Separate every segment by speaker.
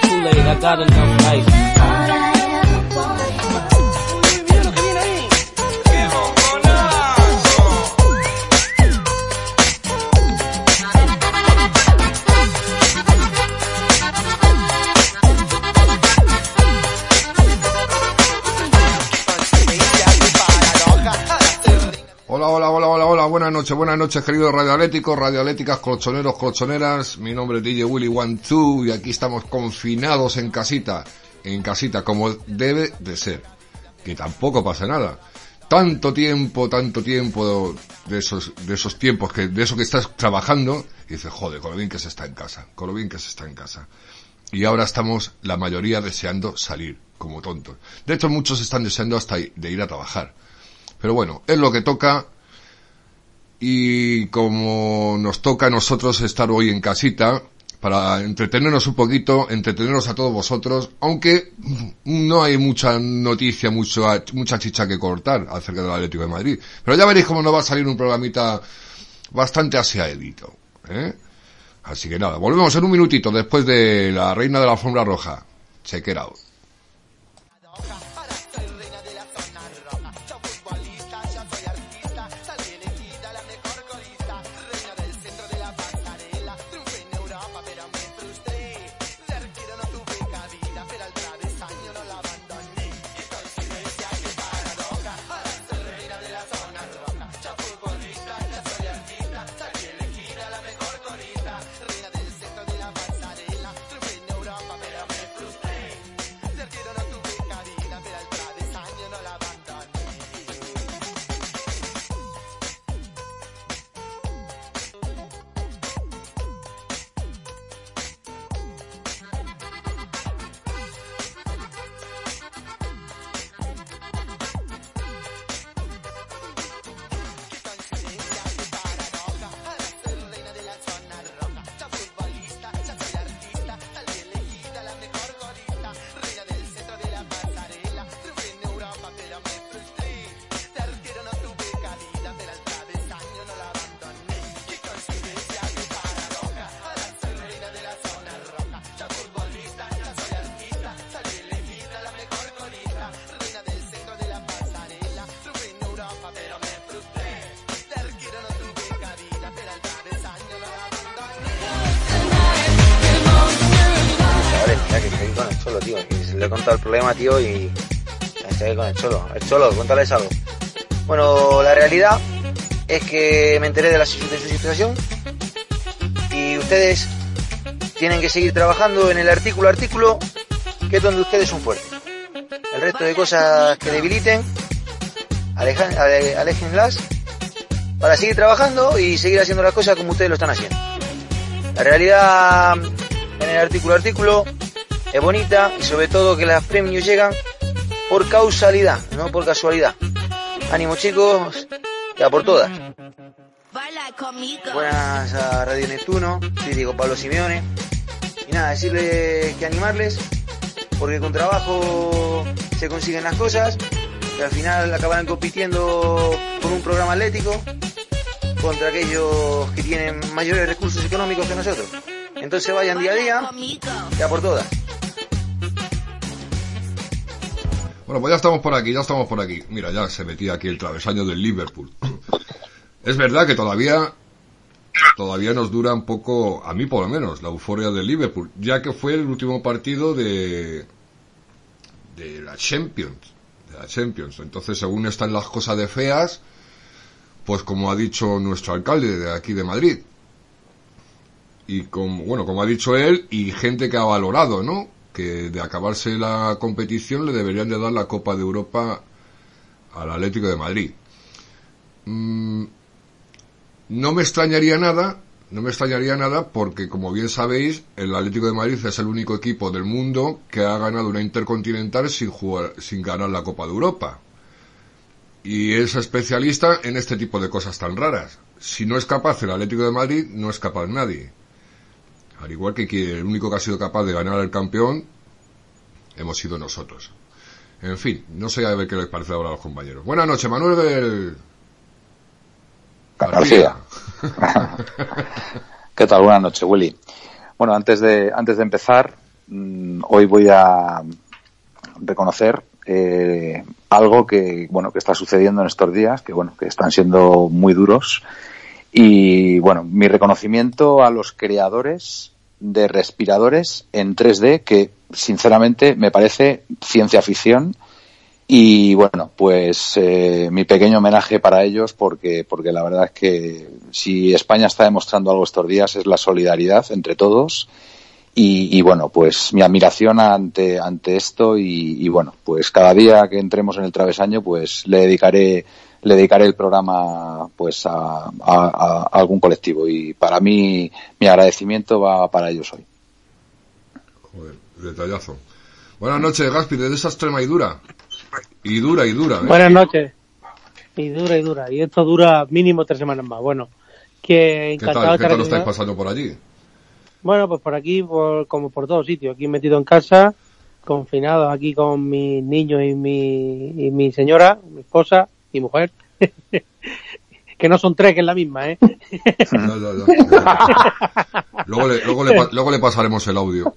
Speaker 1: some Kool-Aid, I got enough ice.
Speaker 2: Buenas noches queridos radioatléticos, radioatléticas, colchoneros, colchoneras, mi nombre es DJ Willy One Two y aquí estamos confinados en casita, en casita como debe de ser, que tampoco pasa nada. Tanto tiempo, tanto tiempo de esos, de esos tiempos que, de eso que estás trabajando, y dices, joder, con lo bien que se está en casa, con lo bien que se está en casa. Y ahora estamos la mayoría deseando salir, como tontos. De hecho, muchos están deseando hasta de ir a trabajar. Pero bueno, es lo que toca y como nos toca a nosotros estar hoy en casita para entretenernos un poquito, entretenernos a todos vosotros, aunque no hay mucha noticia, mucha, mucha chicha que cortar acerca del Atlético de Madrid. Pero ya veréis cómo nos va a salir un programita bastante aseadito. ¿eh? Así que nada, volvemos en un minutito después de la reina de la alfombra roja. Check out.
Speaker 3: Tío, y estoy con el cholo. El cholo, cuéntales algo. Bueno, la realidad es que me enteré de, la, de su situación y ustedes tienen que seguir trabajando en el artículo artículo, que es donde ustedes son fuertes. El resto de cosas que debiliten, alejan, ale- aléjenlas para seguir trabajando y seguir haciendo las cosas como ustedes lo están haciendo. La realidad en el artículo artículo es bonita y sobre todo que los premios llegan por causalidad, no por casualidad. Ánimo chicos, ya por todas. Buenas a Radio Neptuno, soy Diego Pablo Simeone. Y nada, decirles que animarles, porque con trabajo se consiguen las cosas, y al final acabarán compitiendo con un programa atlético contra aquellos que tienen mayores recursos económicos que nosotros. Entonces vayan día a día, ya por todas.
Speaker 2: Bueno, pues ya estamos por aquí, ya estamos por aquí. Mira, ya se metía aquí el travesaño del Liverpool. Es verdad que todavía, todavía nos dura un poco, a mí por lo menos, la euforia del Liverpool, ya que fue el último partido de, de la Champions, de la Champions. Entonces, según están las cosas de feas, pues como ha dicho nuestro alcalde de aquí de Madrid, y como, bueno, como ha dicho él, y gente que ha valorado, ¿no? Que de acabarse la competición le deberían de dar la Copa de Europa al Atlético de Madrid. Mm, no me extrañaría nada, no me extrañaría nada porque, como bien sabéis, el Atlético de Madrid es el único equipo del mundo que ha ganado una intercontinental sin jugar, sin ganar la Copa de Europa. Y es especialista en este tipo de cosas tan raras. Si no es capaz el Atlético de Madrid, no es capaz nadie. Al igual que, que el único que ha sido capaz de ganar al campeón, hemos sido nosotros. En fin, no sé a ver qué les parece ahora a los compañeros. Buenas noches, Manuel del...
Speaker 4: García. ¿Qué tal? Buenas noches, Willy. Bueno, antes de, antes de empezar, mm, hoy voy a reconocer eh, algo que bueno que está sucediendo en estos días, que bueno que están siendo muy duros y bueno mi reconocimiento a los creadores de respiradores en 3D que sinceramente me parece ciencia ficción. Y bueno pues eh, mi pequeño homenaje para ellos porque porque la verdad es que si España está demostrando algo estos días es la solidaridad entre todos. Y, bueno, pues mi admiración ante, ante esto y, y, bueno, pues cada día que entremos en el travesaño, pues le dedicaré, le dedicaré el programa pues a, a, a algún colectivo y para mí mi agradecimiento va para ellos hoy.
Speaker 2: Joder, detallazo. Buenas noches, Gaspi, desde esa extrema y dura. Y dura y dura. ¿eh?
Speaker 5: Buenas noches. Y dura y dura. Y esto dura mínimo tres semanas más. Bueno, que encantado
Speaker 2: ¿Qué tal, ¿qué tal lo estáis pasando por allí?
Speaker 5: Bueno, pues por aquí, por, como por todos sitios, aquí metido en casa, confinado aquí con mis niños y mi, y mi señora, mi esposa y mujer. que no son tres, que es la misma, ¿eh?
Speaker 2: No, no, no. luego, le, luego, le, luego le pasaremos el audio.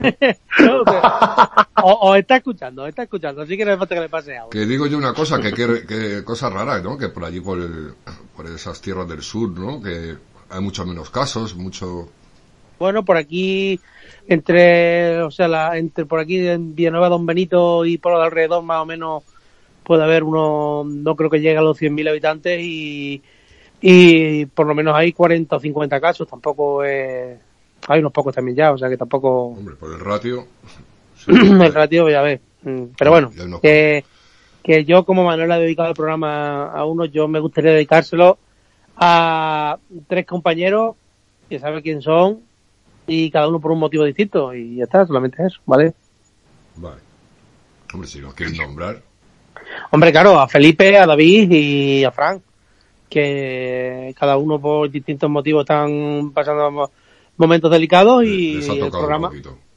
Speaker 5: no, o, o, está escuchando, está escuchando, así que no falta que le pase audio.
Speaker 2: Que digo yo una cosa, que, que, que cosa rara, ¿no? Que por allí, por, el, por esas tierras del sur, ¿no? Que hay mucho menos casos, mucho
Speaker 5: bueno, por aquí, entre, o sea, la, entre por aquí en Villanueva, Don Benito y por alrededor más o menos puede haber uno, no creo que llegue a los 100.000 habitantes y, y por lo menos hay 40 o 50 casos, tampoco es, hay unos pocos también ya, o sea que tampoco...
Speaker 2: Hombre, por el ratio...
Speaker 5: el ratio, ya ves. Pero bueno, que, que yo como Manuel ha dedicado el programa a uno, yo me gustaría dedicárselo a tres compañeros que sabe quién son, y cada uno por un motivo distinto y ya está, solamente eso, ¿vale?
Speaker 2: Vale. Hombre, si nos quieres nombrar.
Speaker 5: Hombre, claro, a Felipe, a David y a Frank, que cada uno por distintos motivos están pasando momentos delicados y el programa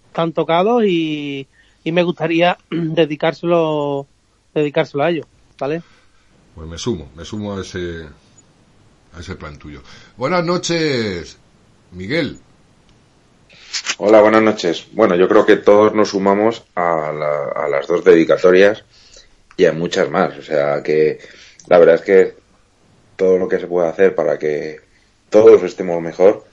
Speaker 5: están tocados y, y me gustaría dedicárselo dedicárselo a ellos, ¿vale?
Speaker 2: Pues me sumo, me sumo a ese a ese plan tuyo. Buenas noches, Miguel.
Speaker 6: Hola, buenas noches. Bueno, yo creo que todos nos sumamos a, la, a, las dos dedicatorias y a muchas más. O sea que la verdad es que todo lo que se puede hacer para que todos estemos mejor,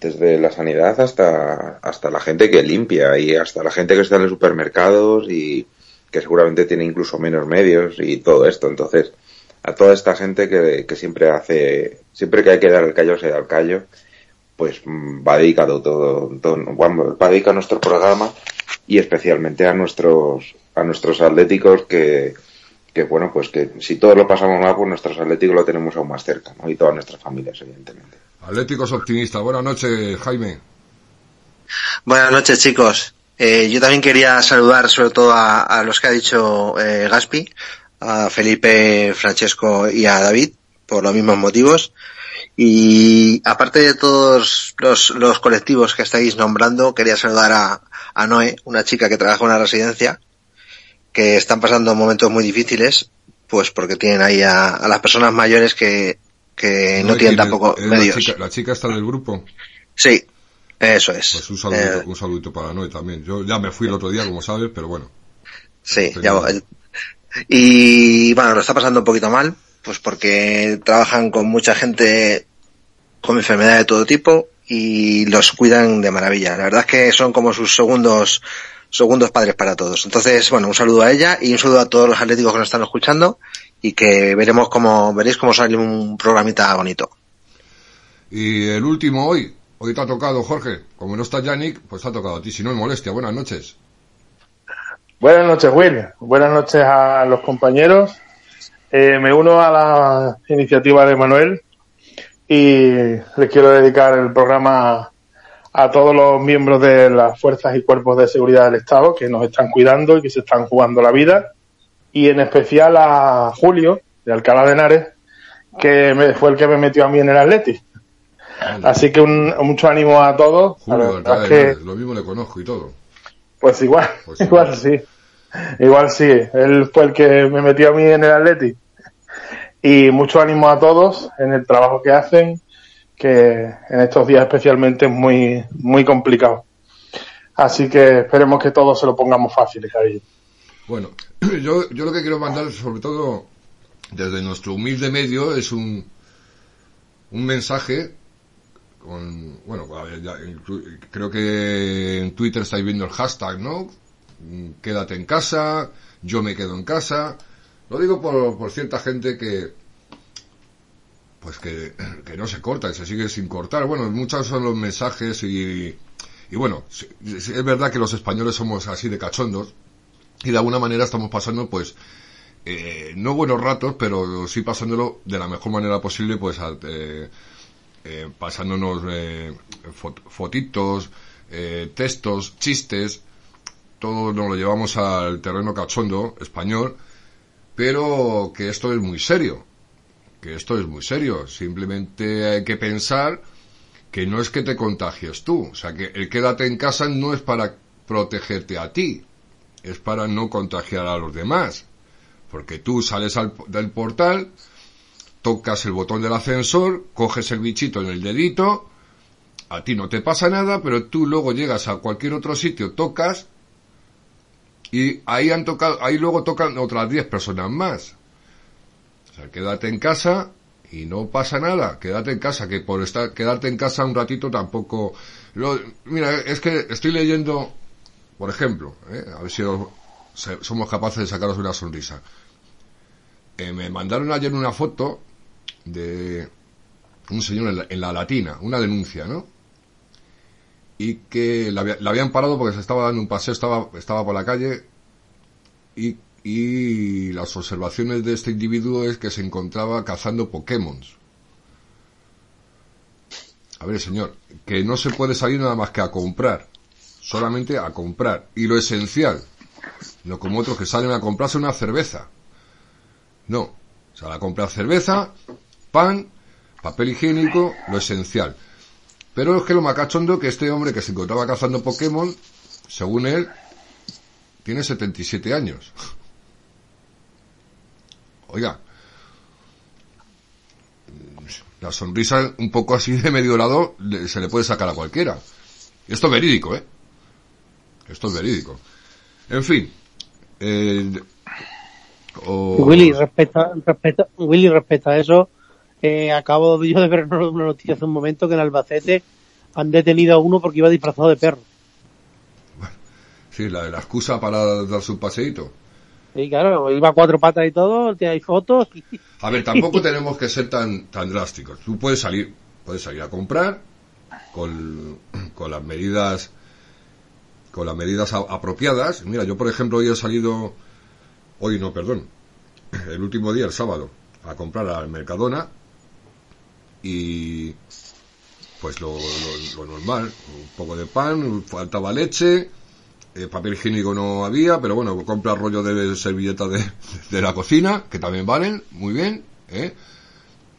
Speaker 6: desde la sanidad hasta, hasta la gente que limpia y hasta la gente que está en los supermercados y que seguramente tiene incluso menos medios y todo esto. Entonces, a toda esta gente que, que siempre hace, siempre que hay que dar el callo, se da el callo pues va dedicado todo, va dedicado nuestro programa y especialmente a nuestros a nuestros atléticos que, que bueno pues que si todos lo pasamos mal pues nuestros atléticos lo tenemos aún más cerca ¿no? y todas nuestras familias evidentemente.
Speaker 2: Atléticos optimistas. Buenas noches Jaime.
Speaker 7: Buenas noches chicos. Eh, yo también quería saludar sobre todo a, a los que ha dicho eh, Gaspi a Felipe Francesco y a David por los mismos motivos. Y aparte de todos los, los, colectivos que estáis nombrando, quería saludar a, a, Noé, una chica que trabaja en una residencia, que están pasando momentos muy difíciles, pues porque tienen ahí a, a las personas mayores que, que no, no tienen tampoco medios.
Speaker 2: La chica, la chica, está del grupo.
Speaker 7: Sí, eso es.
Speaker 2: Pues un saludito, eh, un saludito para Noé también. Yo ya me fui el otro día, como sabes, pero bueno.
Speaker 7: Sí, ya, y bueno, lo está pasando un poquito mal, pues porque trabajan con mucha gente con enfermedades de todo tipo y los cuidan de maravilla. La verdad es que son como sus segundos segundos padres para todos. Entonces, bueno, un saludo a ella y un saludo a todos los atléticos que nos están escuchando y que veremos cómo veréis cómo sale un programita bonito.
Speaker 2: Y el último hoy, hoy te ha tocado Jorge, como no está Yannick, pues te ha tocado a ti, si no es molestia. Buenas noches.
Speaker 8: Buenas noches, Will. Buenas noches a los compañeros eh, me uno a la iniciativa de Manuel y le quiero dedicar el programa a todos los miembros de las fuerzas y cuerpos de seguridad del Estado que nos están cuidando y que se están jugando la vida y en especial a Julio de Alcalá de Henares que me, fue el que me metió a mí en el Atleti. Así que un, mucho ánimo a todos.
Speaker 2: Julio,
Speaker 8: la verdad que,
Speaker 2: lo mismo le conozco y todo.
Speaker 8: Pues igual, pues igual sí. Igual sí, él fue el que me metió a mí en el Atleti. Y mucho ánimo a todos en el trabajo que hacen, que en estos días especialmente es muy, muy complicado. Así que esperemos que todos se lo pongamos fácil, Javi.
Speaker 2: Bueno, yo, yo lo que quiero mandar, sobre todo desde nuestro humilde medio, es un, un mensaje con, bueno, creo que en Twitter estáis viendo el hashtag, ¿no? Quédate en casa, yo me quedo en casa. Lo digo por, por cierta gente que, pues que, que no se corta, que se sigue sin cortar. Bueno, muchos son los mensajes y, y bueno, es verdad que los españoles somos así de cachondos y de alguna manera estamos pasando pues eh, no buenos ratos, pero sí pasándolo de la mejor manera posible, pues eh, eh, pasándonos fotitos, textos, chistes, todo nos lo llevamos al terreno cachondo español, pero que esto es muy serio, que esto es muy serio, simplemente hay que pensar que no es que te contagies tú, o sea que el quédate en casa no es para protegerte a ti, es para no contagiar a los demás. Porque tú sales del portal, tocas el botón del ascensor, coges el bichito en el dedito, a ti no te pasa nada, pero tú luego llegas a cualquier otro sitio, tocas, y ahí han tocado, ahí luego tocan otras 10 personas más. O sea, quédate en casa y no pasa nada, quédate en casa, que por estar, quedarte en casa un ratito tampoco, mira, es que estoy leyendo, por ejemplo, ¿eh? a ver si somos capaces de sacaros una sonrisa. Eh, me mandaron ayer una foto de un señor en la, latina, una denuncia, ¿no? Y que la, habían parado porque se estaba dando un paseo, estaba, estaba por la calle y, y las observaciones de este individuo es que se encontraba cazando Pokémon. A ver, señor, que no se puede salir nada más que a comprar, solamente a comprar. Y lo esencial, no como otros que salen a comprarse una cerveza. No, salen a comprar cerveza, pan, papel higiénico, lo esencial. Pero es que lo macachondo que este hombre que se encontraba cazando Pokémon, según él, tiene 77 años. Oiga, la sonrisa un poco así de medio lado se le puede sacar a cualquiera. Esto es verídico, ¿eh? Esto es verídico. En fin. Eh,
Speaker 5: Willy, respecto, respecto, Willy, respecto a eso, eh, acabo yo de ver una noticia hace un momento que en Albacete han detenido a uno porque iba disfrazado de perro.
Speaker 2: Sí, la, la excusa para dar su paseíto.
Speaker 5: Sí, claro, iba a cuatro patas y todo, hay fotos.
Speaker 2: A ver, tampoco tenemos que ser tan, tan drásticos. Tú puedes salir, puedes salir a comprar con, con las medidas con las medidas apropiadas. Mira, yo por ejemplo hoy he salido, hoy no, perdón, el último día, el sábado, a comprar al Mercadona y pues lo, normal, un poco de pan, faltaba leche, eh, papel higiénico no había, pero bueno, compra rollo de servilleta de, de la cocina, que también valen, muy bien, ¿eh?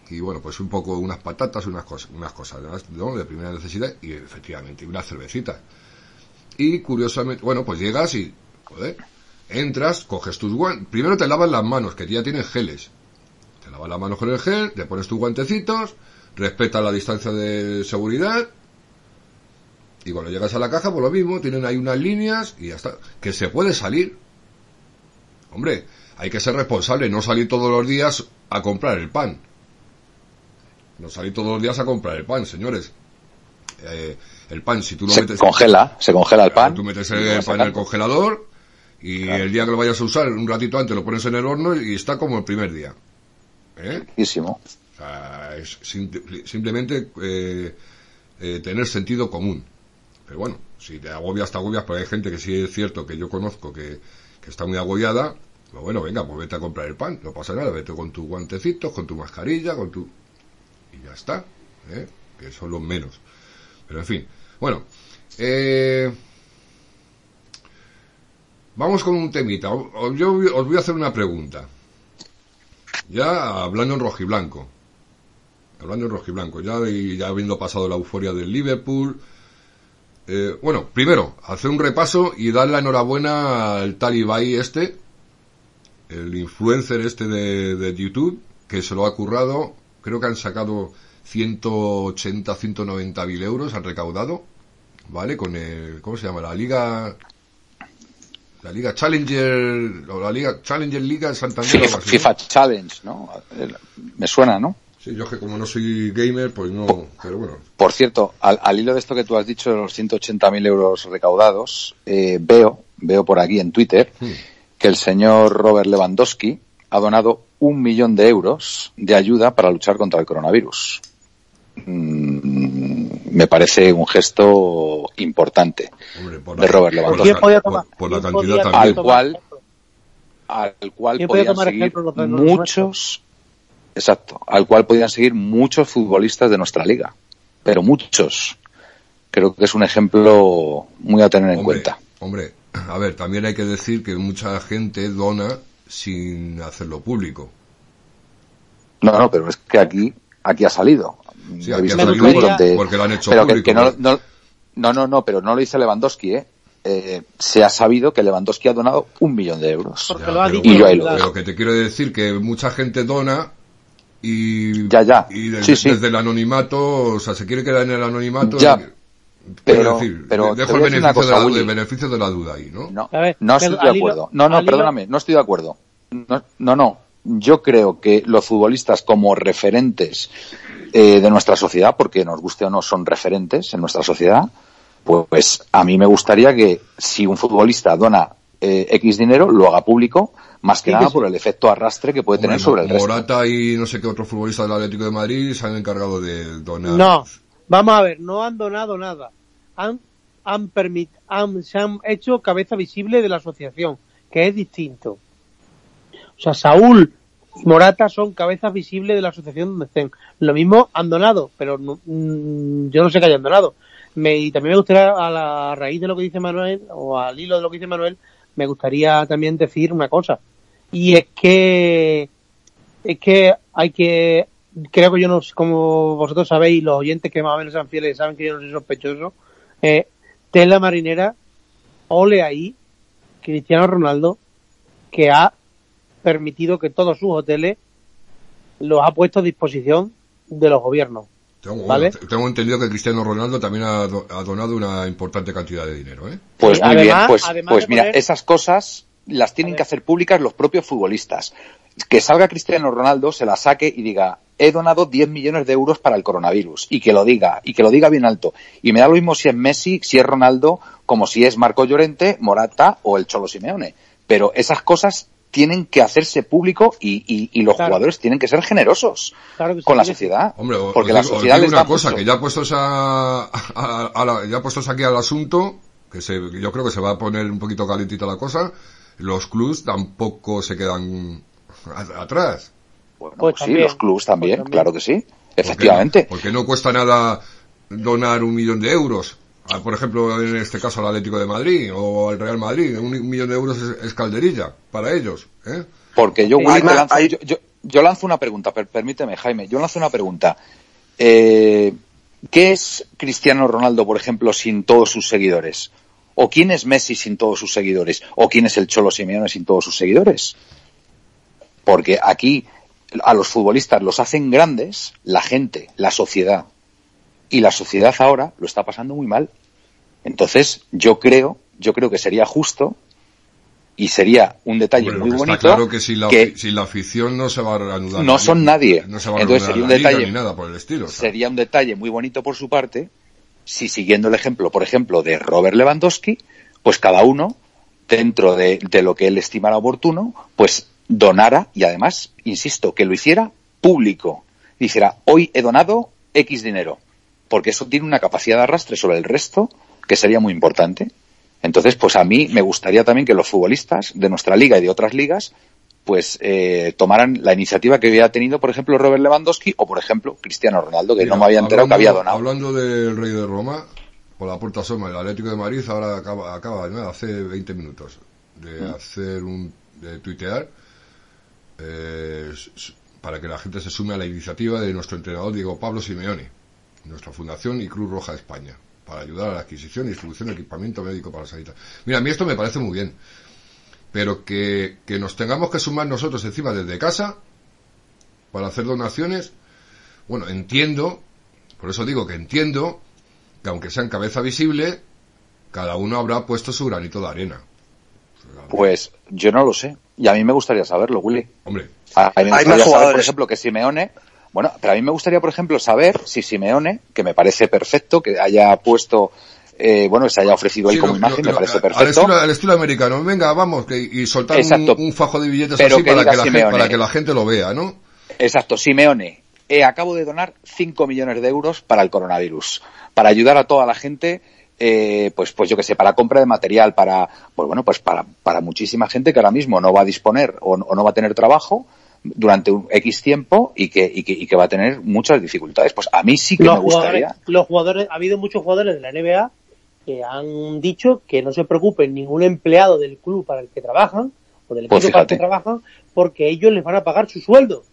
Speaker 2: y bueno, pues un poco unas patatas, unas cosas, unas cosas ¿no? de primera necesidad y efectivamente una cervecita. Y curiosamente, bueno, pues llegas y, joder, entras, coges tus guantes, primero te lavas las manos, que ya tienes geles. Te lavas las manos con el gel, te pones tus guantecitos, respetas la distancia de seguridad, y cuando llegas a la caja, pues lo mismo, tienen ahí unas líneas y ya está. Que se puede salir. Hombre, hay que ser responsable, no salir todos los días a comprar el pan. No salir todos los días a comprar el pan, señores. Eh, el pan, si tú lo
Speaker 4: se
Speaker 2: metes...
Speaker 4: congela, se congela el pan.
Speaker 2: Tú metes el pan en el congelador y el día que lo vayas a usar, un ratito antes lo pones en el horno y está como el primer día. ¿Eh? Sea, es simplemente eh, eh, tener sentido común. Pero bueno, si te agobias, te agobias, pero hay gente que sí es cierto que yo conozco que, que está muy agobiada, pues bueno, venga, pues vete a comprar el pan, no pasa nada, vete con tus guantecitos, con tu mascarilla, con tu... y ya está, ¿eh? que son los menos. Pero en fin, bueno, eh, vamos con un temita. Yo os voy a hacer una pregunta. Ya hablando en rojiblanco. Hablando en rojiblanco. Ya, ya habiendo pasado la euforia del Liverpool. Eh, bueno, primero, hacer un repaso y dar la enhorabuena al Talibai este, el influencer este de, de YouTube, que se lo ha currado. Creo que han sacado 180, 190 mil euros han recaudado ¿vale? Con el, ¿cómo se llama? La Liga, la Liga Challenger, o la Liga Challenger Liga Santander.
Speaker 9: FIFA. FIFA Challenge, ¿no? Me suena, ¿no?
Speaker 2: Sí, yo que como no soy gamer, pues no, pero bueno.
Speaker 9: Por cierto, al, al hilo de esto que tú has dicho de los 180.000 euros recaudados, eh, veo, veo por aquí en Twitter
Speaker 2: Hmm.
Speaker 9: que el señor Robert Lewandowski ha donado un millón de euros de ayuda para luchar contra el coronavirus. Mm, me parece un gesto importante
Speaker 2: Hombre, por
Speaker 9: de Robert
Speaker 2: por
Speaker 5: ¿Quién
Speaker 9: Lewandowski,
Speaker 2: la,
Speaker 5: podía
Speaker 2: por-
Speaker 5: tomar?
Speaker 2: por la
Speaker 5: ¿Quién
Speaker 2: cantidad
Speaker 5: podía
Speaker 2: también.
Speaker 9: al cual, al cual
Speaker 5: ¿Quién podía
Speaker 9: podían
Speaker 5: tomar
Speaker 9: seguir
Speaker 5: ejemplo los de los
Speaker 9: muchos, exacto, al cual podían seguir muchos futbolistas de nuestra liga, pero muchos. Creo que es un ejemplo muy a tener en
Speaker 2: Hombre,
Speaker 9: cuenta.
Speaker 2: hombre, a ver, también hay que decir que mucha gente dona sin hacerlo público.
Speaker 9: No, no, pero es que aquí, aquí ha salido.
Speaker 2: Sí, aquí ha
Speaker 5: salido porque-
Speaker 9: donde-
Speaker 2: porque lo han hecho
Speaker 9: pero
Speaker 2: público,
Speaker 9: que no,
Speaker 2: ¿no?
Speaker 9: no, no, no, no, pero no lo dice Lewandowski, ¿eh? Eh, se ha sabido que Lewandowski ha donado un millón de euros.
Speaker 5: Porque
Speaker 2: Ya,
Speaker 5: lo ha
Speaker 2: pero
Speaker 5: dicho.
Speaker 9: Y yo ahí lo.
Speaker 2: Pero que te quiero decir que mucha gente dona y,
Speaker 9: Ya, ya.
Speaker 2: y desde,
Speaker 9: Sí, sí.
Speaker 2: desde el anonimato, o sea, se quiere quedar en el anonimato.
Speaker 9: Ya. Pero-
Speaker 2: decir,
Speaker 9: pero
Speaker 2: dejo el beneficio, de la,
Speaker 9: Willy.
Speaker 2: el beneficio de la duda ahí, ¿no?
Speaker 9: No,
Speaker 5: ver,
Speaker 9: no estoy de acuerdo. No, no, perdóname, no estoy de acuerdo. No, no, no. Yo creo que los futbolistas como referentes eh, de nuestra sociedad, porque nos guste o no son referentes en nuestra sociedad, pues a mí me gustaría que si un futbolista dona eh, X dinero, lo haga público, más que
Speaker 5: Sí,
Speaker 9: nada por el efecto arrastre que puede
Speaker 2: Hombre,
Speaker 9: tener sobre el resto.
Speaker 2: Morata y no sé qué otro futbolista del Atlético de Madrid se han encargado de donar.
Speaker 5: No, vamos a ver, no han donado nada. Han, han, permit, han, se han hecho cabeza visible de la asociación, que es distinto. O sea, Saúl y Morata son cabezas visibles de la asociación donde estén. Lo mismo han donado, pero no- mm, yo no sé que hayan donado. Me, y también me gustaría, a la raíz de lo que dice Manuel, o al hilo de lo que dice Manuel, me gustaría también decir una cosa. Y es que, es que hay que, creo que yo no, como vosotros sabéis, los oyentes que más o menos sean fieles saben que yo no soy sospechoso, eh, tela marinera, ole ahí, Cristiano Ronaldo, que ha permitido que todos sus hoteles los ha puesto a disposición de los gobiernos.
Speaker 2: Tengo, tengo entendido que Cristiano Ronaldo también ha, do- ha donado una importante cantidad de dinero, ¿eh?
Speaker 9: Pues
Speaker 5: Sí,
Speaker 9: muy
Speaker 5: además-
Speaker 9: bien, pues,
Speaker 5: además
Speaker 9: pues mira,
Speaker 5: poner-
Speaker 9: esas cosas las tienen que hacer públicas los propios futbolistas. Que salga Cristiano Ronaldo, se la saque y diga, he donado 10 millones de euros para el coronavirus. Y que lo diga, y que lo diga bien alto. Y me da lo mismo si es Messi, si es Ronaldo, como si es Marco Llorente, Morata o el Cholo Simeone. Pero esas cosas tienen que hacerse público y, y- y los
Speaker 5: Claro.
Speaker 9: jugadores tienen que ser generosos
Speaker 5: Claro que sí,
Speaker 9: con la sociedad.
Speaker 2: Hombre, o-
Speaker 9: porque
Speaker 2: os
Speaker 9: la
Speaker 2: digo- os
Speaker 9: sociedad
Speaker 2: digo
Speaker 9: les
Speaker 2: una
Speaker 9: da
Speaker 2: cosa,
Speaker 9: mucho.
Speaker 2: que ya puestos a, a- a la- ya puestos aquí al asunto, que se, yo creo que se va a poner un poquito calentita la cosa, los clubs tampoco se quedan a- atrás.
Speaker 9: Bueno,
Speaker 5: Pues
Speaker 9: pues sí,
Speaker 5: también,
Speaker 9: los clubs también,
Speaker 5: pues también.
Speaker 9: claro que sí. Efectivamente.
Speaker 2: Porque no cuesta nada donar un millón de euros. A, por ejemplo, en este caso al Atlético de Madrid o al Real Madrid. Un, millón de euros es, es calderilla para ellos. ¿eh?
Speaker 9: Porque yo,
Speaker 7: Sí,
Speaker 9: Willy, lanzo,
Speaker 7: hay-
Speaker 9: yo, yo- yo lanzo una pregunta, per- permíteme, Jaime, yo lanzo una pregunta. Eh, ¿Qué es Cristiano Ronaldo, por ejemplo, sin todos sus seguidores? ¿O quién es Messi sin todos sus seguidores? ¿O quién es el Cholo Simeone sin todos sus seguidores? Porque aquí a los futbolistas los hacen grandes la gente, la sociedad. Y la sociedad ahora lo está pasando muy mal. Entonces, yo creo, yo creo que sería justo y sería un detalle muy bonito
Speaker 2: está claro que sin la,
Speaker 9: que
Speaker 2: sin la afición no se va a reanudar.
Speaker 9: no son nadie.
Speaker 2: No se va a
Speaker 9: Entonces sería un detalle-
Speaker 2: ni nada por el estilo. o sea.
Speaker 9: sería un detalle muy bonito por su parte si siguiendo el ejemplo, por ejemplo, de Robert Lewandowski, pues cada uno, dentro de, de lo que él estimara oportuno, pues donara y además, insisto, que lo hiciera público. Dijera, hoy he donado X dinero, porque eso tiene una capacidad de arrastre sobre el resto que sería muy importante. Entonces, pues a mí me gustaría también que los futbolistas de nuestra liga y de otras ligas pues eh, tomaran la iniciativa que había tenido, por ejemplo, Robert Lewandowski o, por ejemplo, Cristiano Ronaldo, que
Speaker 2: Mira,
Speaker 9: no me había enterado que había donado.
Speaker 2: Hablando del Rey de Roma, por la puerta asoma, el Atlético de Madrid ahora acaba, acaba ¿no? hace 20 minutos de
Speaker 9: Mm.
Speaker 2: hacer un, de tuitear eh, para que la gente se sume a la iniciativa de nuestro entrenador Diego Pablo Simeone, nuestra fundación y Cruz Roja de España, para ayudar a la adquisición y distribución de equipamiento médico para la sanidad. Mira, a mí esto me parece muy bien, pero que, que nos tengamos que sumar nosotros encima desde casa para hacer donaciones, bueno, entiendo, por eso digo que entiendo que aunque sean cabeza visible, cada uno habrá puesto su granito de arena.
Speaker 9: Pues yo no lo sé. Y a mí me gustaría saberlo, Willy.
Speaker 2: Hombre,
Speaker 9: A, a mí me
Speaker 7: Hay más
Speaker 9: saber, por
Speaker 7: jugadores.
Speaker 9: ejemplo, que Simeone. Bueno, pero a mí me gustaría, por ejemplo, saber si Simeone, que me parece perfecto, que haya puesto, eh, bueno, que se haya ofrecido ahí
Speaker 2: sí,
Speaker 9: como
Speaker 2: lo-
Speaker 9: imagen,
Speaker 2: lo-
Speaker 9: me parece
Speaker 2: al
Speaker 9: perfecto.
Speaker 2: estilo, al estilo americano, venga, vamos, que, y soltar un, fajo de billetes
Speaker 9: Pero
Speaker 2: así
Speaker 9: que
Speaker 2: para que, la gente, para que la gente lo vea, ¿no?
Speaker 9: Exacto, Simeone. eh, acabo de donar 5 millones de euros para el coronavirus, para ayudar a toda la gente, eh, pues, pues yo que sé, para compra de material, para, pues bueno, pues para, para muchísima gente que ahora mismo no va a disponer o, o no va a tener trabajo durante un X tiempo y que, y que, y que va a tener muchas dificultades. Pues a mí sí que
Speaker 5: los
Speaker 9: me gustaría.
Speaker 5: jugadores, los jugadores, ha habido muchos jugadores de la NBA que han dicho que no se preocupen ningún empleado del club para el que trabajan o del equipo
Speaker 9: Pues
Speaker 5: para el que trabajan porque ellos les van a pagar su sueldo.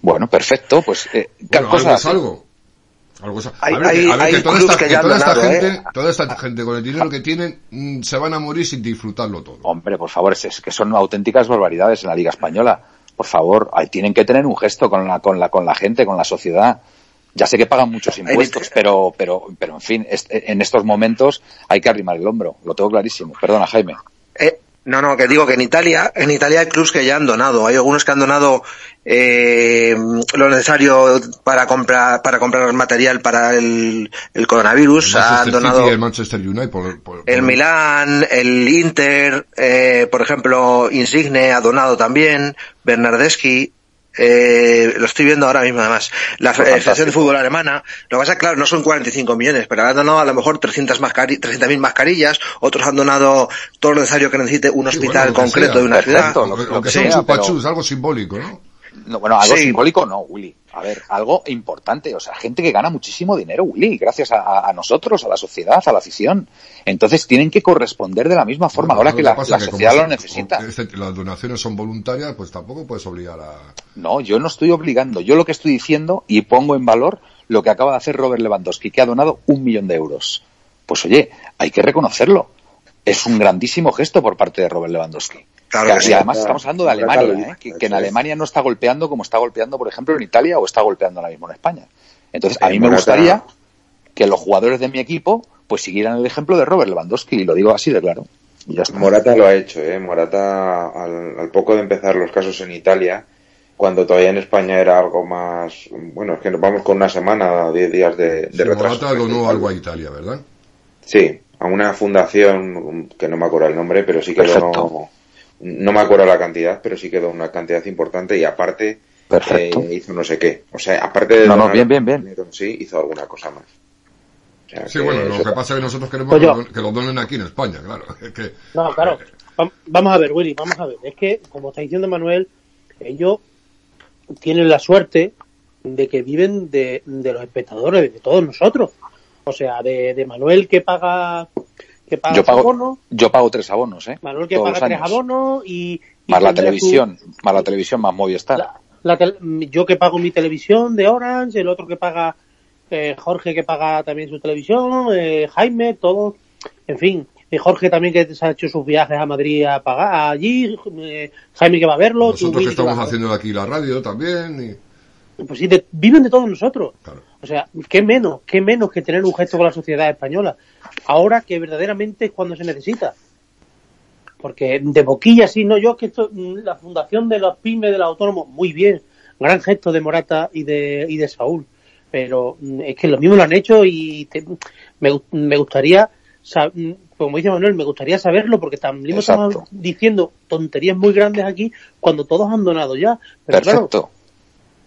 Speaker 9: Bueno, perfecto, pues eh,
Speaker 2: Bueno, algo es algo. Algo es-
Speaker 7: Hay-
Speaker 2: a ver,
Speaker 7: hay-
Speaker 2: que, a ver,
Speaker 7: hay
Speaker 2: que toda esta,
Speaker 7: que
Speaker 2: toda esta
Speaker 7: donado,
Speaker 2: gente,
Speaker 7: ¿eh?
Speaker 2: toda esta gente con el dinero que tienen mm, se van a morir sin disfrutarlo todo.
Speaker 9: Hombre, por favor, es, es que son auténticas barbaridades en la Liga Española. Por favor, ahí tienen que tener un gesto con la, con la, con la gente, con la sociedad. Ya sé que pagan muchos impuestos, pero, pero, pero en fin, en estos momentos hay que arrimar el hombro. Lo tengo clarísimo. Perdona, Jaime.
Speaker 7: Eh, no, no, que digo que en Italia, en Italia hay clubs que ya han donado. Hay algunos que han donado eh, lo necesario para comprar para comprar material para el, el coronavirus.
Speaker 2: el
Speaker 7: Han donado
Speaker 2: el Manchester United por, por-
Speaker 7: el Milán, el Inter, eh, por ejemplo, Insigne ha donado también, Bernardeschi. Eh, lo estoy viendo ahora mismo además. La
Speaker 9: Pues
Speaker 7: Federación de. Fútbol Alemana, lo que pasa es que, claro, no son 45 millones, pero han donado a lo mejor 300 mascari 300.000 mascarillas, otros han donado todo lo necesario que necesite un
Speaker 2: Sí,
Speaker 7: hospital
Speaker 2: bueno, lo
Speaker 7: concreto
Speaker 2: sea.
Speaker 7: de una
Speaker 9: Perfecto.
Speaker 7: ciudad.
Speaker 2: Aunque,
Speaker 9: lo
Speaker 2: aunque
Speaker 9: que
Speaker 2: sea
Speaker 9: pero-
Speaker 2: algo simbólico, ¿no?
Speaker 9: No, bueno, algo
Speaker 7: Sí.
Speaker 9: simbólico no, Willy. A ver, algo importante. O sea, gente que gana muchísimo dinero, Willy, gracias a, a- nosotros, a la sociedad, a la afición. Entonces tienen que corresponder de la misma forma,
Speaker 2: Bueno,
Speaker 9: ahora que la,
Speaker 2: que
Speaker 9: sociedad lo necesita.
Speaker 2: las donaciones son voluntarias, pues tampoco puedes obligar a...
Speaker 9: No, yo no estoy obligando. Yo lo que estoy diciendo y pongo en valor lo que acaba de hacer Robert Lewandowski, que ha donado un millón de euros. Pues oye, hay que reconocerlo. Es un grandísimo gesto por parte de Robert Lewandowski.
Speaker 7: Claro
Speaker 9: Que-
Speaker 7: que
Speaker 9: y además estamos hablando de Alemania,
Speaker 6: claro,
Speaker 9: ¿eh? que, en. Alemania no está golpeando como está golpeando, por ejemplo, en Italia o está golpeando ahora mismo en España. Entonces, a mí me gustaría que los jugadores de mi equipo pues siguieran el ejemplo de Robert Lewandowski, y lo digo así de claro. Y ya está.
Speaker 6: Morata lo ha hecho, ¿eh? Morata, al, al poco de empezar los casos en Italia, cuando todavía en España era algo más... Bueno, es que nos vamos con una semana, diez días de, de
Speaker 2: Sí,
Speaker 6: retraso.
Speaker 2: Morata donó algo a Italia, ¿verdad?
Speaker 6: Sí, a una fundación que no me acuerdo el nombre, pero sí que
Speaker 9: Perfecto.
Speaker 6: donó... No me acuerdo la cantidad, pero sí que donó una cantidad importante y aparte
Speaker 9: Perfecto.
Speaker 6: eh, hizo no sé qué. O sea, aparte de
Speaker 9: No, no, bien, bien, bien.
Speaker 6: sí, hizo alguna cosa más. O sea,
Speaker 2: Sí,
Speaker 6: que
Speaker 2: bueno, lo que pasa es que nosotros queremos
Speaker 5: Pues
Speaker 2: que,
Speaker 5: yo-
Speaker 2: lo, que lo donen aquí en España, claro. Que,
Speaker 5: No, claro. Va- Vamos a ver, Willy, vamos a ver. Es que, como está diciendo Manuel, ellos tienen la suerte de que viven de, de los espectadores, de todos nosotros. O sea, de, de Manuel que paga que paga
Speaker 9: Yo pago,
Speaker 5: abono,
Speaker 9: yo pago tres abonos, ¿eh?
Speaker 5: Manuel que
Speaker 9: Todos
Speaker 5: paga tres abonos y, y
Speaker 9: Más la televisión, más la televisión, más Movistar.
Speaker 5: la- la tel- yo que pago mi televisión de Orange, el otro que paga eh, Jorge que paga también su televisión, eh, Jaime, todo, en fin, y Jorge también que se ha hecho sus viajes a Madrid a pagar allí, eh, Jaime que va a verlo,
Speaker 2: nosotros que estamos haciendo aquí la radio también. Y,
Speaker 5: pues sí, de- viven de todos nosotros.
Speaker 2: claro.
Speaker 5: O sea, qué menos, qué menos que tener un gesto con la sociedad española. Ahora que verdaderamente es cuando se necesita. Porque de boquilla sí, no, yo es que esto, mm, la fundación de los pymes, de los autónomos, muy bien. Gran gesto de Morata y de, y de Saúl. Pero mm, es que lo mismo lo han hecho y te- me, me gustaría, mm, como dice Manuel, me gustaría saberlo porque también
Speaker 9: Exacto.
Speaker 5: estamos diciendo tonterías muy grandes aquí cuando todos han donado ya. Pero claro,
Speaker 9: Perfecto.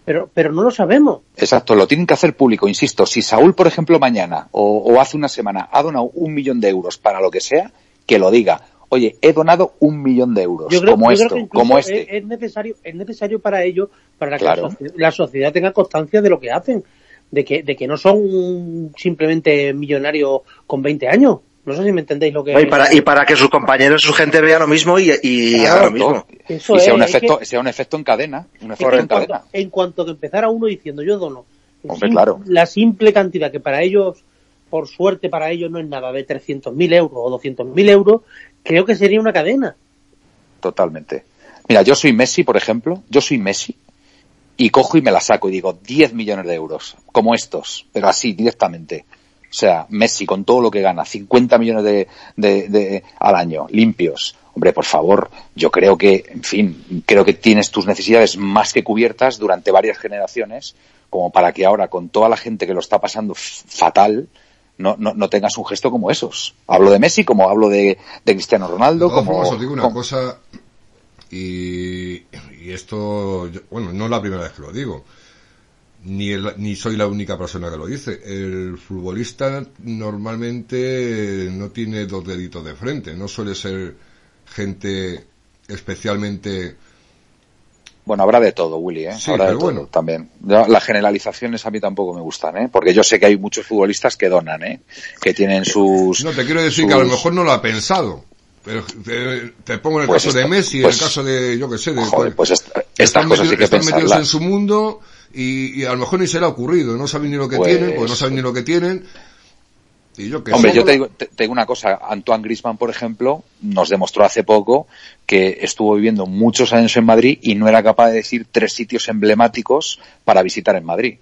Speaker 5: Pero, pero no lo sabemos.
Speaker 9: Exacto, lo tienen que hacer público, insisto. Si Saúl, por ejemplo, mañana o, o hace una semana ha donado un millón de euros para lo que sea, que lo diga. Oye, he donado un millón de euros,
Speaker 5: yo creo,
Speaker 9: como
Speaker 5: yo creo
Speaker 9: esto,
Speaker 5: que
Speaker 9: como este.
Speaker 5: Es, es necesario es necesario para ello para que
Speaker 9: Claro.
Speaker 5: la, la sociedad tenga constancia de lo que hacen de que de que no son simplemente millonarios con 20 años no sé si me entendéis lo que
Speaker 7: Y para, y para que sus compañeros, su gente vea lo mismo y, y
Speaker 5: Claro,
Speaker 7: haga lo mismo.
Speaker 5: Eso
Speaker 9: y sea
Speaker 5: es,
Speaker 9: un
Speaker 5: es
Speaker 9: efecto,
Speaker 5: que-
Speaker 9: sea un efecto en cadena, un efecto en
Speaker 5: en, cuanto,
Speaker 9: cadena.
Speaker 5: en cuanto que empezara uno diciendo yo dono
Speaker 9: Hombre,
Speaker 5: sim-
Speaker 9: claro.
Speaker 5: la simple cantidad que para ellos por suerte para ellos no es nada de 300.000 euros o 200.000 euros creo que sería una cadena
Speaker 9: Totalmente. Mira, yo soy Messi, por ejemplo, yo soy Messi y cojo y me la saco y digo 10 millones de euros, como estos, pero así, directamente. O sea, Messi con todo lo que gana, 50 millones de, de, de, al año, limpios. Hombre, por favor, yo creo que, en fin, creo que tienes tus necesidades más que cubiertas durante varias generaciones, como para que ahora, con toda la gente que lo está pasando fatal, no, no, no tengas un gesto como esos. Hablo de Messi, como hablo de, de Cristiano Ronaldo,
Speaker 2: todas
Speaker 9: como...
Speaker 2: os digo una
Speaker 9: como-
Speaker 2: cosa, y, y esto, yo- bueno, no es la primera vez que lo digo, ni, el- ni soy la única persona que lo dice. El futbolista normalmente no tiene dos deditos de frente, no suele ser gente especialmente
Speaker 9: Bueno, habrá de todo, Willy, ¿eh?
Speaker 2: Sí,
Speaker 9: habrá de
Speaker 2: pero
Speaker 9: todo
Speaker 2: bueno.
Speaker 9: también. Yo- las generalizaciones a mí tampoco me gustan, ¿eh? Porque yo sé que hay muchos futbolistas que donan, ¿eh? Que tienen sus...
Speaker 2: No, te quiero decir que a lo mejor no lo ha pensado. Pero te, te pongo en el
Speaker 9: Pues
Speaker 2: caso de Messi,
Speaker 9: pues-
Speaker 2: en el caso de, yo que sé, de...
Speaker 9: Joder, pues estas
Speaker 2: están
Speaker 9: cosas sí
Speaker 2: metidos,
Speaker 9: que
Speaker 2: están metidos en su mundo y, y a lo mejor ni se le ha ocurrido, no saben ni lo que
Speaker 9: Pues-
Speaker 2: tienen, porque no saben ni lo que tienen. Y yo que
Speaker 9: Hombre, yo te digo, te, te digo una cosa. Antoine Griezmann, por ejemplo, nos demostró hace poco que estuvo viviendo muchos años en Madrid y no era capaz de decir tres sitios emblemáticos para visitar en Madrid.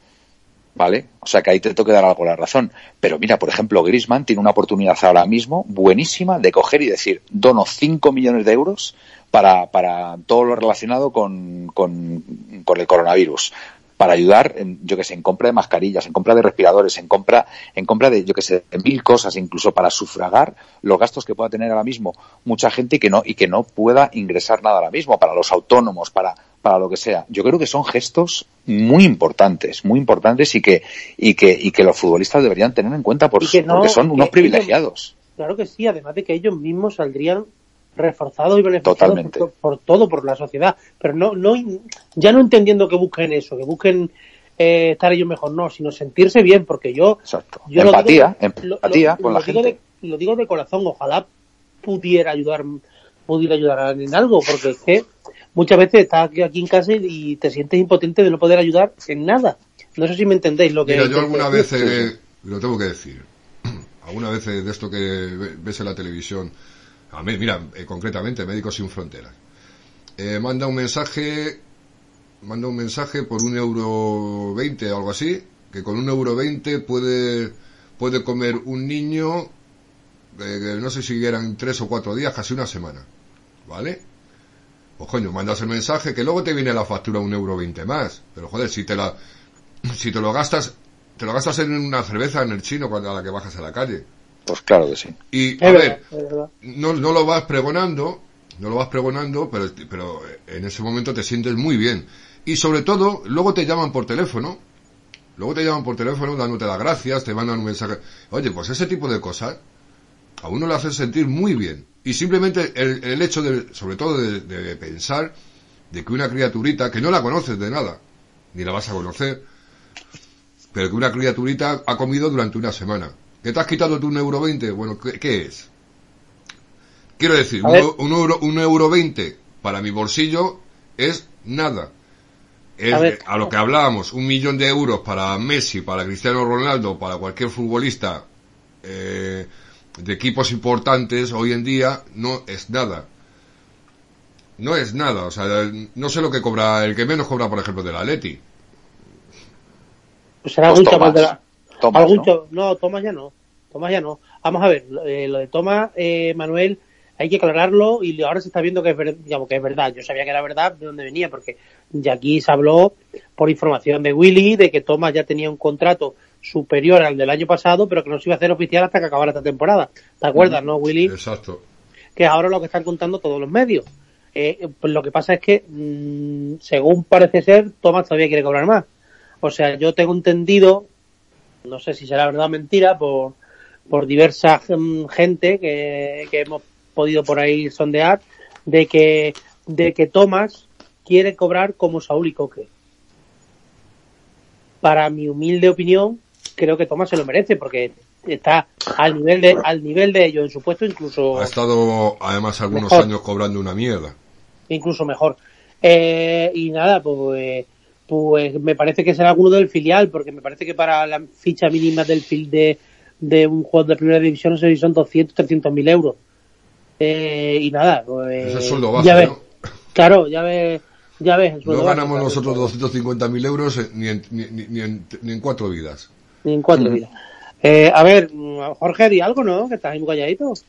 Speaker 9: ¿Vale? O sea que ahí te tengo que dar algo la razón. Pero mira, por ejemplo, Griezmann tiene una oportunidad ahora mismo buenísima de coger y decir, dono 5 millones de euros para, para todo lo relacionado con, con, con el coronavirus. Para ayudar, en, yo que sé, en compra de mascarillas, en compra de respiradores, en compra, en compra de, yo que sé, de mil cosas, incluso para sufragar los gastos que pueda tener ahora mismo mucha gente y que no, y que no pueda ingresar nada ahora mismo, para los autónomos, para, para lo que sea. Yo creo que son gestos muy importantes, muy importantes y que, y que, y que los futbolistas deberían tener en cuenta por,
Speaker 5: no-
Speaker 9: porque son unos privilegiados.
Speaker 5: Claro que sí, además de que ellos mismos saldrían reforzados y beneficiados
Speaker 9: Totalmente.
Speaker 5: por, por todo, por la sociedad. Pero no, no, ya no entendiendo que busquen eso, que busquen eh, estar ellos mejor, no, sino sentirse bien, porque yo,
Speaker 9: Exacto.
Speaker 5: yo lo
Speaker 9: empatía,
Speaker 5: digo- lo-
Speaker 9: empatía
Speaker 5: lo-
Speaker 9: con la
Speaker 5: lo digo
Speaker 9: gente.
Speaker 5: de- lo digo de corazón, ojalá pudiera ayudar, pudiera ayudar en algo, porque es que muchas veces estás aquí, aquí en casa y, te sientes impotente de no poder ayudar en nada. No sé si me entendéis lo que
Speaker 2: Mira, yo alguna vez, eh, lo tengo que decir, alguna vez eh, de esto que ve- ves en la televisión, a mí, mira, eh, concretamente, Médicos Sin Fronteras, eh, manda un mensaje, manda un mensaje por un euro veinte algo así, que con un euro veinte puede, puede comer un niño, eh, no sé si eran tres o cuatro días, casi una semana, ¿vale? Pues coño, mandas el mensaje que luego te viene la factura un euro veinte más, pero joder, si te la, si te lo gastas, te lo gastas en una cerveza en el chino cuando a la que bajas a la calle.
Speaker 9: Pues claro que sí.
Speaker 2: Y,
Speaker 5: Es
Speaker 2: a
Speaker 5: verdad,
Speaker 2: ver,
Speaker 5: es verdad.
Speaker 2: no, no lo vas pregonando, no lo vas pregonando, pero, pero en ese momento te sientes muy bien. Y sobre todo, luego te llaman por teléfono, luego te llaman por teléfono dándote las gracias, te mandan un mensaje. Oye, pues ese tipo de cosas a uno le hace sentir muy bien. Y simplemente el, el hecho de, sobre todo de, de pensar de que una criaturita, que no la conoces de nada, ni la vas a conocer, pero que una criaturita ha comido durante una semana. ¿Que te has quitado tú un euro veinte? Bueno, ¿qué, qué es? Quiero decir,
Speaker 5: A
Speaker 2: un, un euro, un euro veinte para mi bolsillo es nada. Es,
Speaker 5: A ver.
Speaker 2: a lo que hablábamos, un millón de euros para Messi, para Cristiano Ronaldo, para cualquier futbolista eh, de equipos importantes hoy en día, no es nada. No es nada, o sea, no sé lo que cobra, el que menos cobra, por ejemplo, del Atleti.
Speaker 5: Pues será
Speaker 9: Pues
Speaker 5: algún chaval de la...
Speaker 9: Tomás,
Speaker 5: algún
Speaker 9: ¿no?
Speaker 5: cha- no, Tomás ya no. Tomás ya no. Vamos a ver, eh, lo de Tomás, eh, Manuel, hay que aclararlo y ahora se está viendo que es, ver- digamos, que es verdad. Yo sabía que era verdad de dónde venía, porque ya aquí se habló por información de Willy de que Tomás ya tenía un contrato superior al del año pasado, pero que no se iba a hacer oficial hasta que acabara esta temporada. ¿Te acuerdas, no, Willy?
Speaker 2: Exacto.
Speaker 5: que es ahora lo que están contando todos los medios. Eh, pues lo que pasa es que, mm, según parece ser, Tomás todavía quiere cobrar más. O sea, yo tengo entendido, no sé si será verdad o mentira, por, por diversa mm, gente que, que hemos podido por ahí sondear, de que, de que Tomás quiere cobrar como Saúl y Coque. Para mi humilde opinión, creo que Tomás se lo merece, porque está al nivel de, al nivel de ellos en su puesto, incluso
Speaker 2: Ha estado, además, algunos
Speaker 5: Mejor.
Speaker 2: años cobrando una mierda.
Speaker 5: incluso mejor. Eh, y nada, pues, pues me parece que será alguno del filial, porque me parece que para la ficha mínima del fil de, de un juego de primera división no sé si son 200, 300 mil euros. Eh, y nada, pues,
Speaker 2: es el sueldo base,
Speaker 5: ya ves,
Speaker 2: ¿no?
Speaker 5: claro, ya ves, ya ves el sueldo
Speaker 2: No
Speaker 5: base,
Speaker 2: ganamos
Speaker 5: claro.
Speaker 2: nosotros 250.000 euros eh, ni en, ni, ni- ni en, ni en cuatro vidas.
Speaker 5: Ni en cuatro vidas. Eh, a ver, Jorge, di algo, ¿no? Que estás ahí muy calladito.
Speaker 2: Si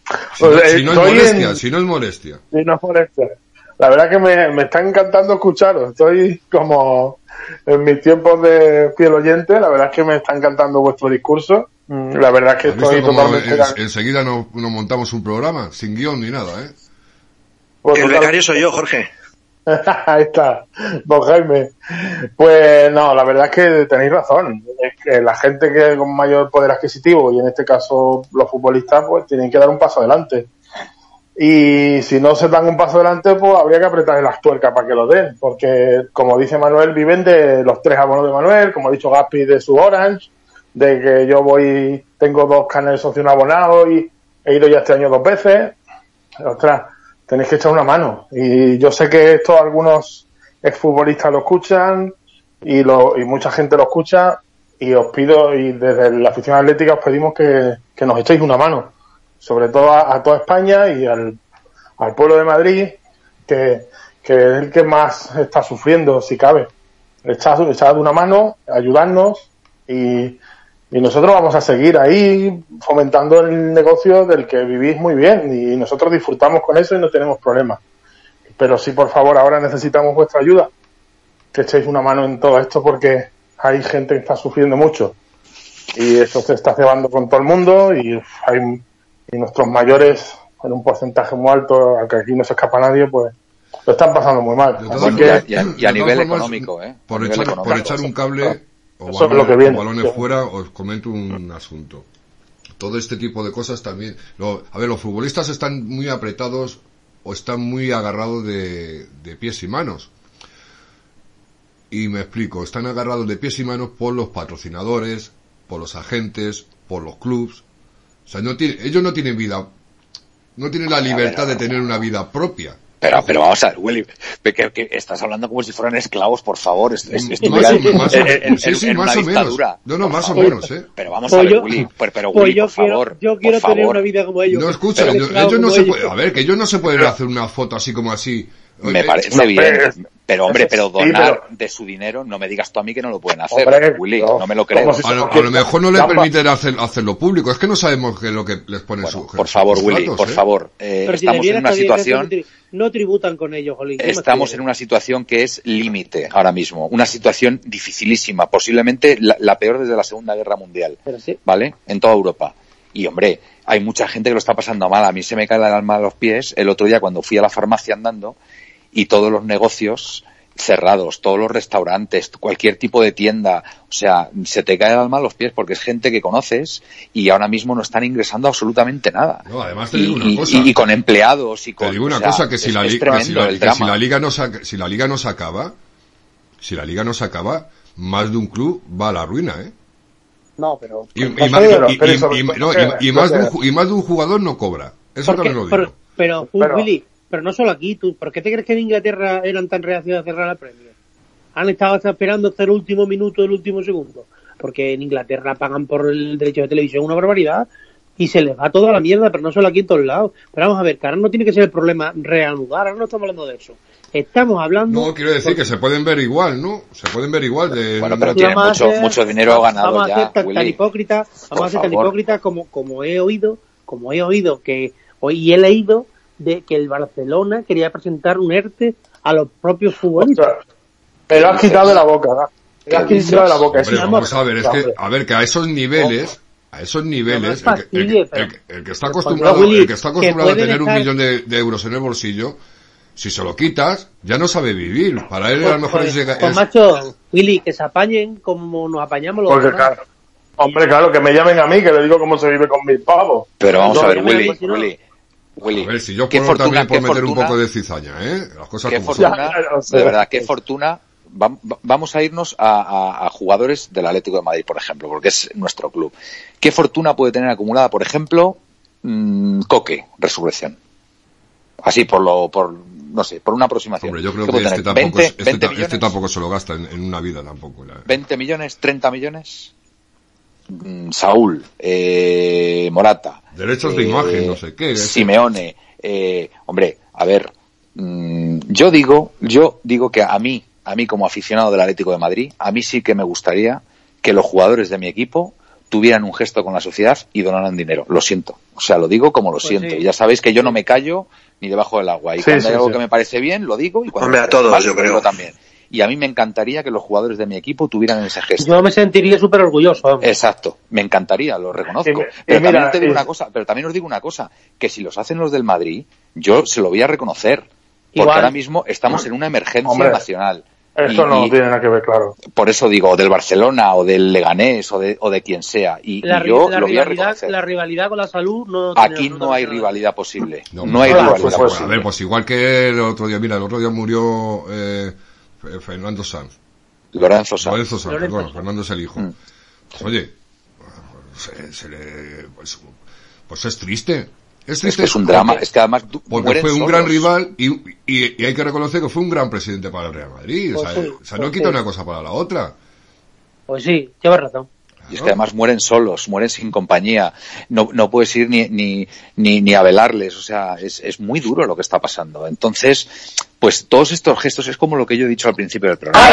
Speaker 2: no,
Speaker 8: Pues, eh,
Speaker 2: si no es molestia,
Speaker 8: en-
Speaker 2: si no es molestia.
Speaker 8: Sí, no es molestia. La verdad que me, me está encantando escucharos. Estoy como en mis tiempos de fiel oyente. La verdad es que me está encantando vuestro discurso. Mm, La verdad es que
Speaker 2: ¿Has visto
Speaker 8: estoy totalmente...
Speaker 2: en- enseguida nos, nos montamos un programa? Sin guion ni nada, ¿eh?
Speaker 8: pues,
Speaker 7: El becario soy yo, Jorge.
Speaker 8: Ahí está, don Jaime. Pues no, la verdad es que tenéis razón. Es que la gente que con mayor poder adquisitivo, y en este caso los futbolistas, pues tienen que dar un paso adelante. Y si no se dan un paso adelante, pues habría que apretar las tuercas para que lo den. Porque, como dice Manuel, viven de los tres abonos de Manuel, como ha dicho Gaspi de su Orange, de que yo voy, tengo dos canales socio un abonado y he ido ya este año dos veces. Ostras, tenéis que echar una mano. Y yo sé que esto algunos exfutbolistas lo escuchan y, lo, y mucha gente lo escucha y os pido, y desde la afición atlética os pedimos que, que nos echéis una mano. Sobre todo a, toda España y al, al pueblo de Madrid, que, que es el que más está sufriendo, si cabe. Echad, echad una mano, ayudarnos y, y nosotros vamos a seguir ahí fomentando el negocio del que vivís muy bien y nosotros disfrutamos con eso y no tenemos problemas. Pero sí, por favor, ahora necesitamos vuestra ayuda, que echéis una mano en todo esto porque hay gente que está sufriendo mucho y eso se está cebando con todo el mundo y hay y nuestros mayores en un porcentaje muy alto, al que aquí no se escapa nadie, pues lo están pasando muy mal. Así que-
Speaker 9: y a- y a- y a
Speaker 2: de todas
Speaker 9: nivel
Speaker 2: formas,
Speaker 9: económico, ¿eh?
Speaker 2: Por, echar, por echar un cable o,
Speaker 8: Eso es lo
Speaker 2: balones,
Speaker 8: que viene.
Speaker 2: o balones
Speaker 8: Sí.
Speaker 2: fuera, os comento un asunto. Todo este tipo de cosas también. lo- a ver, los futbolistas están muy apretados o están muy agarrados de, de pies y manos. Y me explico, están agarrados de pies y manos por los patrocinadores, por los agentes, por los clubs. O sea, no tiene, ellos no tienen vida, no tienen la libertad de tener una vida propia.
Speaker 9: Pero, pero vamos a ver, Willy, que, que estás hablando como si fueran esclavos, por favor. Es, es, estoy
Speaker 2: Más o-
Speaker 9: en- una
Speaker 2: o menos.
Speaker 9: dictadura.
Speaker 2: No, no,
Speaker 9: Por
Speaker 2: más o menos, ¿eh?
Speaker 9: Pero vamos
Speaker 5: Pues
Speaker 9: a ver,
Speaker 5: yo-
Speaker 9: Willy, pero, pero
Speaker 5: Pues
Speaker 9: Willy, por
Speaker 5: quiero,
Speaker 9: favor.
Speaker 5: yo
Speaker 9: por
Speaker 5: quiero tener
Speaker 9: favor.
Speaker 5: una vida como ellos.
Speaker 2: No escucha, yo- ellos no se
Speaker 5: ellos.
Speaker 2: puede, a ver, que ellos no se pueden hacer una foto así como así.
Speaker 9: Me parece
Speaker 8: no,
Speaker 9: bien,
Speaker 8: pero-
Speaker 9: pero hombre, pero
Speaker 8: Sí,
Speaker 9: donar
Speaker 8: pero-
Speaker 9: de su dinero, no me digas tú a mí que no lo pueden hacer,
Speaker 8: Hombre,
Speaker 9: Willy,
Speaker 8: no,
Speaker 9: no, me lo creo.
Speaker 8: si-
Speaker 2: A lo, a lo mejor no le permiten hacer, hacerlo público. Es que no sabemos qué es lo que les pone
Speaker 9: Bueno,
Speaker 2: su
Speaker 9: por favor, Willy,
Speaker 2: datos,
Speaker 9: por
Speaker 2: ¿eh?
Speaker 9: favor, eh,
Speaker 5: Pero
Speaker 9: estamos en una situación,
Speaker 5: no tri- no tributan con ellos, Jolín. ¿Qué más
Speaker 9: estamos en una situación que es límite ahora mismo, una situación dificilísima, posiblemente la, la peor desde la Segunda Guerra Mundial.
Speaker 5: Pero sí.
Speaker 9: ¿vale? En toda Europa. Y hombre, hay mucha gente que lo está pasando mal. A mí se me cae el alma a los pies el otro día cuando fui a la farmacia andando y todos los negocios cerrados, todos los restaurantes, cualquier tipo de tienda, o sea, se te cae el alma a los pies porque es gente que conoces y ahora mismo no están ingresando absolutamente nada.
Speaker 2: No, además te
Speaker 9: y,
Speaker 2: digo una
Speaker 9: y-
Speaker 2: cosa.
Speaker 9: y- y con empleados y con
Speaker 2: Te digo una
Speaker 9: o sea,
Speaker 2: cosa, que si
Speaker 9: es-
Speaker 2: la,
Speaker 9: es
Speaker 2: li-
Speaker 9: tremendo
Speaker 2: si la-
Speaker 9: el
Speaker 2: que si
Speaker 9: drama.
Speaker 2: la liga no se, si la liga no se acaba, si la liga no se acaba, más de un club va a la ruina, ¿eh?
Speaker 5: No, pero...
Speaker 2: Y, más, de un,
Speaker 8: que-
Speaker 2: ju- y más de un jugador no cobra. Eso
Speaker 5: ¿Por qué?
Speaker 2: también lo digo.
Speaker 5: Pero, pero,
Speaker 8: Pero-
Speaker 5: Willy, pero no solo aquí, tú, ¿por qué te crees que en Inglaterra eran tan reacios a cerrar la Premier? Han estado hasta esperando hasta el último minuto del último segundo. Porque en Inglaterra pagan por el derecho de televisión una barbaridad y se les va toda la mierda, pero no solo aquí en todos lados. Pero vamos a ver, que ahora no tiene que ser el problema reanudar, ahora no estamos hablando de eso. Estamos hablando...
Speaker 2: No, quiero decir que se pueden ver igual, ¿no? Se pueden ver igual de...
Speaker 9: Bueno, pero tiene mucho, mucho dinero ganado
Speaker 5: vamos a
Speaker 9: ya,
Speaker 5: ser tan, tan
Speaker 9: Willy.
Speaker 5: hipócritas,
Speaker 9: Por
Speaker 5: vamos a ser tan hipócritas como, como he oído, como he oído que, o- y he leído de que el Barcelona quería presentar un ERTE a los propios futbolistas.
Speaker 8: Ostras, Me lo has quitado de la boca. Me lo has quitado de la boca.
Speaker 2: Hombre, vamos a ver, es que, a ver, que a esos niveles, a esos niveles,
Speaker 5: No
Speaker 2: el, que, el
Speaker 5: fastidie,
Speaker 2: que- el que- el que está acostumbrado, el que está acostumbrado a tener un millón de, de euros en el bolsillo, si se lo quitas, ya no sabe vivir. Para él a lo mejor
Speaker 5: Pues,
Speaker 2: es,
Speaker 5: pues,
Speaker 2: es-
Speaker 5: macho, Willy, que se apañen como nos apañamos los
Speaker 8: Porque,
Speaker 5: demás.
Speaker 8: claro, hombre, claro, que me llamen a mí, que le digo cómo se vive con mis pavos.
Speaker 9: Pero vamos
Speaker 8: No,
Speaker 9: a ver, Willy,
Speaker 5: si no-
Speaker 9: Willy, Willy,
Speaker 2: a ver, si yo
Speaker 9: qué
Speaker 2: puedo
Speaker 9: fortuna,
Speaker 2: también por
Speaker 9: qué
Speaker 2: meter un
Speaker 9: fortuna,
Speaker 2: poco de cizaña, ¿eh? Las cosas
Speaker 9: qué
Speaker 2: como son.
Speaker 9: fortuna,
Speaker 8: sé.
Speaker 9: de verdad, qué fortuna. Vam- va- Vamos a irnos a, a- a jugadores del Atlético de Madrid, por ejemplo, porque es nuestro club. ¿Qué fortuna puede tener acumulada, por ejemplo, mm, Coque, Resurrección? Así, por lo, por, no sé, por una aproximación.
Speaker 2: Hombre, yo creo
Speaker 9: ¿Qué
Speaker 2: que este tampoco,
Speaker 9: 20,
Speaker 2: es- este,
Speaker 9: 20
Speaker 2: ta- este tampoco se lo gasta en, en una vida tampoco. la-
Speaker 9: 20 millones, 30 millones. Mm, Saúl, eh, Morata.
Speaker 2: Derechos de
Speaker 9: eh,
Speaker 2: imagen, no sé qué.
Speaker 9: Simeone, eh, hombre, a ver, mm, yo digo, yo digo que a mí, a mí como aficionado del Atlético de Madrid, a mí sí que me gustaría que los jugadores de mi equipo tuvieran un gesto con la sociedad y donaran dinero. Lo siento. O sea, lo digo como lo
Speaker 5: Pues
Speaker 9: siento.
Speaker 5: sí.
Speaker 9: Ya sabéis que yo no me callo ni debajo del agua. Y
Speaker 8: Sí,
Speaker 9: cuando
Speaker 8: sí,
Speaker 9: hay algo
Speaker 8: sí.
Speaker 9: que me parece bien, lo digo. Y cuando
Speaker 7: Hombre,
Speaker 9: me
Speaker 7: a todos,
Speaker 9: mal,
Speaker 7: yo
Speaker 9: lo digo
Speaker 7: creo.
Speaker 9: también. Y a mí me encantaría que los jugadores de mi equipo tuvieran ese gesto.
Speaker 5: Yo me sentiría súper orgulloso.
Speaker 9: Exacto, me encantaría, lo reconozco. Pero
Speaker 8: mira,
Speaker 9: también te digo una cosa, pero también os digo una cosa, que si los hacen los del Madrid, yo se lo voy a reconocer, porque
Speaker 5: Igual.
Speaker 9: ahora mismo estamos en una emergencia
Speaker 8: Hombre,
Speaker 9: nacional.
Speaker 8: Esto
Speaker 9: Y-
Speaker 8: no
Speaker 9: y
Speaker 8: tiene nada que ver, claro.
Speaker 9: por eso digo, del Barcelona o del Leganés o de, o de quien sea, y,
Speaker 5: La,
Speaker 9: y
Speaker 5: ri-
Speaker 9: yo
Speaker 5: la
Speaker 9: lo voy a
Speaker 5: rivalidad,
Speaker 9: reconocer.
Speaker 5: la rivalidad con la salud no tiene
Speaker 9: Aquí no hay rivalidad posible, no,
Speaker 2: No,
Speaker 9: hay
Speaker 8: no,
Speaker 9: rivalidad
Speaker 8: pues, pues,
Speaker 2: Pues, a
Speaker 9: posible.
Speaker 2: ver, pues igual que el otro día, mira, el otro día murió eh, Fernando Sanz.
Speaker 9: Lorenzo Sanz.
Speaker 2: Lorenzo Sanz,
Speaker 5: Lorenzo
Speaker 2: perdón,
Speaker 5: Sanz.
Speaker 2: Fernando es el hijo.
Speaker 9: Mm.
Speaker 2: Pues, oye, se, se le, pues, pues es triste. Es
Speaker 9: Es
Speaker 2: triste
Speaker 9: que es un drama,
Speaker 2: porque-
Speaker 9: es que además
Speaker 2: Porque fue un
Speaker 9: solos.
Speaker 2: gran rival y, y, y hay que reconocer que fue un gran presidente para el Real Madrid. o
Speaker 5: Pues
Speaker 2: sea,
Speaker 5: sí,
Speaker 2: o sea,
Speaker 5: pues
Speaker 2: no quita
Speaker 5: sí.
Speaker 2: una cosa para la otra.
Speaker 5: Pues sí, llevas razón.
Speaker 9: Y es que además mueren solos, mueren sin compañía, no, no puedes ir ni, ni, ni, ni a velarles, o sea, es, es muy duro lo que está pasando. Entonces, pues todos estos gestos es como lo que yo he dicho al principio del programa.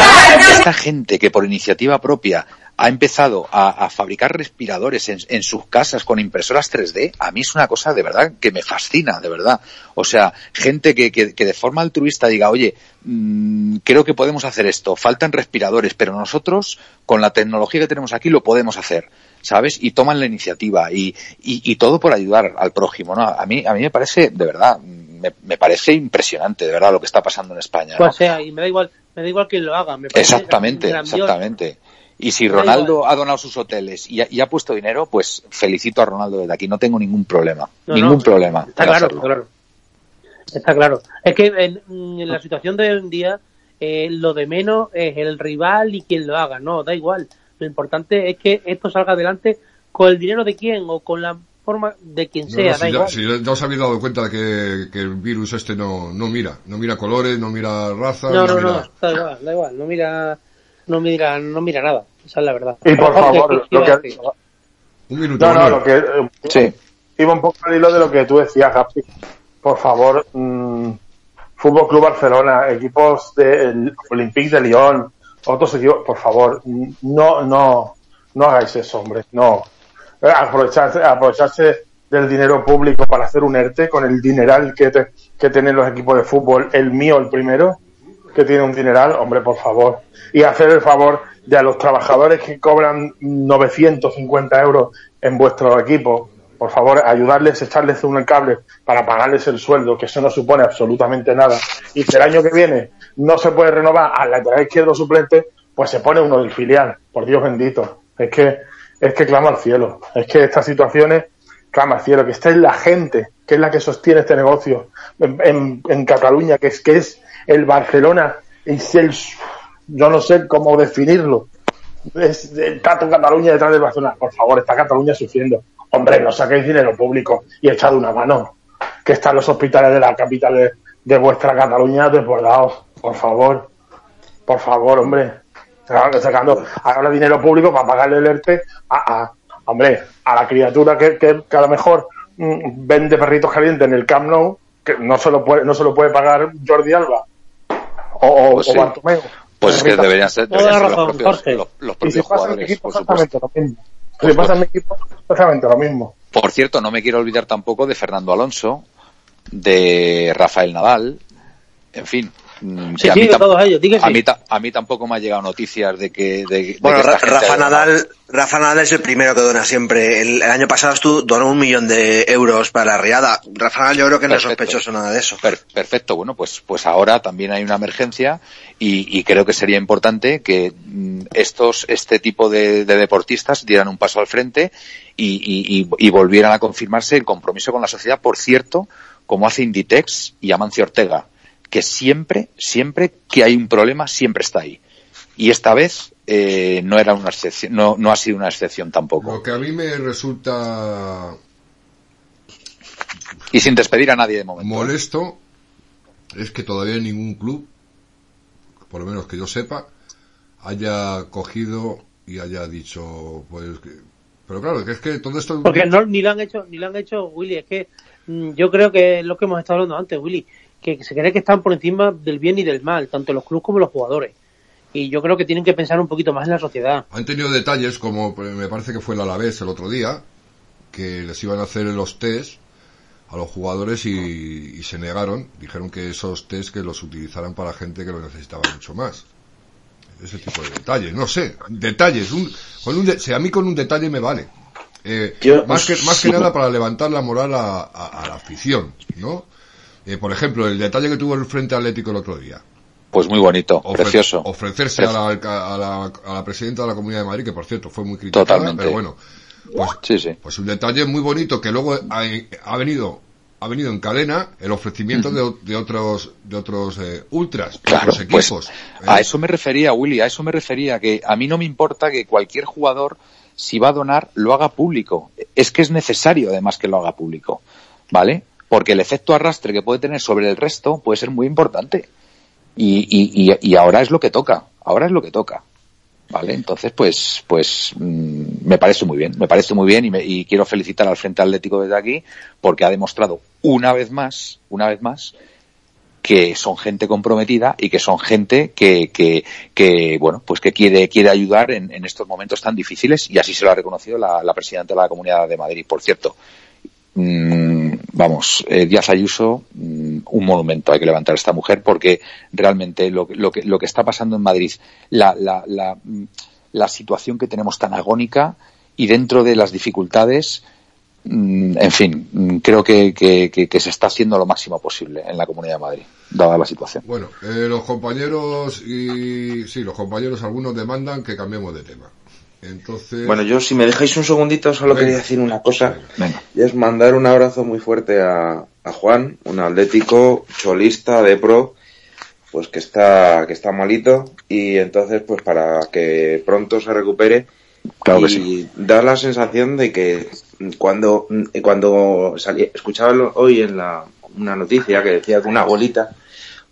Speaker 9: Esta gente que por iniciativa propia ha empezado a, a fabricar respiradores en, en sus casas con impresoras 3D, a mí es una cosa de verdad que me fascina, de verdad. O sea, gente que, que, que de forma altruista diga, oye, mm, creo que podemos hacer esto, faltan respiradores, pero nosotros, con la tecnología que tenemos aquí, lo podemos hacer. ¿Sabes? Y toman la iniciativa y, y, y todo por ayudar al prójimo, ¿no? A mí, a mí me parece, de verdad, me, me parece impresionante, de verdad, lo que está pasando en España. ¿no?
Speaker 5: Pues sea, y me da igual, me da igual quién lo haga. Me parece
Speaker 9: Exactamente, exactamente. Y si Ronaldo ha donado sus hoteles y ha, y ha puesto dinero, pues felicito a Ronaldo desde aquí. No tengo ningún problema.
Speaker 5: No,
Speaker 9: ningún
Speaker 5: no,
Speaker 9: problema.
Speaker 5: Está claro, está claro. Está claro. Es que en, en la situación de hoy en día, eh, lo de menos es el rival y quien lo haga. No, da igual. Lo importante es que esto salga adelante con el dinero de quién o con la forma de quien
Speaker 2: No,
Speaker 5: sea.
Speaker 2: no,
Speaker 5: da
Speaker 2: si, ya,
Speaker 5: igual.
Speaker 2: si ya os habéis dado cuenta de que, que el virus este no, no mira, no mira colores, no mira raza,
Speaker 5: no, no,
Speaker 2: mira...
Speaker 5: no, da igual, da igual. No mira, no mira, no mira nada. Esa es la verdad.
Speaker 8: Y por favor, lo
Speaker 5: que-
Speaker 2: Un minuto,
Speaker 8: No, no, lo que eh,
Speaker 9: Sí.
Speaker 8: iba un poco al hilo de lo que tú decías, Gapi. Por favor, mm, Fútbol Club Barcelona, equipos del Olympique de Lyon, otros equipos, por favor, no, no, no hagáis eso, hombre, no. Aprovecharse, aprovecharse del dinero público para hacer un ERTE con el dineral que, te- que tienen los equipos de fútbol, el mío el primero, que tiene un dineral, hombre, por favor. Y hacer el favor de a los trabajadores que cobran 950 euros en vuestro equipo, por favor, ayudarles, echarles un cable para pagarles el sueldo, que eso no supone absolutamente nada. Y si el año que viene no se puede renovar al lateral izquierdo suplente, pues se pone uno del filial, por Dios bendito. Es que, es que clama al cielo. Es que estas situaciones clama al cielo, que esta es la gente, que es la que sostiene este negocio en, en- Cataluña, que es, que es el Barcelona, es el, yo no sé cómo definirlo. Es el Tato Cataluña detrás del Barcelona. Por favor, está Cataluña sufriendo. Hombre, no saquéis dinero público y echad una mano. Que están los hospitales de la capital de, de vuestra Cataluña desbordados. Por favor. Por favor, hombre. Sacando, sacando ahora dinero público para pagarle el ERTE a, a- hombre, a la criatura que, que, que a lo mejor mm, vende perritos calientes en el Camp Nou, que no se lo puede, no se lo puede pagar Jordi Alba o, o,
Speaker 9: Pues
Speaker 8: o
Speaker 9: sí.
Speaker 8: Bartomeu.
Speaker 9: Pues es que deberían ser, deberían ser los, propios,
Speaker 5: Jorge.
Speaker 9: los, los
Speaker 8: y
Speaker 9: propios
Speaker 8: si
Speaker 9: jugadores,
Speaker 8: equipo,
Speaker 9: por supuesto.
Speaker 8: exactamente lo mismo. Si pasa en mi equipo, exactamente lo mismo.
Speaker 9: Por cierto, no me quiero olvidar tampoco de Fernando Alonso, de Rafael Nadal, en fin. Mm,
Speaker 5: Sí,
Speaker 9: a mí
Speaker 5: todos ellos,
Speaker 9: a mí, ta- a mí tampoco me ha llegado noticias de que, de, de
Speaker 7: Bueno,
Speaker 9: que gente
Speaker 7: Rafa. Nadal, Rafa Nadal es el primero que dona siempre. El, el año pasado estuvo, donó un millón de euros para la riada. Rafa Nadal yo creo que no es
Speaker 9: Perfecto.
Speaker 7: sospechoso nada de eso.
Speaker 9: Per- perfecto, bueno, pues, pues ahora también hay una emergencia y, y creo que sería importante que mm, estos, este tipo de, de deportistas dieran un paso al frente y, y- y- y volvieran a confirmarse el compromiso con la sociedad, por cierto, como hace Inditex y Amancio Ortega, que siempre, siempre que hay un problema, siempre está ahí. Y esta vez eh, no era una excepción, no, no ha sido una excepción tampoco.
Speaker 2: Lo que a mí me resulta
Speaker 9: Y sin despedir a nadie de momento. ¿eh?
Speaker 2: molesto es que todavía ningún club, por lo menos que yo sepa, haya cogido y haya dicho, pues, que- pero claro, que es que todo esto...
Speaker 5: Porque no, ni lo han hecho, ni lo han hecho, Willy. Es que mm, yo creo que es lo que hemos estado hablando antes, Willy, que se cree que están por encima del bien y del mal, tanto los clubes como los jugadores. y yo creo que tienen que pensar un poquito más en la sociedad.
Speaker 2: Han tenido detalles como me parece que fue el Alavés el otro día, que les iban a hacer los test a los jugadores y, y se negaron, dijeron que esos test que los utilizaran para gente que lo necesitaba mucho más. Ese tipo de detalles, no sé, detalles, un, con un de- si a mí con un detalle me vale. Eh,
Speaker 6: Yo-
Speaker 2: más que, más que nada para levantar la moral a, a- a la afición, ¿no? Eh, por ejemplo, el detalle que tuvo el Frente Atlético el otro día.
Speaker 9: Pues muy bonito,
Speaker 2: Ofre-
Speaker 9: precioso.
Speaker 2: Ofrecerse a la, a, la, a la presidenta de la Comunidad de Madrid, que por cierto fue muy criticada,
Speaker 9: Totalmente.
Speaker 2: pero bueno, pues,
Speaker 9: Sí, sí.
Speaker 2: pues un detalle muy bonito que luego ha, ha venido ha venido en cadena el ofrecimiento de, otros de otros eh, ultras, de otros
Speaker 9: pues
Speaker 2: equipos.
Speaker 9: a
Speaker 2: Eh,
Speaker 9: eso me refería, Willy, a eso me refería, que a mí no me importa que cualquier jugador, si va a donar, lo haga público. Es que es necesario, además, que lo haga público, ¿vale? Porque el efecto arrastre que puede tener sobre el resto puede ser muy importante. Y, ahora es lo que toca, ahora es lo que toca. ¿Vale? Entonces, pues, pues, mm, me parece muy bien, me parece muy bien y, me- y quiero felicitar al Frente Atlético desde aquí porque ha demostrado una vez más, una vez más, que son gente comprometida y que son gente que, que, que bueno, pues que quiere, quiere ayudar en, en estos momentos tan difíciles y así se lo ha reconocido la, la presidenta de la Comunidad de Madrid, por cierto. Mm, vamos, eh, Díaz Ayuso, mm, un monumento hay que levantar a esta mujer porque realmente lo, que- lo, que, lo que está pasando en Madrid, mm, la situación que tenemos tan agónica y dentro de las dificultades, en fin, creo que se está haciendo lo máximo posible en la Comunidad de Madrid, dada la situación.
Speaker 2: Bueno, eh, los compañeros y sí, los compañeros algunos demandan que cambiemos de tema. Entonces,
Speaker 6: Bueno, yo si me dejáis un segundito solo
Speaker 2: Venga.
Speaker 6: quería decir una cosa.
Speaker 9: Venga.
Speaker 6: Y es mandar un abrazo muy fuerte a, a Juan, un atlético cholista de pro, pues que está, que está malito y entonces pues para que pronto se recupere
Speaker 9: Claro que
Speaker 6: y
Speaker 9: sí.
Speaker 6: da la sensación de que cuando, cuando salí, escuchaba hoy en la, una noticia que decía que una abuelita,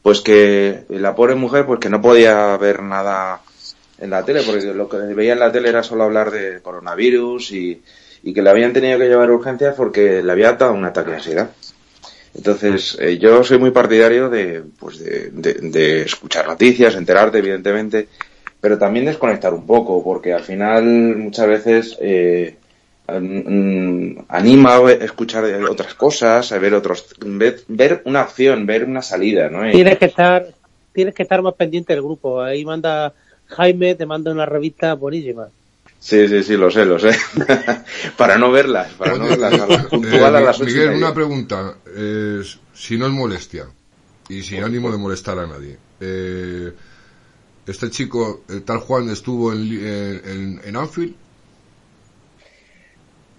Speaker 6: pues que la pobre mujer pues que no podía ver nada en la tele, porque lo que veía en la tele era solo hablar de coronavirus y, y que le habían tenido que llevar a urgencias porque le había dado un ataque de ansiedad. Entonces, eh, yo soy muy partidario de, pues de, de- escuchar noticias, enterarte, evidentemente, pero también desconectar un poco, porque al final muchas veces eh, mm, anima a escuchar otras cosas, a ver otros, ver, una acción, ver una salida, ¿no?
Speaker 5: Tienes que estar, tienes que estar más pendiente del grupo. Ahí manda Jaime, te manda una revista buenísima.
Speaker 6: Sí, sí, sí, lo sé, lo sé. para no verlas, para no verlas a
Speaker 2: eh,
Speaker 6: puntual a las
Speaker 2: Miguel, una pregunta, eh, si no es molestia y sin ánimo de molestar a nadie. Eh, este chico, el tal Juan, estuvo en, Li- en, en- Anfield.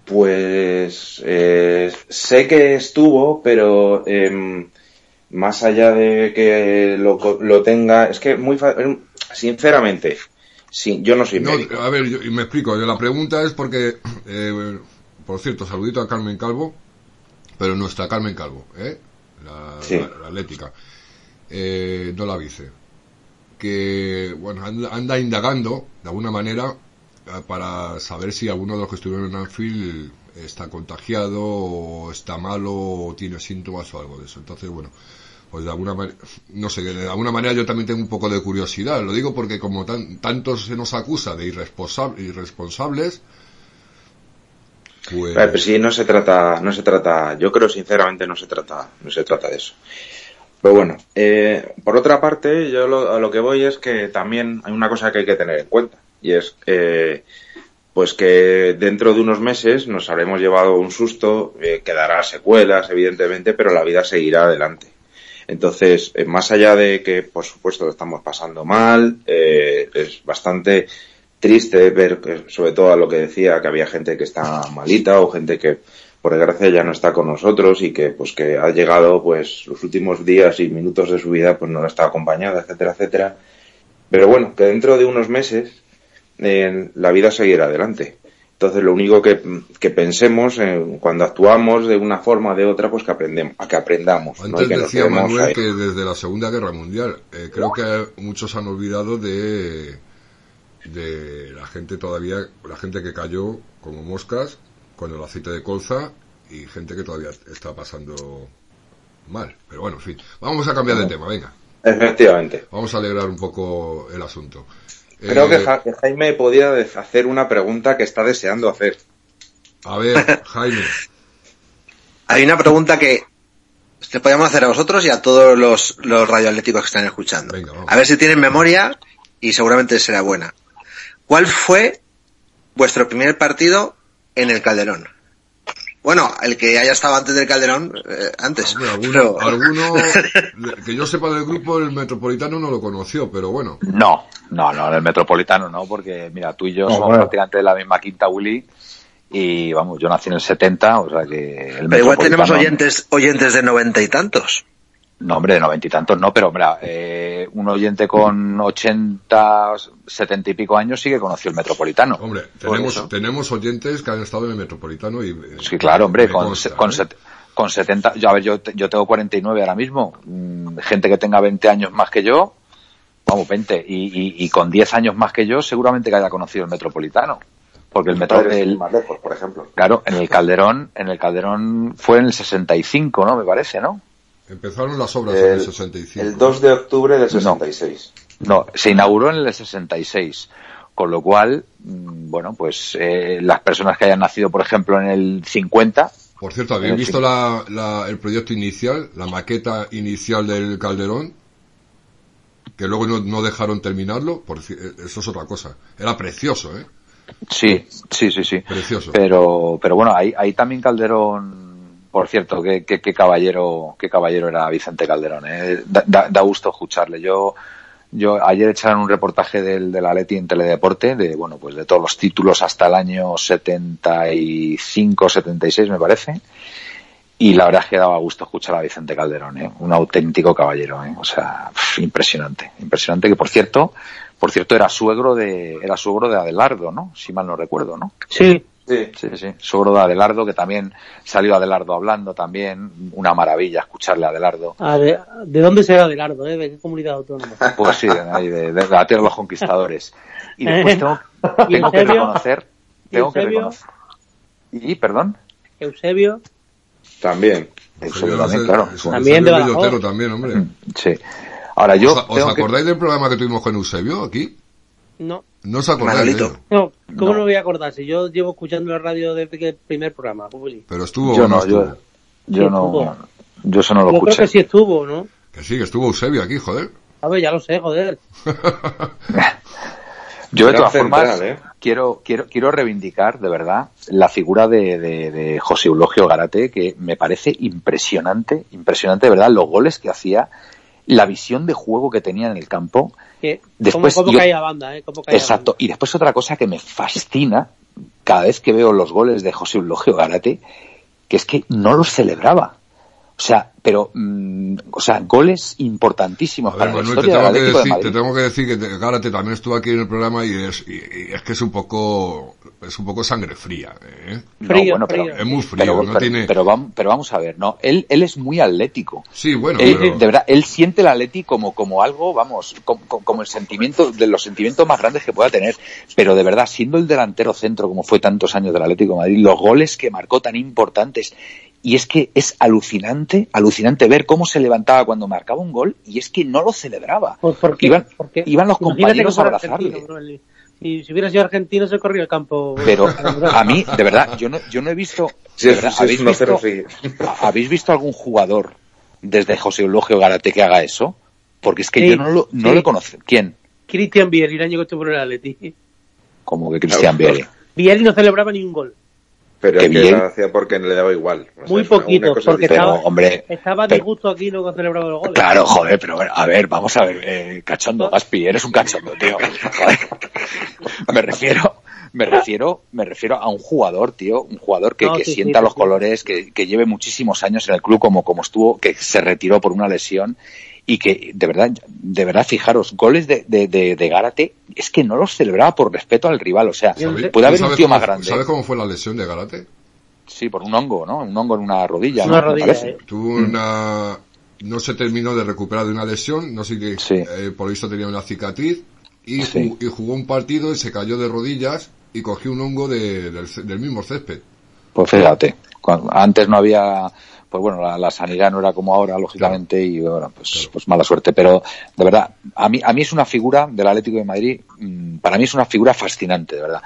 Speaker 6: Pues eh, sé que estuvo, pero em, más allá de que lo, lo tenga, es que muy fa- em, sinceramente, sí, yo no soy
Speaker 2: No,
Speaker 6: médico.
Speaker 2: a ver, yo- y me explico. La pregunta es porque, eh, por cierto, saludito a Carmen Calvo, pero nuestra Carmen Calvo, ¿eh? La,
Speaker 6: Sí.
Speaker 2: la- la atlética, eh, no la vice. Que, bueno, anda, anda indagando, de alguna manera, eh, para saber si alguno de los que estuvieron en Anfield está contagiado o está malo o tiene síntomas o algo de eso. Entonces, bueno, pues de alguna manera, no sé, de alguna manera yo también tengo un poco de curiosidad. Lo digo porque como tan, tanto se nos acusa de irresponsab- irresponsables, pues...
Speaker 6: Pero sí, no se trata, no se trata, yo creo sinceramente no se trata, no se trata de eso. Pero bueno, eh, por otra parte, yo lo, a lo que voy es que también hay una cosa que hay que tener en cuenta y es eh, pues que dentro de unos meses nos habremos llevado un susto, eh, quedará secuelas evidentemente, pero la vida seguirá adelante. Entonces, eh, más allá de que, por supuesto, lo estamos pasando mal, eh, es bastante triste ver, sobre todo a lo que decía, que había gente que está malita o gente que, por desgracia, ya no está con nosotros y que, pues, que ha llegado, pues, los últimos días y minutos de su vida, pues, no está acompañada, etcétera, etcétera. Pero bueno, que dentro de unos meses eh, la vida seguirá adelante. Entonces, lo único que, que pensemos eh, cuando actuamos de una forma o de otra, pues que aprendemos, a que aprendamos, ¿no?
Speaker 2: Antes
Speaker 6: que nos
Speaker 2: decía Manuel
Speaker 6: ahí.
Speaker 2: que desde la Segunda Guerra Mundial, eh, creo que muchos han olvidado de, de la gente todavía, la gente que cayó como moscas con el aceite de colza y gente que todavía está pasando mal. Pero bueno, en fin, vamos a cambiar de tema, venga.
Speaker 6: Efectivamente.
Speaker 2: Vamos a alegrar un poco el asunto.
Speaker 6: Creo
Speaker 2: Eh,
Speaker 6: que Ja- que Jaime podía hacer una pregunta que está deseando hacer.
Speaker 2: A ver, Jaime.
Speaker 7: Hay una pregunta que le podemos hacer a vosotros y a todos los, los radioatléticos que están escuchando.
Speaker 2: Venga.
Speaker 7: A ver si tienen memoria y seguramente será buena. ¿Cuál fue vuestro primer partido en el Calderón? Bueno, el que haya estado antes del Calderón, eh, antes.
Speaker 2: Hombre, alguno,
Speaker 7: Pero-
Speaker 2: alguno, que yo sepa del grupo, el Metropolitano no lo conoció, pero bueno.
Speaker 9: No, no, no, en el Metropolitano no, porque mira, tú y yo
Speaker 8: No,
Speaker 9: somos
Speaker 8: bueno.
Speaker 9: prácticamente de la misma quinta Willy y vamos, yo nací en el 70, o sea que el
Speaker 7: Pero igual tenemos oyentes, oyentes de noventa y tantos.
Speaker 9: No, hombre, de noventa y tantos no, pero mira, eh, un oyente con 80, 70 y pico años sí que conoció el Metropolitano.
Speaker 2: Hombre, tenemos, tenemos oyentes que han estado en el Metropolitano y... eh,
Speaker 9: Sí, claro, hombre, con,
Speaker 2: consta,
Speaker 9: se- con,
Speaker 2: ¿eh?
Speaker 9: set- con 70, yo, a ver, yo, yo tengo 49 ahora mismo, mm, gente que tenga 20 años más que yo, vamos, 20, y, y, y con 10 años más que yo, seguramente que haya conocido el Metropolitano. Porque el metro,
Speaker 6: Padres
Speaker 9: el-
Speaker 6: más lejos, por ejemplo.
Speaker 9: claro, en el Calderón, en el Calderón fue en el 65, ¿no? Me parece, ¿no?
Speaker 2: Empezaron las obras en el
Speaker 6: El,
Speaker 2: 65.
Speaker 6: el 2 de octubre del 66.
Speaker 9: No, se inauguró en el 66. Con lo cual, mm, bueno, pues eh, las personas que hayan nacido, por ejemplo, en el 50,
Speaker 2: Por cierto, ¿habéis visto la, la- el proyecto inicial, la maqueta inicial del Calderón? Que luego no, no dejaron terminarlo, por, eh, eso es otra cosa. Era precioso, ¿eh?
Speaker 9: sí, sí, sí, sí.
Speaker 2: Precioso.
Speaker 9: Pero, pero bueno, ahí, ahí también Calderón, por cierto, qué, qué, qué caballero, qué caballero era Vicente Calderón, ¿eh? da, da- da gusto escucharle. Yo, yo ayer echaron un reportaje del, del Atleti en Teledeporte, de, bueno, pues de todos los títulos hasta el año 75, 76 me parece. Y la verdad es que daba gusto escuchar a Vicente Calderón, ¿eh? un auténtico caballero, ¿eh? o sea, impresionante, impresionante que por cierto, por cierto era suegro de, era suegro de Adelardo, ¿no? Si mal no recuerdo, ¿no?
Speaker 5: Sí,
Speaker 6: Sí.
Speaker 9: Sí, sí, suegro de Adelardo, que también salió Adelardo hablando también, una maravilla escucharle a Adelardo.
Speaker 5: Ah, de, ¿de dónde será Adelardo? ¿eh? ¿De qué comunidad autónoma?
Speaker 9: Pues sí, de, ahí, de, de la tierra de los conquistadores. Y después tengo,
Speaker 5: ¿Y
Speaker 9: tengo que
Speaker 5: Eusebio?
Speaker 9: reconocer,
Speaker 5: ¿Y
Speaker 9: tengo que
Speaker 5: Eusebio?
Speaker 9: reconocer. Y, perdón,
Speaker 5: Eusebio,
Speaker 6: También.
Speaker 9: Eusebio también, claro.
Speaker 2: Eso-
Speaker 5: También de
Speaker 2: Eusebio también, hombre.
Speaker 9: Sí. Ahora yo
Speaker 2: ¿Os, os
Speaker 9: tengo que-
Speaker 2: acordáis del programa que tuvimos con Eusebio aquí?
Speaker 5: No.
Speaker 2: No os acordáis?
Speaker 5: No, ¿cómo
Speaker 9: No.
Speaker 5: no. voy a acordar? Si yo llevo escuchando la radio desde que el primer programa, Juli.
Speaker 2: Pero estuvo
Speaker 9: yo
Speaker 2: o no
Speaker 9: no, yo,
Speaker 2: estuvo.
Speaker 9: yo
Speaker 5: Sí,
Speaker 9: no,
Speaker 5: estuvo.
Speaker 9: yo eso no lo
Speaker 5: Yo creo
Speaker 9: escuché.
Speaker 5: que sí estuvo, ¿no?
Speaker 2: Que sí, que estuvo Eusebio aquí, joder.
Speaker 5: A ver, ya lo sé, joder.
Speaker 9: Yo de todas
Speaker 6: central,
Speaker 9: formas
Speaker 6: ¿eh?
Speaker 9: quiero quiero quiero reivindicar de verdad la figura de, de, de José Eulogio Garate que me parece impresionante, impresionante de verdad los goles que hacía, la visión de juego que tenía en el campo. Después
Speaker 5: ¿Cómo, cómo
Speaker 9: yo-
Speaker 5: caía banda, eh? ¿Cómo caía
Speaker 9: Exacto. Y después otra cosa que me fascina cada vez que veo los goles de José Eulogio Garate, que es que no los celebraba. O sea, pero, mm, o sea, goles importantísimos
Speaker 2: ver,
Speaker 9: para la
Speaker 2: Manuel, te
Speaker 9: historia del
Speaker 2: tengo, que
Speaker 9: Atlético de
Speaker 2: decir, te tengo que decir que te- Gárate también estuvo aquí en el programa y es, y, y es que es un poco, es un poco sangre fría, ¿eh?
Speaker 9: No,
Speaker 5: Frío,
Speaker 9: bueno, pero-
Speaker 5: frío.
Speaker 2: Es muy frío,
Speaker 9: pero,
Speaker 2: no
Speaker 9: pero-
Speaker 2: tiene...
Speaker 9: pero vam- pero vamos a ver, no, él, él es muy atlético.
Speaker 2: Sí, bueno,
Speaker 9: Él,
Speaker 2: pero...
Speaker 9: de verdad, él siente el Atleti como, como algo, vamos, como, como el sentimiento, de los sentimientos más grandes que pueda tener. Pero de verdad, siendo el delantero centro, como fue tantos años del Atlético de Madrid, los goles que marcó tan importantes. Y es que es alucinante, alucinante ver cómo se levantaba cuando marcaba un gol y es que no lo celebraba.
Speaker 5: Pues porque,
Speaker 9: Iban,
Speaker 5: porque
Speaker 9: iban los compañeros a abrazarle.
Speaker 5: bro, si hubiera sido argentino se corría el campo.
Speaker 9: Pero a mí, de verdad, yo no, yo no he visto,
Speaker 6: Sí,
Speaker 9: verdad,
Speaker 6: sí,
Speaker 9: ¿habéis, visto
Speaker 6: acero seguido.
Speaker 9: ¿habéis visto algún jugador desde José Eulogio Garate que haga eso? Porque es que
Speaker 5: Sí,
Speaker 9: yo no lo, no
Speaker 5: sí.
Speaker 9: lo conozco. ¿Quién?
Speaker 5: Cristian Vieri, el año que estuvo en el Atleti.
Speaker 9: Como que Cristian. Vieri.
Speaker 5: Vieri no celebraba ni un gol.
Speaker 6: Pero que
Speaker 9: bien.
Speaker 6: lo hacía porque le daba igual. O sea,
Speaker 5: Muy poquito, porque
Speaker 9: Pero,
Speaker 5: estaba,
Speaker 9: hombre,
Speaker 5: estaba
Speaker 9: pero-
Speaker 5: disgusto aquí no celebraba los goles.
Speaker 9: Claro, joder, pero a ver, vamos a ver, eh, cachondo, Gaspi, eres un cachondo, tío. Joder. Me refiero, me refiero, me refiero a un jugador, tío, un jugador que,
Speaker 5: No,
Speaker 9: que
Speaker 5: sí, sí,
Speaker 9: sienta
Speaker 5: sí,
Speaker 9: los
Speaker 5: sí.
Speaker 9: colores, que, que lleve muchísimos años en el club como, como estuvo, que se retiró por una lesión y que, de verdad, de verdad, fijaros, goles de, de, de, de Gárate, es que no los celebraba por respeto al rival, o sea, puede haber
Speaker 2: ¿Tú
Speaker 9: un tío
Speaker 2: cómo-
Speaker 9: más grande.
Speaker 2: ¿Sabes cómo fue la lesión de Garate?
Speaker 9: Sí, por un hongo, ¿no? Un hongo en una rodilla,
Speaker 5: Una rodilla, eh.
Speaker 2: Tuvo una... No se terminó de recuperar de una lesión, no sé qué,
Speaker 9: Sí.
Speaker 2: eh, por eso tenía una cicatriz, y,
Speaker 9: Sí.
Speaker 2: ju- y jugó un partido y se cayó de rodillas y cogió un hongo de- del, del mismo césped.
Speaker 9: Pues fíjate, cuando- antes no había, pues bueno, la, la sanidad no era como ahora, lógicamente, y bueno, pues, pues mala suerte. Pero de verdad, a mí, a mí es una figura del Atlético de Madrid, mm, para mí es una figura fascinante, de verdad.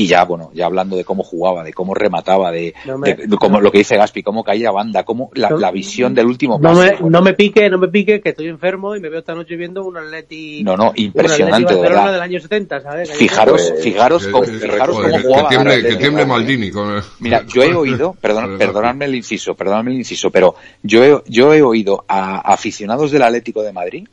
Speaker 9: Y ya, bueno, ya hablando de cómo jugaba, de cómo remataba, de,
Speaker 5: No me-
Speaker 9: de- de cómo, lo que dice Gaspi, cómo caía banda, cómo la,
Speaker 5: No-
Speaker 9: la visión del último
Speaker 5: No
Speaker 9: pase.
Speaker 5: me, no me pique, no me pique, que estoy enfermo y me veo esta noche viendo un Atleti.
Speaker 9: No, no, impresionante, de
Speaker 5: Barcelona del año 70, ¿sabes?
Speaker 9: Fijaros, fijaros,
Speaker 2: Que-
Speaker 9: cómo,
Speaker 2: que-
Speaker 9: fijaros cómo jugaba
Speaker 2: que tiemble, que
Speaker 9: de
Speaker 2: tiemble. Maldini con
Speaker 9: Mira, yo he oído, perdón, perdonadme el inciso, perdonadme el inciso, pero yo he, yo he oído a aficionados del Atlético de Madrid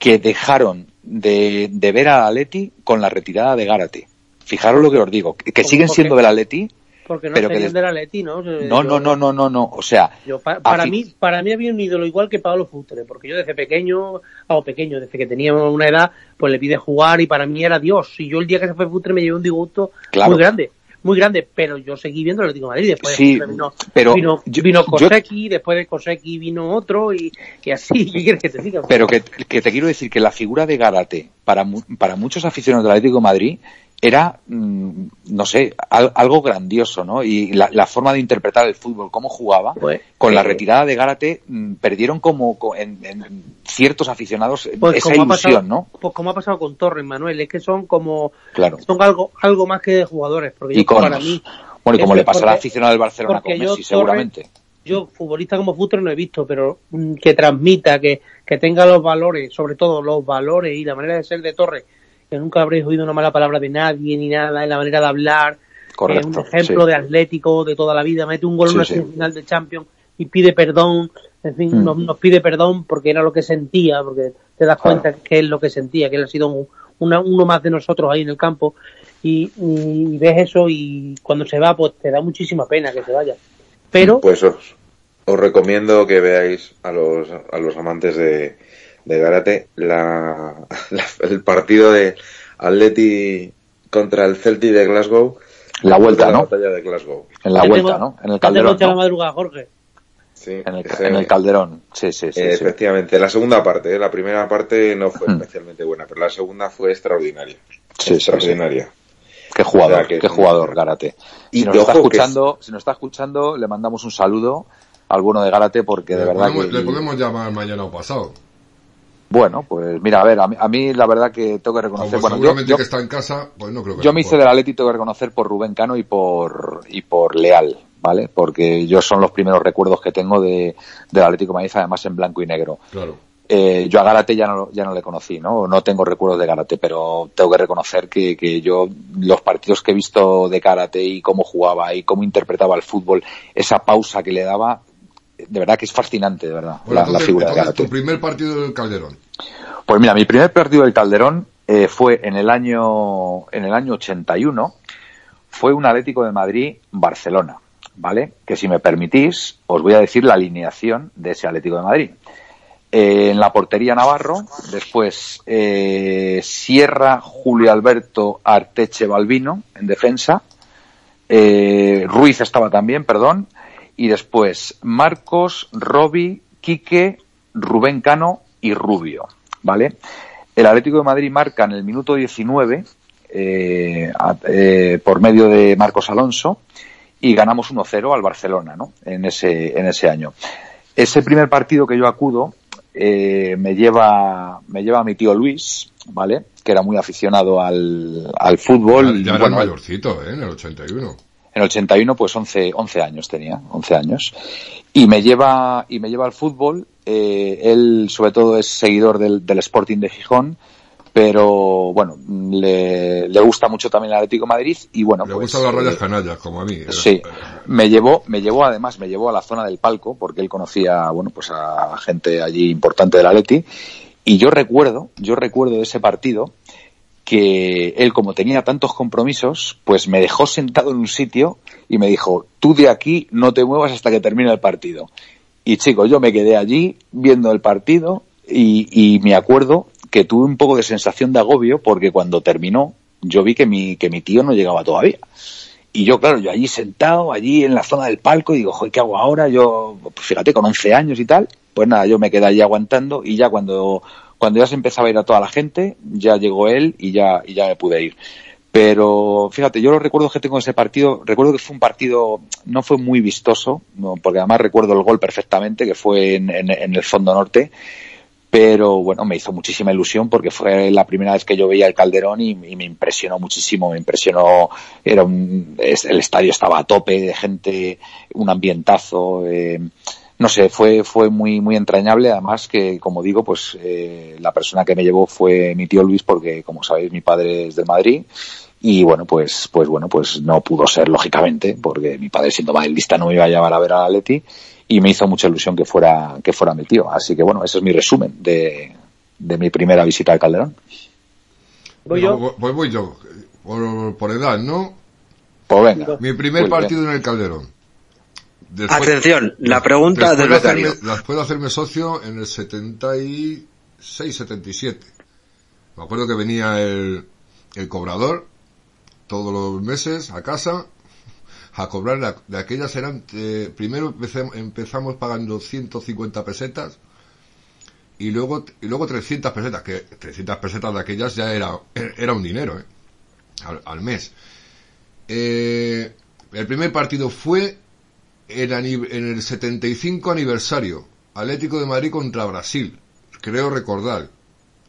Speaker 9: que dejaron de, de ver al Atleti con la retirada de Gárate. Fijaros lo que os digo, que siguen
Speaker 5: ¿Por
Speaker 9: siendo del Atleti.
Speaker 5: Porque no
Speaker 9: pero que des-
Speaker 5: del Atleti, ¿no?
Speaker 9: No,
Speaker 5: Yo-
Speaker 9: no, no, no, no, no. O sea,
Speaker 5: Yo, pa- para
Speaker 9: afi-
Speaker 5: mí, para mí había un ídolo igual que Pablo Futre, porque yo desde pequeño, o pequeño, desde que tenía una edad, pues le pide jugar y para mí era Dios. Y yo el día que se fue Futre me llevé un disgusto
Speaker 9: Claro.
Speaker 5: muy grande, muy grande, pero yo seguí viendo el Atlético de Madrid. Después de
Speaker 9: Sí,
Speaker 5: vino,
Speaker 9: pero
Speaker 5: vino,
Speaker 9: yo-
Speaker 5: vino
Speaker 9: yo-
Speaker 5: después de Kosecki vino otro y, y así, ¿qué quieres que te diga?
Speaker 9: Pero que, que te quiero decir que la figura de Garate, para, mu- para muchos aficionados del Atlético de Madrid, era, mm, no sé, al- algo grandioso, ¿no? Y la, la forma de interpretar el fútbol, cómo jugaba,
Speaker 5: Pues,
Speaker 9: con la
Speaker 5: eh,
Speaker 9: retirada de Gárate, mm, perdieron como co- en, en ciertos aficionados
Speaker 5: Pues
Speaker 9: esa ilusión,
Speaker 5: pasado,
Speaker 9: ¿no?
Speaker 5: pues como ha pasado con Torres, Manuel, es que son como,
Speaker 9: Claro.
Speaker 5: son algo, algo más que de jugadores, porque yo,
Speaker 9: Iconos.
Speaker 5: para mí,
Speaker 9: Bueno, y como le pasará al aficionado del Barcelona con
Speaker 5: yo
Speaker 9: Messi,
Speaker 5: Torres-
Speaker 9: seguramente.
Speaker 5: yo futbolista como Futre no he visto, pero mm, que transmita, que, que tenga los valores, sobre todo los valores y la manera de ser de Torres, que nunca habréis oído una mala palabra de nadie ni nada, en la manera de hablar,
Speaker 9: Correcto,
Speaker 5: es un ejemplo
Speaker 9: sí.
Speaker 5: de atlético de toda la vida, mete un gol
Speaker 9: Sí,
Speaker 5: en una
Speaker 9: sí.
Speaker 5: semifinal de Champions y pide perdón, en fin,
Speaker 9: Mm.
Speaker 5: nos, nos pide perdón porque era lo que sentía, porque te das
Speaker 9: Claro.
Speaker 5: cuenta que es lo que sentía, que él ha sido un- una- uno más de nosotros ahí en el campo y, y ves eso y cuando se va pues te da muchísima pena que se vaya. Pero
Speaker 6: Pues os, os recomiendo que veáis a los, a los amantes de, de Garate la, la- el partido de Atleti contra el Celtic de Glasgow.
Speaker 9: La vuelta,
Speaker 6: la
Speaker 9: ¿no?
Speaker 6: batalla de Glasgow.
Speaker 9: En la vuelta,
Speaker 5: tengo-
Speaker 9: ¿no? En el Calderón,
Speaker 5: hecha la
Speaker 9: ¿no?
Speaker 5: madrugada, Jorge.
Speaker 6: Sí,
Speaker 9: En el,
Speaker 6: ese-
Speaker 9: en el Calderón, sí, sí, sí.
Speaker 6: eh,
Speaker 9: sí.
Speaker 6: efectivamente, la segunda parte, eh, la primera parte no fue especialmente buena, pero la segunda fue extraordinaria.
Speaker 9: Sí, sí,
Speaker 6: extraordinaria.
Speaker 9: Qué jugador,
Speaker 6: O sea, que
Speaker 9: qué jugador, Gárate.
Speaker 6: Y
Speaker 9: Si nos
Speaker 6: que
Speaker 9: está escuchando, si nos está escuchando, le mandamos un saludo al bueno de Gárate porque de
Speaker 2: le,
Speaker 9: verdad
Speaker 2: podemos,
Speaker 9: que
Speaker 2: le podemos llamar mañana o pasado.
Speaker 9: Bueno, pues mira, a ver, a mí, a mí la verdad que tengo que reconocer, bueno, yo,
Speaker 2: seguramente
Speaker 9: yo,
Speaker 2: que está en casa, pues no creo que
Speaker 9: yo me hice del Atleti tengo que reconocer por Rubén Cano y por y por Leal, ¿vale? Porque yo son los primeros recuerdos que tengo de del Atlético de Madrid, además en blanco y negro.
Speaker 2: Claro.
Speaker 9: Eh, yo a Gárate ya no, ya no le conocí, ¿no? No tengo recuerdos de Gárate, pero tengo que reconocer que, que yo los partidos que he visto de Gárate y cómo jugaba y cómo interpretaba el fútbol, esa pausa que le daba, de verdad que es fascinante, de verdad,
Speaker 2: Bueno,
Speaker 9: la, la
Speaker 2: entonces,
Speaker 9: figura de
Speaker 2: entonces,
Speaker 9: Gárate.
Speaker 2: tu primer partido del Calderón.
Speaker 9: Pues mira, mi primer partido del Calderón eh, fue en el año en el año 81. Fue un Atlético de Madrid Barcelona, ¿vale? Que si me permitís os voy a decir la alineación de ese Atlético de Madrid. Eh, en la portería Navarro, después eh, Sierra, Julio Alberto, Arteche, Balbino en defensa, eh, Ruiz estaba también, perdón, y después Marcos, Robi, Quique, Rubén Cano y Rubio, ¿vale? El Atlético de Madrid marca en el minuto 19 eh, a- eh, por medio de Marcos Alonso y ganamos 1-0 al Barcelona, ¿no? En ese, en ese año. Ese primer partido que yo acudo eh, me lleva me lleva mi tío Luis, ¿vale? Que era muy aficionado al, al fútbol.
Speaker 2: ya era
Speaker 9: Bueno,
Speaker 2: mayorcito, ¿eh? En el 81.
Speaker 9: En el 81 pues 11, 11 años tenía, 11 años. Y me lleva, y me lleva al fútbol, eh, él sobre todo es seguidor del, del Sporting de Gijón, pero bueno, le, le gusta mucho también el Atlético de Madrid y bueno,
Speaker 2: Le
Speaker 9: pues,
Speaker 2: gustan las rayas
Speaker 9: eh,
Speaker 2: canallas, como a mí. eh.
Speaker 9: Sí, me llevó, me llevó además, me llevó a la zona del palco porque él conocía, bueno, pues a gente allí importante del Atleti y yo recuerdo, yo recuerdo ese partido que él como tenía tantos compromisos, pues me dejó sentado en un sitio y me dijo, tú de aquí no te muevas hasta que termine el partido. Y chicos, yo me quedé allí viendo el partido y, y me acuerdo que tuve un poco de sensación de agobio porque cuando terminó yo vi que mi, que mi tío no llegaba todavía. Y yo, claro, yo allí sentado, allí en la zona del palco, y digo, joder, ¿qué hago ahora? Yo, pues fíjate, con 11 años y tal, pues nada, yo me quedé allí aguantando y ya cuando, cuando ya se empezaba a ir a toda la gente, ya llegó él y ya, y ya me pude ir. Pero fíjate, yo los recuerdos que tengo de ese partido, recuerdo que fue un partido, no fue muy vistoso, porque además recuerdo el gol perfectamente, que fue en el fondo norte, pero bueno, me hizo muchísima ilusión porque fue la primera vez que yo veía el Calderón y, y me impresionó muchísimo, me impresionó, era un, el estadio estaba a tope de gente, un ambientazo, eh, no sé, fue, fue muy, muy entrañable, además que, como digo, pues eh, la persona que me llevó fue mi tío Luis porque, como sabéis, mi padre es de Madrid y bueno, pues, pues bueno, pues no pudo ser, lógicamente, porque mi padre siendo madridista no me iba a llevar a ver a Leti y me hizo mucha ilusión que fuera, que fuera mi tío. Así que bueno, ese es mi resumen de, de mi primera visita al Calderón.
Speaker 5: ¿Voy yo?
Speaker 2: No, Pues voy yo, por, por edad, ¿no?
Speaker 9: Pues venga.
Speaker 2: Mi primer
Speaker 9: Muy bien.
Speaker 2: partido en el Calderón. Después-
Speaker 7: Atención, la pregunta
Speaker 2: después
Speaker 7: del
Speaker 2: de hacerme-
Speaker 7: becario.
Speaker 2: Después de hacerme socio en el 76-77. Me acuerdo que venía el, el cobrador todos los meses a casa a cobrar la- de aquellas eran eh, primero empezamos pagando 150 pesetas y luego y luego 300 pesetas que 300 pesetas de aquellas ya era era un dinero ¿eh? al, al mes Eh, el primer partido fue en, en el 75 aniversario Atlético de Madrid contra Brasil creo recordar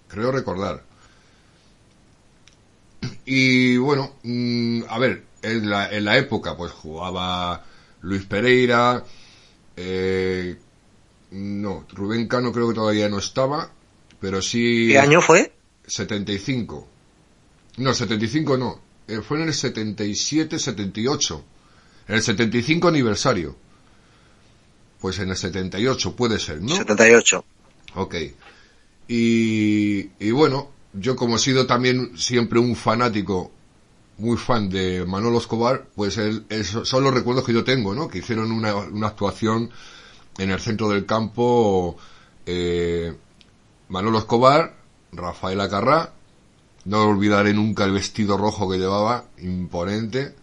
Speaker 2: creo recordar y bueno, mm, a ver, en la, en la época pues jugaba Luis Pereira, eh, no, Rubén Cano creo que todavía no estaba, pero sí...
Speaker 7: ¿Qué año fue?
Speaker 2: 75. No, 75 no, eh, fue en el 77, 78. El 75 aniversario. Pues en el 78 puede ser, ¿no?
Speaker 7: 78.
Speaker 2: Ok. Y, y bueno, yo como he sido también siempre un fanático, muy fan de Manolo Escobar, pues él, son los recuerdos que yo tengo, ¿no? Que hicieron una, una actuación en el centro del campo, eh, Manolo Escobar, Rafael Acarrá, no olvidaré nunca el vestido rojo que llevaba, imponente.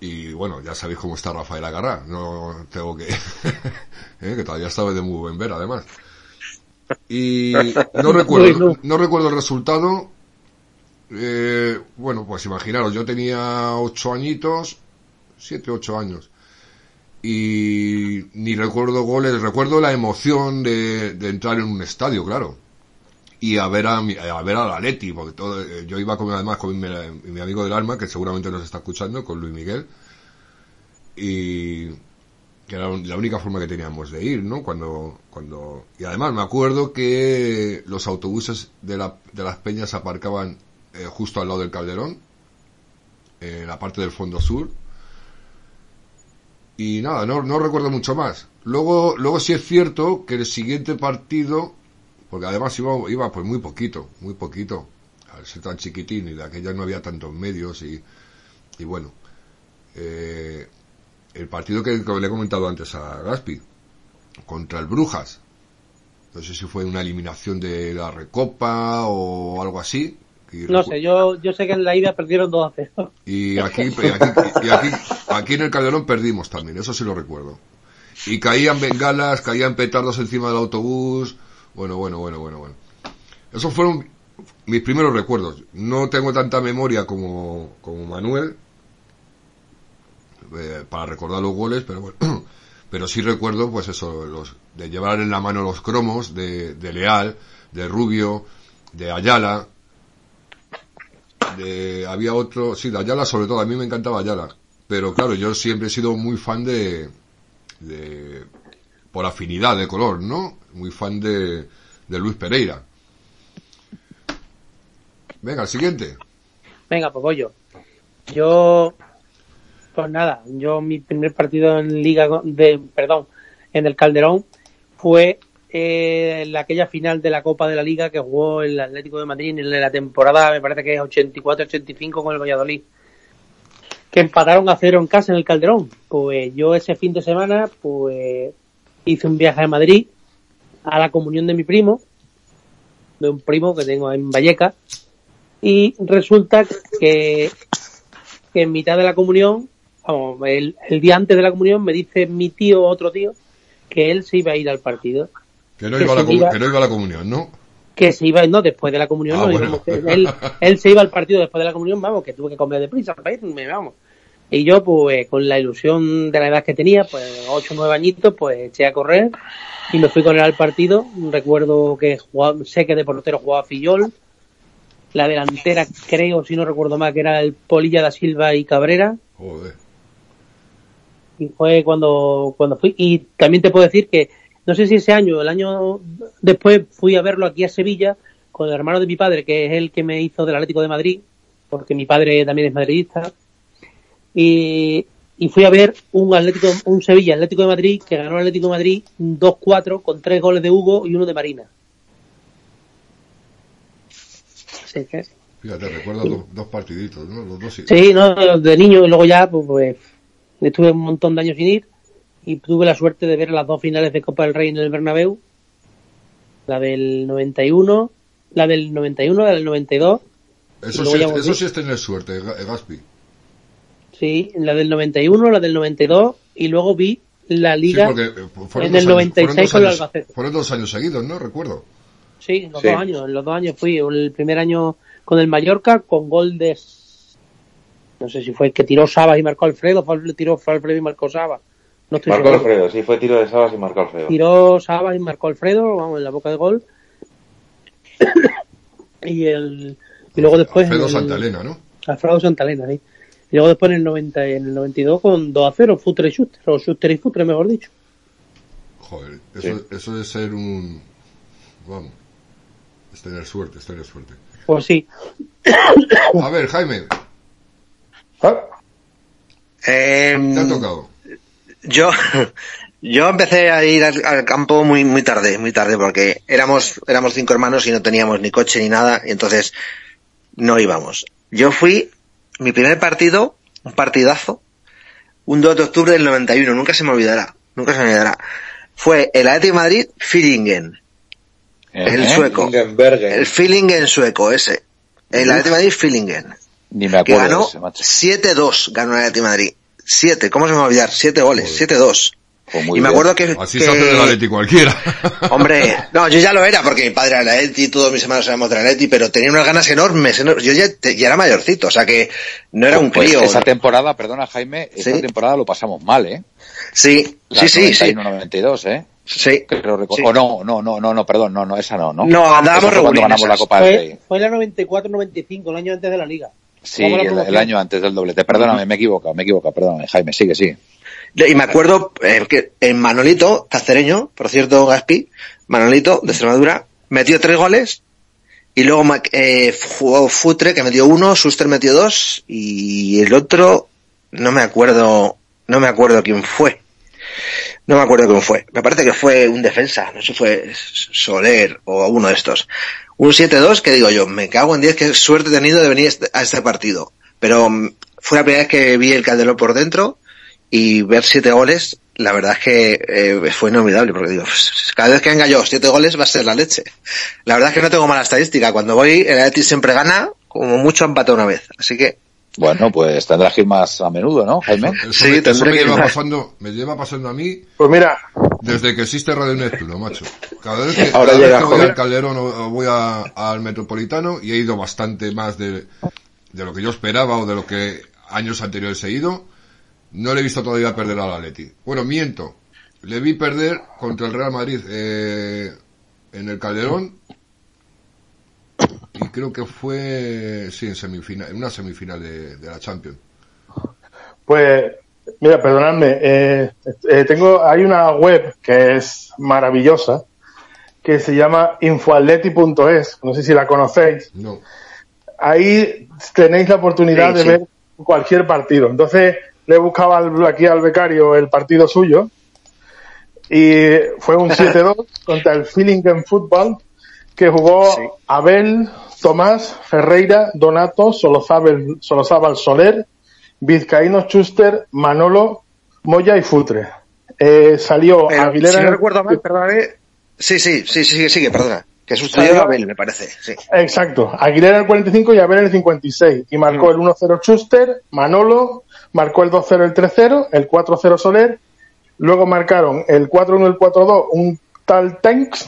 Speaker 2: Y bueno, ya sabéis cómo está Rafael Acarrá, no tengo que, ¿eh? que todavía estaba de muy buen ver además. Y no recuerdo, no recuerdo el resultado. Eh, bueno, pues imaginaros, yo tenía ocho añitos, siete, ocho años. Y ni recuerdo goles, recuerdo la emoción de, de entrar en un estadio, claro. Y a ver a, a ver a la Leti, porque todo, eh, yo iba con, además con mi, mi amigo del alma, que seguramente nos está escuchando, con Luis Miguel. Y, que era la única forma que teníamos de ir, ¿no? Cuando, cuando, y además me acuerdo que los autobuses de, la, de las peñas aparcaban eh, justo al lado del Calderón, en la parte del fondo sur. Y nada, no, no recuerdo mucho más. Luego, luego sí es cierto que el siguiente partido, porque además iba, iba pues muy poquito, muy poquito, al ser tan chiquitín y de aquella no había tantos medios y, y bueno, eh, el partido que, que le he comentado antes a Gaspi, contra el Brujas. No sé si fue una eliminación de la Recopa o algo así.
Speaker 5: No sé, yo, yo sé que en la ida perdieron 2 a 0.
Speaker 2: Y aquí, y aquí, y aquí, aquí en el Calderón perdimos también, eso sí lo recuerdo. Y caían bengalas, caían petardos encima del autobús. Bueno, bueno, bueno, bueno, bueno. Esos fueron mis primeros recuerdos. No tengo tanta memoria como, como Manuel eh, para recordar los goles, pero bueno. Pero sí recuerdo, pues eso, los, de llevar en la mano los cromos de, de Leal, de Rubio, de Ayala, de, había otro, sí, de Ayala sobre todo, a mí me encantaba Ayala. Pero claro, yo siempre he sido muy fan de, de, por afinidad de color, ¿no? Muy fan de, de Luis Pereira. Venga, el siguiente.
Speaker 5: Venga, pues voy yo. Yo, pues nada, yo mi primer partido en Liga de, perdón, en el Calderón fue eh, aquella final de la Copa de la Liga que jugó el Atlético de Madrid en la temporada, me parece que es 84-85 con el Valladolid. Que empataron a cero en casa en el Calderón. Pues yo ese fin de semana, pues hice un viaje a Madrid a la comunión de mi primo, de un primo que tengo en Vallecas, y resulta que, que en mitad de la comunión, vamos, el, el día antes de la comunión me dice mi tío, otro tío, que él se iba a ir al partido.
Speaker 2: Que no
Speaker 5: Que
Speaker 2: iba a la,
Speaker 5: iba-
Speaker 2: que no iba a la comunión, ¿no?
Speaker 5: que se iba, no, después de la comunión,
Speaker 2: Ah,
Speaker 5: no,
Speaker 2: bueno.
Speaker 5: íbamos, él, él se iba al partido después de la comunión, vamos, que tuve que comer deprisa para irme, vamos. Y yo, pues, con la ilusión de la edad que tenía, pues, ocho o nueve añitos, pues, eché a correr y me fui con él al partido. Recuerdo que jugaba, sé que de portero jugaba Fillol. La delantera, creo, si no recuerdo mal, que era el Polilla da Silva y Cabrera.
Speaker 2: Joder.
Speaker 5: Y fue cuando, cuando fui. Y también te puedo decir que, no sé si ese año, el año después, fui a verlo aquí a Sevilla con el hermano de mi padre, que es el que me hizo del Atlético de Madrid, porque mi padre también es madridista. Y, y fui a ver un Atlético, un Sevilla Atlético de Madrid que ganó el Atlético de Madrid 2-4 con tres goles de Hugo y uno de Marina. Así que-
Speaker 2: Fíjate, recuerda dos, dos partiditos, ¿no? Los dos sí.
Speaker 5: Sí, no, de niño y luego ya, pues, pues, estuve un montón de años sin ir y tuve la suerte de ver las dos finales de Copa del Rey en el Bernabéu. La del 91, la del 91, la del 92.
Speaker 2: Eso, sí, es- eso sí es tener suerte, Ga- Gaspi.
Speaker 5: Sí, la del 91, la del 92 y luego vi la
Speaker 2: Sí,
Speaker 5: liga
Speaker 2: porque eh,
Speaker 5: en el años-
Speaker 2: 96
Speaker 5: 96 con el Albacete.
Speaker 2: Fueron dos años seguidos, ¿no? Recuerdo.
Speaker 5: Sí, los
Speaker 6: Sí.
Speaker 5: dos años, en los dos años fui. El primer año con el Mallorca con gol de no sé si fue el que tiró Sabas y marcó Alfredo, fue el que tiró fue Alfredo y marcó Sabas. No estoy
Speaker 6: Marcó
Speaker 5: seguro.
Speaker 6: Alfredo, sí, fue tiro de Sabas y marcó Alfredo.
Speaker 5: tiró Sabas y marcó Alfredo, vamos, en la boca de gol. y el y luego después
Speaker 2: Alfredo
Speaker 5: el-
Speaker 2: Santa Elena, ¿no?
Speaker 5: Alfredo Santalena, sí. Y luego después en el 90 en el 92 con 2 a 0, Futre y Schuster, o Schuster y Futre, mejor dicho.
Speaker 2: Joder, eso, eso es ser un... Vamos. Es tener suerte, es tener suerte.
Speaker 5: Pues sí.
Speaker 2: A ver, Jaime,
Speaker 8: Ah,
Speaker 7: Eh,
Speaker 2: te ha tocado.
Speaker 7: yo, yo empecé a ir al, al campo muy, muy tarde, muy tarde, porque éramos, éramos cinco hermanos y no teníamos ni coche ni nada, y entonces no íbamos. Yo fui, mi primer partido, un partidazo, un 2 de octubre del 91, nunca se me olvidará, nunca se me olvidará. Fue el Atlético de Madrid, Fillingen, el
Speaker 9: ¿Eh?
Speaker 7: sueco, el Fillingen sueco, ese. El Atlético de Madrid, Fillingen.
Speaker 9: Ni me
Speaker 7: que
Speaker 9: acuerdo
Speaker 7: ganó
Speaker 9: ese, macho.
Speaker 7: 7-2 ganó el Atlético de Madrid. 7, ¿cómo se me va a olvidar? 7 goles, 7-2.
Speaker 9: Pues muy
Speaker 7: Y me
Speaker 9: bien.
Speaker 7: acuerdo que,
Speaker 2: Así
Speaker 7: que-
Speaker 2: se hace del Atleti cualquiera.
Speaker 7: hombre, no, yo ya lo era porque mi padre era el Atleti, todos mis hermanos éramos del Atleti, pero tenía unas ganas enormes, enor- yo ya, ya era mayorcito, o sea que no era un
Speaker 9: Pues
Speaker 7: crío.
Speaker 9: esa temporada, perdona Jaime, esa
Speaker 7: Sí.
Speaker 9: temporada lo pasamos mal, ¿eh?
Speaker 7: Sí,
Speaker 9: La
Speaker 7: sí, sí, sí,
Speaker 9: 91-92, ¿eh?
Speaker 7: sí.
Speaker 9: Creo
Speaker 7: Sí.
Speaker 9: O no, no, no, no, no, perdón, no, no, esa no, ¿no?
Speaker 7: No, andábamos
Speaker 9: cuando ganamos la. Copa del Rey.
Speaker 5: Fue, fue la 94-95, el año antes de la liga.
Speaker 9: Sí, el, el año antes del doblete. Perdóname, me he equivocado, me he equivocado, perdóname, Jaime, sigue, sigue.
Speaker 7: Y me acuerdo eh, que en Manolito, cacereño, por cierto, Gaspi, Manolito, de Extremadura, metió tres goles y luego eh, jugó Futre, que metió uno, Suster metió dos y el otro, no me acuerdo, no me acuerdo quién fue. No me acuerdo quién fue. Me parece que fue un defensa, no sé si fue Soler o uno de estos. Un 7-2 que digo yo, me cago en 10, qué suerte he tenido de venir este- a este partido. Pero mm, fue la primera vez que vi el Calderón por dentro y ver siete goles, la verdad es que eh, fue inolvidable, porque digo, pues, cada vez que venga yo siete goles va a ser la leche. La verdad es que no tengo mala estadística. Cuando voy, el Atleti siempre gana, como mucho empata una vez. Así que,
Speaker 9: Bueno, pues tendrás que ir más a menudo, ¿no, Jaime?
Speaker 2: Eso,
Speaker 7: Sí,
Speaker 2: me, eso
Speaker 7: tendré
Speaker 2: me
Speaker 7: que
Speaker 2: lleva pasando, me lleva pasando a mí
Speaker 8: pues mira,
Speaker 2: desde que existe Radio Neptuno, macho. Cada vez que,
Speaker 6: Ahora
Speaker 2: cada vez que voy al Calderón o, o voy a- al Metropolitano y he ido bastante más de, de lo que yo esperaba o de lo que años anteriores he ido, no le he visto todavía perder al Atleti. Bueno, miento. Le vi perder contra el Real Madrid eh, en el Calderón y creo que fue, sí, en semifinal, en una semifinal de, de la Champions.
Speaker 8: pues mira, perdonadme, eh, eh, tengo, hay una web que es maravillosa que se llama infoatleti.es, no sé si la conocéis.
Speaker 2: No.
Speaker 8: ahí tenéis la oportunidad
Speaker 7: Sí,
Speaker 8: de
Speaker 7: sí.
Speaker 8: ver cualquier partido. Entonces, le al- aquí al becario el partido suyo y fue un 7-2 contra el Fillingen Football que jugó
Speaker 7: Sí.
Speaker 8: Abel, Tomás, Ferreira, Donato, Solozábal, Solozábal Soler, Vizcaíno Schuster, Manolo, Moya y Futre. Eh, salió Aguilera.
Speaker 7: si
Speaker 8: en
Speaker 7: no recuerdo mal, perdóname. Sí, sí, sí, sí, sigue, sigue, perdona. Que
Speaker 8: Salió-
Speaker 7: a Abel, me parece. Sí.
Speaker 8: Exacto. Aguilera en el 45 y Abel en el 56. Y marcó el 1-0 Schuster, Manolo, marcó el 2-0 el 3-0, el 4-0 Soler. Luego marcaron el 4-1 el 4-2 un tal Tanks.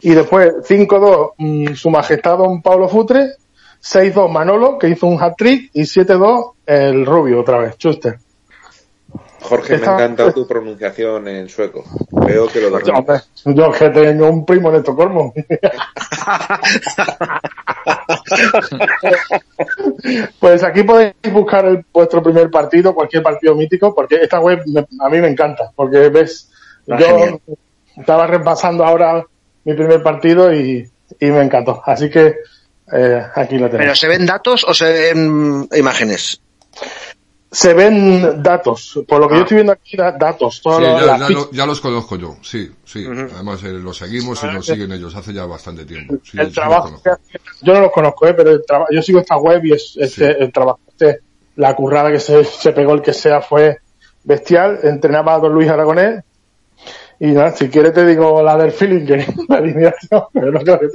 Speaker 8: Y después 5-2 mm, Su Majestad Don Pablo Futre, 6-2 Manolo, que hizo un hat-trick, y 7-2 el Rubio otra vez, Schuster.
Speaker 6: Jorge, me encanta tu pronunciación en sueco. Veo que lo
Speaker 8: Hombre,
Speaker 6: dominas.
Speaker 8: yo que tengo un primo en Estocolmo. pues aquí podéis buscar el- vuestro primer partido, cualquier partido mítico, porque esta web me- a mí me encanta, porque ves,
Speaker 7: Ah,
Speaker 8: yo
Speaker 7: genial.
Speaker 8: estaba repasando ahora mi primer partido y, y me encantó. Así que eh, aquí lo
Speaker 7: ¿Pero
Speaker 8: tenemos.
Speaker 7: se ven datos o se ven imágenes?
Speaker 8: Se ven datos, por lo que yo estoy viendo aquí, da- datos. todas
Speaker 2: Sí,
Speaker 8: las-
Speaker 2: ya,
Speaker 8: las
Speaker 2: ya
Speaker 8: fichas.
Speaker 2: lo- ya los conozco yo, sí, sí. Además, eh, los seguimos y nos siguen ellos hace ya bastante tiempo. Sí,
Speaker 8: el trabajo
Speaker 2: conozco.
Speaker 8: que hace- yo no los conozco eh, pero el yo sigo esta web y es, este, el trabajo este, la currada que se, se pegó el que sea fue bestial entrenaba a don Luis Aragonés y nada si quieres te digo la del feeling que la alineación pero no creo que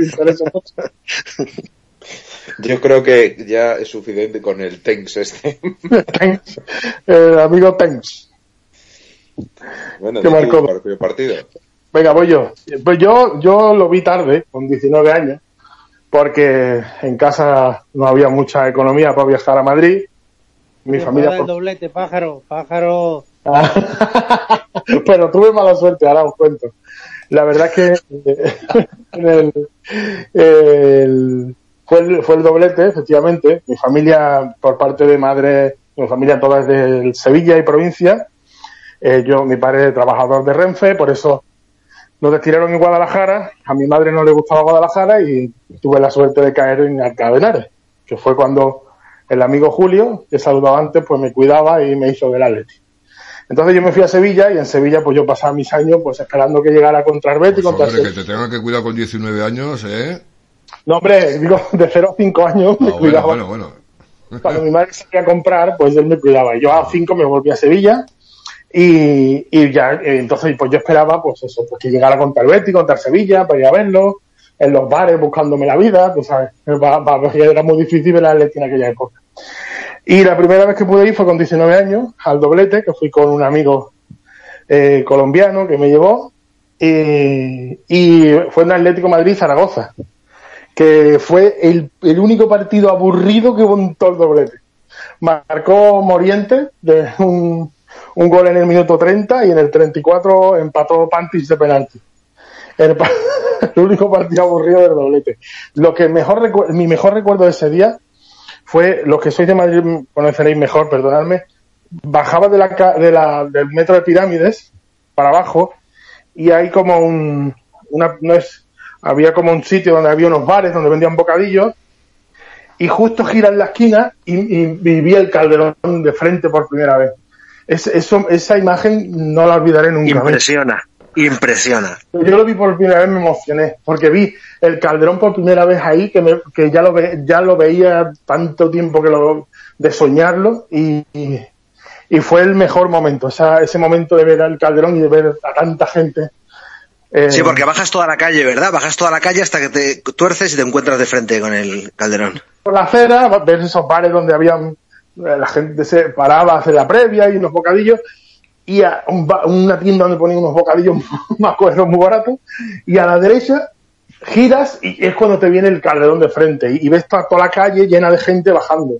Speaker 8: mucho
Speaker 6: Yo creo que ya es suficiente con el Tenks este.
Speaker 8: Thanks, eh, amigo Tenks
Speaker 6: Bueno,
Speaker 8: ¿Qué marcó?
Speaker 6: partido- partido.
Speaker 8: venga voy yo pues yo yo lo vi tarde con 19 años porque en casa no había mucha economía para viajar a Madrid mi
Speaker 5: Te
Speaker 8: familia
Speaker 5: dar el doblete, pájaro, pájaro.
Speaker 8: Ah, Pero tuve mala suerte, ahora os cuento. La verdad es que eh, en el- el- fue, el, fue el doblete, efectivamente. Mi familia, por parte de madre, mi familia toda es de Sevilla y provincia. Eh, yo, mi padre trabajador de Renfe, por eso nos destinaron en Guadalajara. A mi madre no le gustaba Guadalajara y tuve la suerte de caer en Henares, que fue cuando el amigo Julio, que he saludado antes, pues me cuidaba y me hizo del Atleti. Entonces yo me fui a Sevilla y en Sevilla pues yo pasaba mis años pues esperando que llegara contra el Betis,
Speaker 2: Pues,
Speaker 8: contra el
Speaker 2: hombre, que te tengan que cuidar con 19 años, ¿eh?
Speaker 8: No, hombre, digo, de 0 a 5 años me
Speaker 2: Ah,
Speaker 8: cuidaba.
Speaker 2: bueno, bueno.
Speaker 8: Cuando mi madre salía a comprar, pues él me cuidaba. Y yo a 5 me volví a Sevilla y, y ya, eh, entonces pues yo esperaba pues eso, pues que llegara contra el Betis, contra el Sevilla, para ir a verlo, en los bares buscándome la vida, tú sabes, era muy difícil ver la Atleti en aquella época. Y la primera vez que pude ir fue con 19 años, al doblete, que fui con un amigo eh, colombiano que me llevó, y, y fue en Atlético Madrid-Zaragoza, que fue el, el único partido aburrido que montó el doblete. Marcó Moriente de un, un gol en el minuto 30 y en el 34 empató Pantis de penalti. El, único partido aburrido del doblete. Lo que mejor mi mejor recuerdo de ese día fue, los que sois de Madrid conoceréis mejor, perdonadme, bajaba de la, de la, del metro de pirámides para abajo y hay como un, una, no es, había como un sitio donde había unos bares donde vendían bocadillos y justo gira en la esquina y, y- y vi el calderón de frente por primera vez. Es- eso, esa imagen no la olvidaré nunca.
Speaker 7: Impresiona, impresiona.
Speaker 8: Yo lo vi por primera vez, me emocioné, porque vi el Calderón por primera vez ahí, que, me- que ya, lo ve- ya lo veía tanto tiempo que lo, de soñarlo, y, y, y fue el mejor momento, ese momento de ver al Calderón y de ver a tanta gente. Eh,
Speaker 7: Sí, porque bajas toda la calle, ¿verdad? Bajas toda la calle hasta que te tuerces y te encuentras de frente con el calderón.
Speaker 8: por la acera, ves esos bares donde habían, eh, la gente se paraba a hacer la previa y unos bocadillos, y a un ba- una tienda donde ponían unos bocadillos más cueros muy baratos, y a la derecha giras y es cuando te viene el calderón de frente, y, y ves toda, toda la calle llena de gente bajando.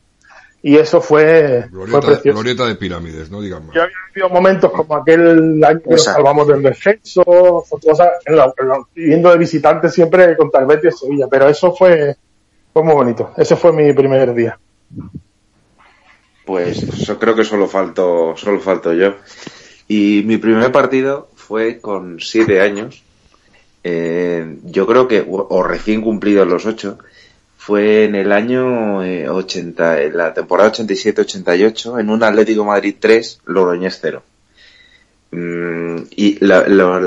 Speaker 8: Y eso fue, fue
Speaker 2: Glorieta,
Speaker 8: precioso.
Speaker 2: glorieta de pirámides, no digan más.
Speaker 8: Yo había vivido momentos como aquel año que nos salvamos del descenso, cosas, en la- en la- yendo de visitante siempre contra el Betis de Sevilla, pero eso fue, fue muy bonito. Ese fue mi primer día.
Speaker 6: Pues eso creo que solo falto, solo falto yo. Y mi primer partido fue con siete años. Eh, yo creo que, o, o recién cumplidos los ocho, fue en el año eh, 80, en la temporada 87-88, en un Atlético Madrid 3, Logroñés 0. Mm, y la,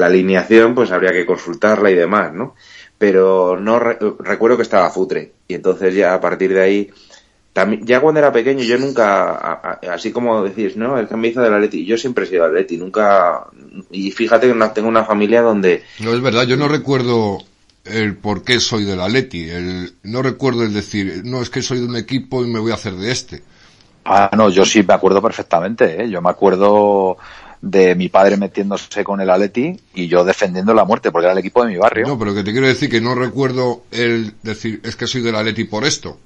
Speaker 6: alineación, pues habría que consultarla y demás, ¿no? Pero no re- recuerdo que estaba Futre. Y entonces ya a partir de ahí, también, ya cuando era pequeño, yo nunca, así como decís, ¿no? El me hizo del Atleti, yo siempre he sido Atleti, nunca, y fíjate que tengo una familia donde,
Speaker 2: No, es verdad, yo no recuerdo el por qué soy del Atleti. El, no recuerdo el decir, no, es que soy de un equipo y me voy a hacer de este.
Speaker 9: Ah, no, yo sí me acuerdo perfectamente, ¿eh? Yo me acuerdo de mi padre metiéndose con el Atleti y yo defendiendo la muerte porque era el equipo de mi barrio.
Speaker 2: No, pero que te quiero decir que no recuerdo el decir, es que soy del Atleti por esto.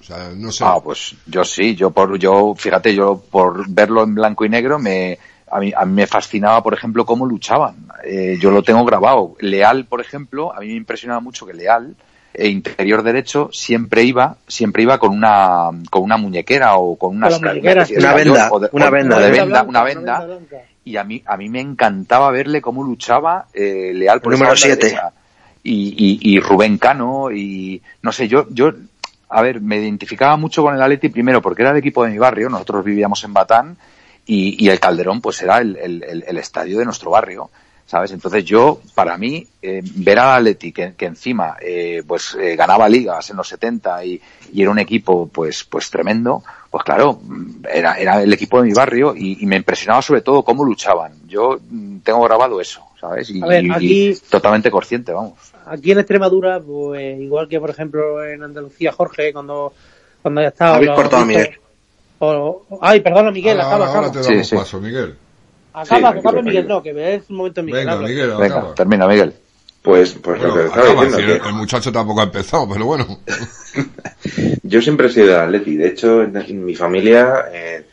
Speaker 2: O sea, no sé.
Speaker 9: Ah, pues yo sí, yo por, yo, fíjate, yo por verlo en blanco y negro me, a mí, a mí me fascinaba, por ejemplo, cómo luchaban. Eh, yo lo tengo grabado. Leal, por ejemplo, a mí me impresionaba mucho que Leal, e interior derecho, siempre iba, siempre iba con una, con una muñequera o con una,
Speaker 5: Con la muñequera, sí.
Speaker 7: Una venda,
Speaker 9: o de-
Speaker 7: una
Speaker 9: o
Speaker 7: venda.
Speaker 9: de
Speaker 5: Una
Speaker 9: venda,
Speaker 5: blanca,
Speaker 9: una
Speaker 5: una
Speaker 9: venda. Y a mí, a mí me encantaba verle cómo luchaba eh, Leal por
Speaker 7: El número
Speaker 9: esa banda
Speaker 7: siete.
Speaker 9: derecha. Y, y, y Rubén Cano y no sé, yo, yo, a ver, me identificaba mucho con el Atleti primero porque era el equipo de mi barrio, nosotros vivíamos en Batán y, y el Calderón pues era el, el- el- el estadio de nuestro barrio. ¿Sabes? Entonces yo, para mí, eh, ver al Atleti que, que encima eh, pues eh, ganaba ligas en los 70 y, y era un equipo pues pues tremendo, pues claro, era, era el equipo de mi barrio y, y me impresionaba sobre todo cómo luchaban. Yo mm, tengo grabado eso, ¿sabes? Y,
Speaker 5: A ver,
Speaker 9: y- totalmente consciente, vamos.
Speaker 5: Aquí en Extremadura, pues igual que por ejemplo en Andalucía, Jorge, cuando, cuando haya estado.
Speaker 7: Habéis cortado Miguel.
Speaker 5: O- ay, perdona Miguel,
Speaker 2: ahora,
Speaker 5: acaba,
Speaker 2: ahora
Speaker 5: acaba.
Speaker 2: te
Speaker 9: Sí,
Speaker 2: damos
Speaker 9: sí.
Speaker 2: paso, Miguel.
Speaker 5: Acaba,
Speaker 6: Sí,
Speaker 5: acaba Miguel, no, que es un momento Miguel.
Speaker 2: Venga,
Speaker 5: habla.
Speaker 2: Miguel,
Speaker 9: Venga,
Speaker 2: acaba.
Speaker 9: termina, Miguel.
Speaker 6: Pues, pues lo que estaba
Speaker 2: acaba,
Speaker 6: diciendo,
Speaker 2: si
Speaker 6: que
Speaker 2: el muchacho tampoco ha empezado, pero bueno.
Speaker 6: yo siempre he sido de Atleti. De hecho, en, en mi familia, eh,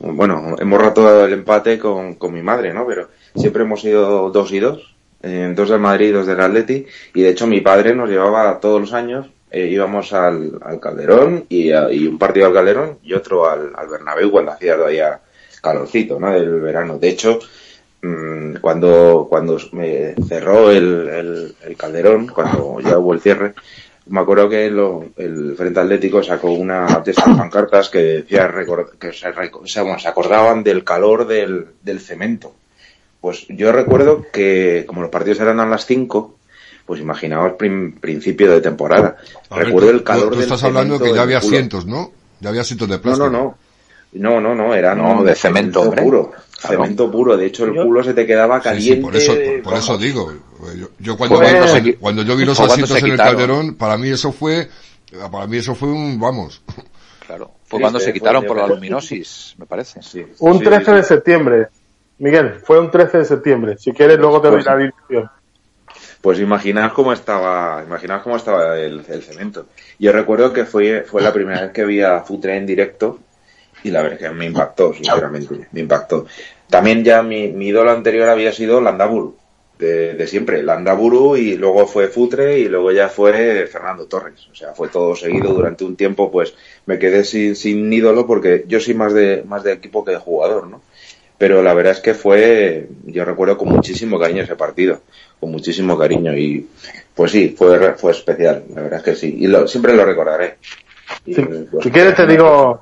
Speaker 6: bueno, hemos roto el empate con, con mi madre, ¿no? Pero siempre hemos sido dos y dos. eh, dos del Madrid y dos del Atleti. Y de hecho, mi padre nos llevaba todos los años, eh, íbamos al, al Calderón y, a- y un partido al Calderón y otro al, al Bernabéu cuando hacía todavía calorcito, ¿no? Del verano. De hecho, mm, cuando, cuando me cerró el, el, el Calderón, cuando ya hubo el cierre, me acuerdo que lo- el Frente Atlético sacó una de pancartas que decía recor- que se, o del calor del, del cemento. Pues yo recuerdo que como los partidos eran a las 5, pues imaginaos prim- principio de temporada.
Speaker 2: A ver,
Speaker 6: recuerdo
Speaker 2: tú-
Speaker 6: el calor
Speaker 2: tú, tú
Speaker 6: del
Speaker 2: estás hablando
Speaker 6: cemento
Speaker 2: que ya había
Speaker 6: culo.
Speaker 2: asientos, ¿no? Ya había asientos de
Speaker 6: No,
Speaker 2: plástico.
Speaker 6: no, no. No, no, no, era
Speaker 9: No, de cemento, hombre.
Speaker 6: puro.
Speaker 9: Claro.
Speaker 6: Cemento puro. De hecho, el culo se te quedaba caliente.
Speaker 2: sí, por eso, por, eso digo. Yo, yo cuando,
Speaker 6: Pues-
Speaker 2: vi,
Speaker 6: Cuando
Speaker 9: se qui-
Speaker 2: cuando yo vi los asientos en el. Calderón, para mí eso fue, para mí eso fue un, vamos.
Speaker 9: Claro. Fue
Speaker 6: Sí,
Speaker 9: cuando
Speaker 6: sí,
Speaker 9: se quitaron por la luminosis, me parece.
Speaker 6: Sí,
Speaker 8: Un
Speaker 6: sí,
Speaker 8: 13
Speaker 6: sí,
Speaker 8: de septiembre. Miguel, fue un 13 de septiembre. Si quieres, luego te doy
Speaker 6: Pues-
Speaker 8: la dirección.
Speaker 6: Pues imaginaos cómo estaba, imaginaos cómo estaba el, cemento. Yo recuerdo que fue, fue la primera vez que vi a Futre en directo y la verdad que me impactó, sinceramente, me impactó. También ya mi, mi ídolo anterior había sido Landaburu, de, de siempre, Landaburu y luego fue Futre y luego ya fue Fernando Torres. O sea, fue todo seguido durante un tiempo, pues me quedé sin, sin ídolo porque yo soy más de, más de equipo que de jugador, ¿no? Pero la verdad es que fue, yo recuerdo con muchísimo cariño ese partido, con muchísimo cariño y pues sí, fue, fue especial, la verdad es que sí, y lo, siempre lo recordaré. Y,
Speaker 8: Si,
Speaker 6: pues,
Speaker 8: si quieres, te digo,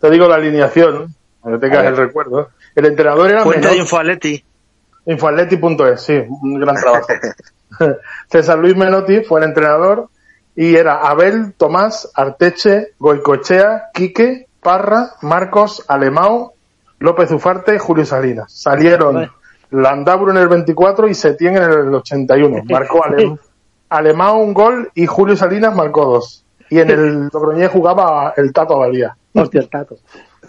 Speaker 8: te digo la alineación, para que tengas el recuerdo. El entrenador era
Speaker 7: Fuente de
Speaker 8: Menotti.
Speaker 7: Infoatleti.
Speaker 8: Infoatleti.es, sí, un gran trabajo. César Luis Menotti fue el entrenador y era Abel, Tomás, Arteche, Goicochea, Quique, Parra, Marcos, Alemao, López Ufarte, Julio Salinas. Salieron
Speaker 5: Vale.
Speaker 8: Landabro en el 24 y Setién en el 81. Marcó Ale- Alemao un gol y Julio Salinas marcó dos. Y en el Logroñés jugaba el Tato Abadía.
Speaker 5: Hostia, el tato.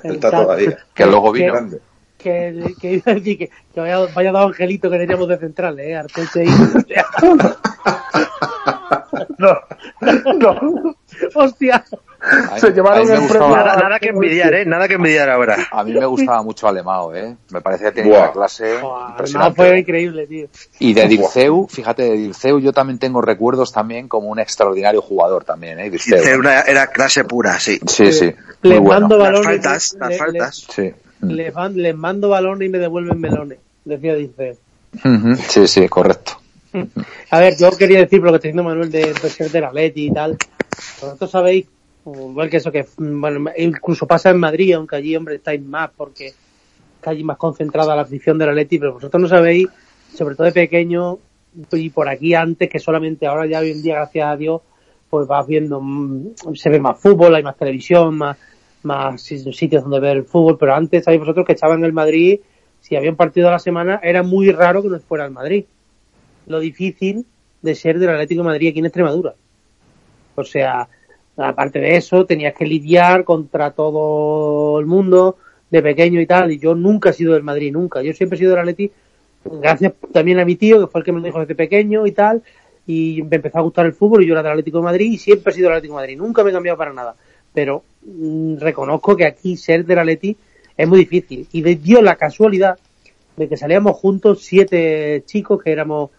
Speaker 6: El Tato Badía.
Speaker 9: Que luego vino.
Speaker 6: grande.
Speaker 5: Que, que iba a decir que, que vaya, vaya dado Angelito que teníamos de central, eh, Arteche y...
Speaker 8: No, no.
Speaker 5: Hostia.
Speaker 8: Se llevaron el
Speaker 9: gustaba-
Speaker 8: premio
Speaker 7: Nada, nada que envidiar, ¿eh? Nada que envidiar ahora.
Speaker 9: A mí me gustaba mucho Alemao, ¿eh? Me parecía que tenía
Speaker 6: Buah.
Speaker 9: una clase impresionante.
Speaker 5: fue increíble, tío.
Speaker 9: Y de Dirceu, fíjate, de Dirceu yo también tengo recuerdos también como un extraordinario jugador también, ¿eh? Dirceu.
Speaker 7: Era, clase pura, sí.
Speaker 9: Sí, sí, muy bueno.
Speaker 5: mando
Speaker 7: Las
Speaker 5: balones.
Speaker 7: faltas,
Speaker 5: le-
Speaker 7: las
Speaker 5: le-
Speaker 7: faltas.
Speaker 9: Sí.
Speaker 5: le- les, mando balones y me devuelven melones, decía Dice.
Speaker 9: Ujú, Sí, sí, correcto.
Speaker 5: A ver, yo quería decir por lo que está diciendo Manuel de, de ser de la Leti y tal. Vosotros sabéis, igual que eso que, mm, bueno, incluso pasa en Madrid, aunque allí, hombre, estáis más porque está allí más concentrada la afición de la Leti, pero vosotros no sabéis, sobre todo de pequeño, y por aquí antes, que solamente ahora ya hoy en día, gracias a Dios, pues vas viendo, mm, se ve más fútbol, hay más televisión, más, más sitios donde ver el fútbol, pero antes sabéis vosotros que echaban el Madrid, si había un partido a la semana, era muy raro que no fuera el Madrid lo difícil de ser del Atlético de Madrid aquí en Extremadura. O sea, aparte de eso, tenías que lidiar contra todo el mundo, de pequeño y tal, y yo nunca he sido del Madrid, nunca. Yo siempre he sido del Atleti, gracias también a mi tío, que fue el que me dijo desde pequeño y tal, y me empezó a gustar el fútbol y yo era del Atlético de Madrid y siempre he sido del Atlético de Madrid, nunca me he cambiado para nada. Pero mm, reconozco que aquí ser del Atleti es muy difícil. Y de- dio la casualidad de que salíamos juntos siete chicos que éramos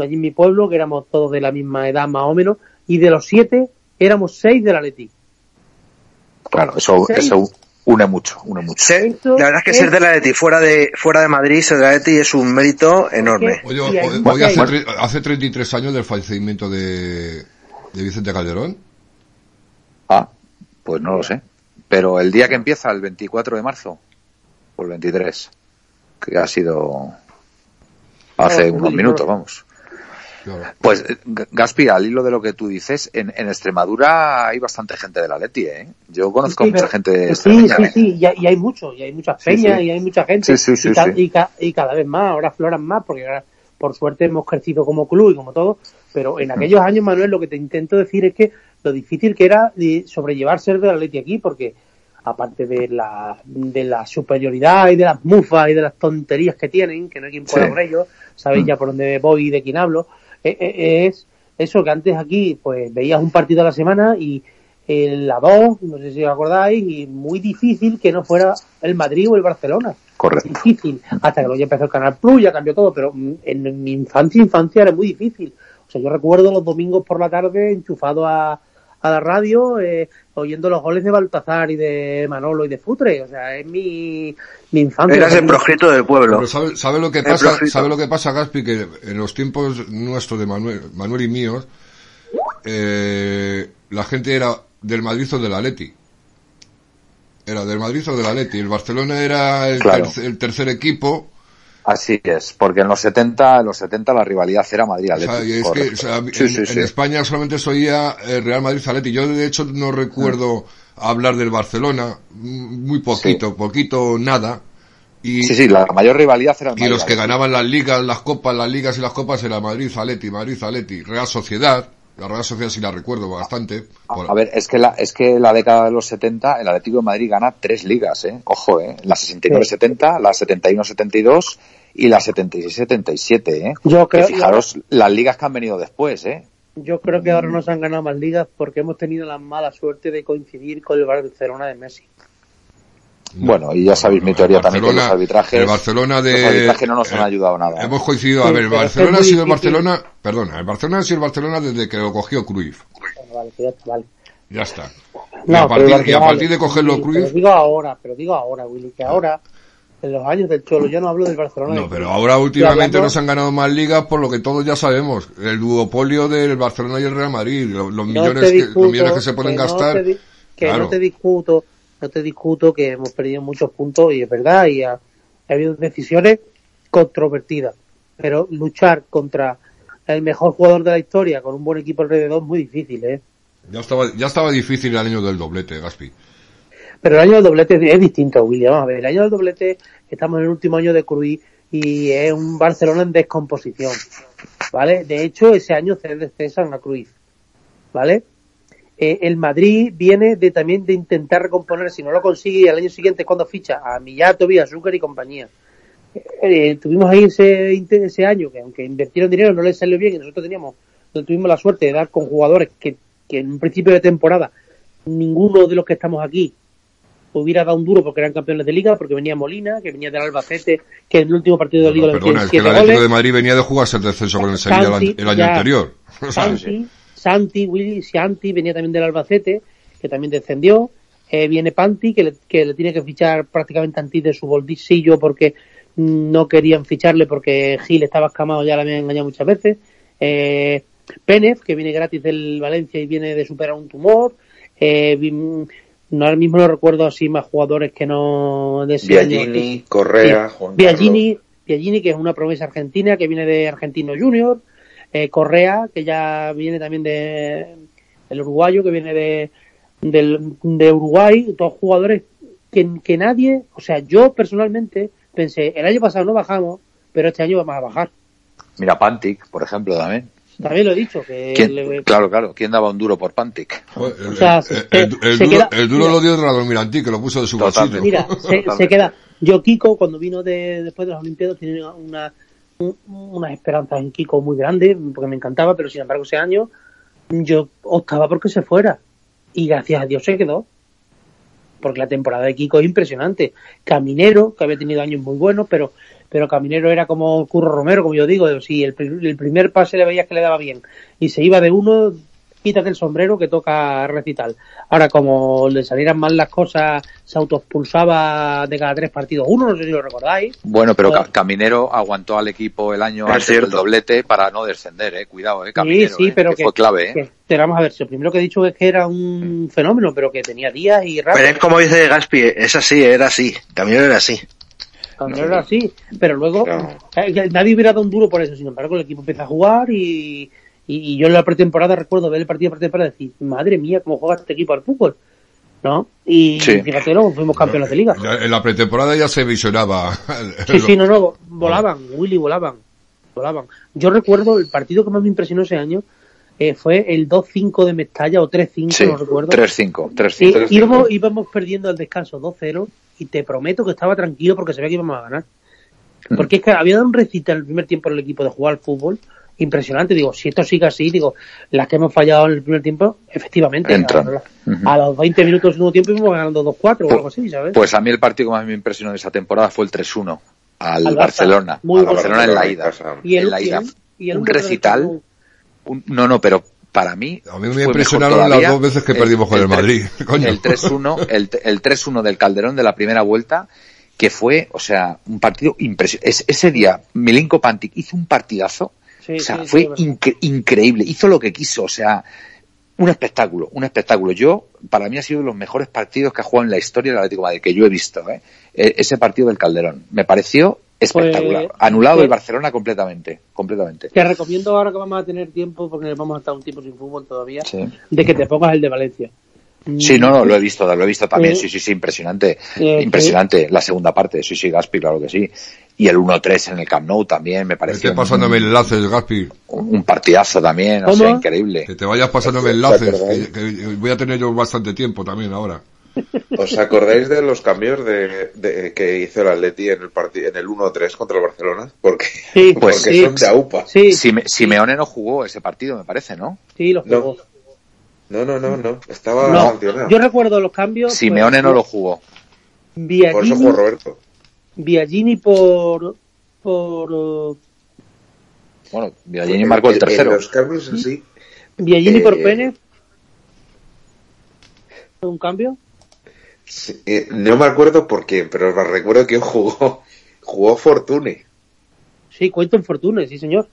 Speaker 5: allí en mi pueblo, que éramos todos de la misma edad más o menos, y de los siete éramos seis del Atleti.
Speaker 9: Claro, eso,
Speaker 5: Seis.
Speaker 9: eso une mucho, une mucho.
Speaker 5: Esto
Speaker 7: la verdad es que
Speaker 5: es-
Speaker 7: ser del Atleti fuera de, fuera de Madrid, ser del Atleti es un mérito enorme.
Speaker 2: Oye,
Speaker 5: Sí,
Speaker 2: hoy- hace, tre- hace 33 años del fallecimiento de, de Vicente Calderón.
Speaker 9: Ah, pues no lo sé. Pero el día que empieza, el 24 de marzo, o el 23, que ha sido hace
Speaker 5: No,
Speaker 9: unos
Speaker 5: sí,
Speaker 9: minutos, vamos.
Speaker 2: Claro.
Speaker 9: Pues, eh, Gaspi, al hilo de lo que tú dices, en, en Extremadura hay bastante gente de la Leti, ¿eh? Yo conozco
Speaker 5: Sí,
Speaker 9: mucha gente
Speaker 5: Sí,
Speaker 9: extremeña,
Speaker 5: sí,
Speaker 9: ¿eh?
Speaker 5: sí, y, hay- y hay mucho, y hay muchas
Speaker 9: Sí,
Speaker 5: peñas,
Speaker 9: sí.
Speaker 5: y hay mucha gente,
Speaker 9: Sí, sí, sí,
Speaker 5: y, ca-
Speaker 9: sí.
Speaker 5: y ca- y cada vez más, ahora floran más, porque ahora, por suerte hemos crecido como club y como todo, pero en aquellos años, Manuel, lo que te intento decir es que lo difícil que era de sobrellevar ser del Atleti aquí, porque aparte de la, de la superioridad y de las mufas y de las tonterías que tienen, que no hay quien pueda
Speaker 9: Sí.
Speaker 5: por ellos, sabéis
Speaker 9: Mm.
Speaker 5: ya por dónde voy y de quién hablo, eh, eh, es eso que antes aquí pues veías un partido a la semana y la 2, no sé si os acordáis, y muy difícil que no fuera el Madrid o el Barcelona.
Speaker 9: Correcto.
Speaker 5: Difícil. Hasta que luego ya empezó el Canal Plus, ya cambió todo, pero mm, en mi infancia, infancia era muy difícil. O sea, yo recuerdo los domingos por la tarde enchufado a, a la radio, eh, oyendo los goles de Baltazar y de Manolo y de Futre. O sea, es mi, mi infancia.
Speaker 7: Eras el proscrito del pueblo.
Speaker 2: Pero ¿sabe, sabe lo que pasa? ¿Sabe lo que pasa, Gaspi? Que en los tiempos nuestros de Manuel, Manuel y míos, eh, la gente era del Madrid o del Atleti. Era del Madrid o del Atleti. El Barcelona era el,
Speaker 9: Claro.
Speaker 2: el tercer equipo.
Speaker 9: Así es, porque en los 70, en los 70 la rivalidad era madrid
Speaker 2: O sea, y es que o sea, en, en España solamente se oía eh, Real Madrid-Atleti. Yo, de hecho, no recuerdo hablar del Barcelona. mm, Muy poquito, poquito, nada. Y,
Speaker 9: Sí, sí, la mayor rivalidad era el
Speaker 2: Y los
Speaker 9: Madrid,
Speaker 2: que
Speaker 9: Atleti.
Speaker 2: ganaban las ligas, las copas, las ligas y las copas era Madrid, Aleti, Madrid, Aleti, Real Sociedad. La Real Sociedad sí la recuerdo bastante.
Speaker 9: A ver, es que la, es que la década de los 70, el Atlético de Madrid gana tres ligas, eh. Ojo, eh. La 69-70, la 71-72 y la 76-77, eh.
Speaker 5: Yo
Speaker 9: Que
Speaker 5: creo-
Speaker 9: fijaros las ligas que han venido después, eh.
Speaker 5: Yo creo que ahora nos han ganado más ligas porque hemos tenido la mala suerte de coincidir con el Barcelona de Messi.
Speaker 9: Bueno, y ya sabéis mi teoría también que los arbitrajes,
Speaker 2: el Barcelona de-
Speaker 9: los arbitrajes no nos han
Speaker 2: eh,
Speaker 9: ayudado nada.
Speaker 2: Hemos coincidido, a
Speaker 5: Sí,
Speaker 2: ver, el
Speaker 5: pero
Speaker 2: Barcelona ha sido el. Barcelona, perdona, el Barcelona ha sido el Barcelona desde que lo cogió Cruyff.
Speaker 5: Vale, que ya está, vale.
Speaker 2: Ya está. y,
Speaker 5: No,
Speaker 2: a
Speaker 5: pero
Speaker 2: partir, y a partir de cogerlo
Speaker 5: sí,
Speaker 2: Cruyff,
Speaker 5: Pero digo ahora, pero digo ahora, Willy, que ahora, en los años del Cholo, yo no hablo del Barcelona.
Speaker 2: no, pero ahora últimamente nos han ganado más ligas por lo que todos ya sabemos. El duopolio del Barcelona y el Real Madrid, lo- los,
Speaker 5: no
Speaker 2: millones,
Speaker 5: te
Speaker 2: que, los millones que se pueden
Speaker 5: que no
Speaker 2: gastar.
Speaker 5: te di- que
Speaker 2: Claro.
Speaker 5: no te discuto, no te discuto que hemos perdido muchos puntos y es verdad y ha, ha habido decisiones controvertidas, pero luchar contra el mejor jugador de la historia con un buen equipo alrededor es muy difícil, ¿eh?
Speaker 2: Ya estaba, ya estaba difícil el año del doblete, Gaspi.
Speaker 5: Pero el año del doblete es distinto, William. Vamos a ver, el año del doblete, estamos en el último año de Cruyff y es un Barcelona en descomposición, ¿vale? De hecho, ese año se cesan a Cruyff, ¿vale? Eh, el Madrid viene de también de intentar recomponer, si no lo consigue, al año siguiente cuando ficha a Millar, Tobias, Zucker y compañía. Eh, tuvimos ahí ese, ese año que aunque invirtieron dinero no les salió bien y nosotros teníamos, tuvimos la suerte de dar con jugadores que, que en un principio de temporada ninguno de los que estamos aquí hubiera dado un duro porque eran campeones de liga, porque venía Molina, que venía del Albacete, que en el último partido de liga le
Speaker 2: Perdona, es que el Atlético
Speaker 5: goles.
Speaker 2: de Madrid venía de jugarse el descenso con el Sevilla el, año-
Speaker 5: ya.
Speaker 2: anterior.
Speaker 5: Santi, Santi, Willy, Santi venía también del Albacete, que también descendió. Eh, viene Panti, que le, que le tiene que fichar prácticamente antes de su bolsillo porque no querían ficharle porque Gil estaba escamado, ya le habían engañado muchas veces. Eh, que viene gratis del Valencia y viene de superar un tumor. Eh, vi- no, ahora mismo no recuerdo así más jugadores que no de año.
Speaker 6: Biagini, Correa,
Speaker 5: Sí.
Speaker 6: Juan
Speaker 5: Biagini, que es una promesa argentina que viene de Argentino Junior, eh, Correa, que ya viene también de el uruguayo, que viene de, del- de Uruguay, todos jugadores que, que nadie, o sea, yo personalmente pensé, el año pasado no bajamos, pero este año vamos a bajar.
Speaker 9: Mira, Pantic, por ejemplo, también.
Speaker 5: También lo he dicho. Que
Speaker 9: ¿Quién-
Speaker 5: le-
Speaker 9: Claro, claro. ¿Quién daba un duro por Pantic?
Speaker 2: El,
Speaker 5: O sea,
Speaker 2: el-
Speaker 5: se-
Speaker 2: el- el
Speaker 5: se
Speaker 2: duro,
Speaker 5: queda-
Speaker 2: lo dio Radomir que lo puso de su
Speaker 9: Totalmente.
Speaker 2: bolsillo.
Speaker 5: Mira, se, se queda. Yo, Kiko, cuando vino de, después de las Olimpiadas, tenía una, un- unas esperanzas en Kiko muy grandes, porque me encantaba, pero sin embargo, ese año yo optaba porque se fuera. Y gracias a Dios se quedó. Porque la temporada de Kiko es impresionante. Caminero, que había tenido años muy buenos, pero, pero Caminero era como Curro Romero, como yo digo. Si el, el primer pase le veías que le daba bien y se iba de uno, quítate el sombrero que toca recital. Ahora, como le salieran mal las cosas, se autoexpulsaba de cada tres partidos uno, no sé si lo recordáis.
Speaker 9: Bueno, pero
Speaker 5: No.
Speaker 9: Ca- Caminero aguantó al equipo el año
Speaker 7: Es
Speaker 9: antes del doblete para no descender, eh. Cuidado, eh, Caminero.
Speaker 5: sí, sí,
Speaker 9: eh,
Speaker 5: pero
Speaker 9: que
Speaker 5: que,
Speaker 9: fue clave, eh.
Speaker 5: que- pero vamos a ver, si lo primero que he dicho es que era un fenómeno, pero que tenía días y ratos.
Speaker 7: Pero es como dice Gaspi, es así, era así. También era así.
Speaker 5: Cuando era así, pero luego eh, nadie hubiera dado un duro por eso. Sin embargo, el equipo empieza a jugar y, y, y yo en la pretemporada recuerdo ver el partido de pretemporada y decir, madre mía, cómo juega este equipo al fútbol. ¿No? Y
Speaker 9: Sí.
Speaker 5: fíjate, luego fuimos campeones de liga.
Speaker 2: Ya en la pretemporada ya se visionaba.
Speaker 5: Sí, sí, no, no, volaban, Willy, volaban, volaban. Yo recuerdo el partido que más me impresionó ese año eh, fue el 2-5 de Mestalla o 3-5,
Speaker 9: Sí,
Speaker 5: no recuerdo.
Speaker 9: 3-5,
Speaker 5: Y
Speaker 9: 3-5.
Speaker 5: íbamos, íbamos perdiendo al descanso 2-0 y te prometo que estaba tranquilo porque sabía que íbamos a ganar.
Speaker 9: Mm.
Speaker 5: Porque es que había dado un recital el primer tiempo en el equipo de jugar al fútbol impresionante. Digo, si esto sigue así, digo, las que hemos fallado en el primer tiempo, efectivamente,
Speaker 9: Entran.
Speaker 5: a,
Speaker 9: Ujú.
Speaker 5: a los 20 minutos del segundo tiempo íbamos ganando 2-4 o algo así, ¿sabes?
Speaker 9: Pues a mí el partido que más me impresionó de esa temporada fue el 3-1 al,
Speaker 5: Al.
Speaker 9: Barcelona.
Speaker 5: Muy
Speaker 9: al. Barcelona en la ida.
Speaker 5: Y el,
Speaker 9: en la ida.
Speaker 5: el- y el
Speaker 9: un recital.
Speaker 5: no-
Speaker 9: un- no, no, pero para mí.
Speaker 2: A mí me impresionaron las dos veces que perdimos con el
Speaker 9: tre-
Speaker 2: Madrid, coño.
Speaker 9: El 3-1, el, el 3-1 del Calderón de la primera vuelta, que fue, o sea, un partido impresionante. ese día, Milinko Pantic hizo un partidazo.
Speaker 5: Sí,
Speaker 9: o sea,
Speaker 5: sí,
Speaker 9: fue
Speaker 5: sí,
Speaker 9: incre- increíble. Hizo lo que quiso, o sea, un espectáculo, un espectáculo. Yo, para mí ha sido de los mejores partidos que ha jugado en la historia del Atlético de Madrid, que yo he visto, ¿eh? E- ese partido del Calderón. Me pareció espectacular.
Speaker 5: Pues-
Speaker 9: Anulado
Speaker 5: pues-
Speaker 9: el Barcelona completamente, completamente.
Speaker 5: Te recomiendo ahora que vamos a tener tiempo, porque vamos a estar un tiempo sin fútbol todavía,
Speaker 9: Sí.
Speaker 5: de que te pongas el de Valencia.
Speaker 9: Sí, no, no, lo he visto, lo he visto también, sí, sí, sí, impresionante, impresionante, la segunda parte, sí, sí, Gaspi, claro que sí, y el 1-3 en el Camp Nou también, me pareció
Speaker 2: Estoy pasándome enlaces, Gaspi.
Speaker 9: un, partidazo también, o sea, increíble.
Speaker 2: Que te vayas pasándome enlaces. Que, que voy a tener yo bastante tiempo también ahora.
Speaker 6: ¿Os acordáis de los cambios de, de- que hizo el Atleti en el partido en el 1-3 contra el Barcelona? Porque,
Speaker 5: Sí,
Speaker 9: Pues
Speaker 6: porque
Speaker 5: sí.
Speaker 6: son de AUPA.
Speaker 5: Sí,
Speaker 9: Sime- Simeone no jugó ese partido, me parece, ¿no?
Speaker 5: sí, los
Speaker 6: No.
Speaker 5: jugó.
Speaker 6: No, no, no, no. Estaba
Speaker 5: No, yo recuerdo los cambios.
Speaker 9: Simeone
Speaker 5: pues,
Speaker 9: no lo jugó.
Speaker 6: Por eso
Speaker 5: Biagini,
Speaker 6: jugó Roberto.
Speaker 5: Biagini por, por,
Speaker 9: Bueno, Villallini marcó el
Speaker 6: en
Speaker 9: tercero.
Speaker 6: los cambios así.
Speaker 5: Biagini
Speaker 6: Eh,
Speaker 5: por Pérez. Un cambio.
Speaker 6: sí, eh, no me acuerdo por qué, pero recuerdo que jugó, jugó Fortune.
Speaker 5: Sí, cuento en Fortuna, sí, señor.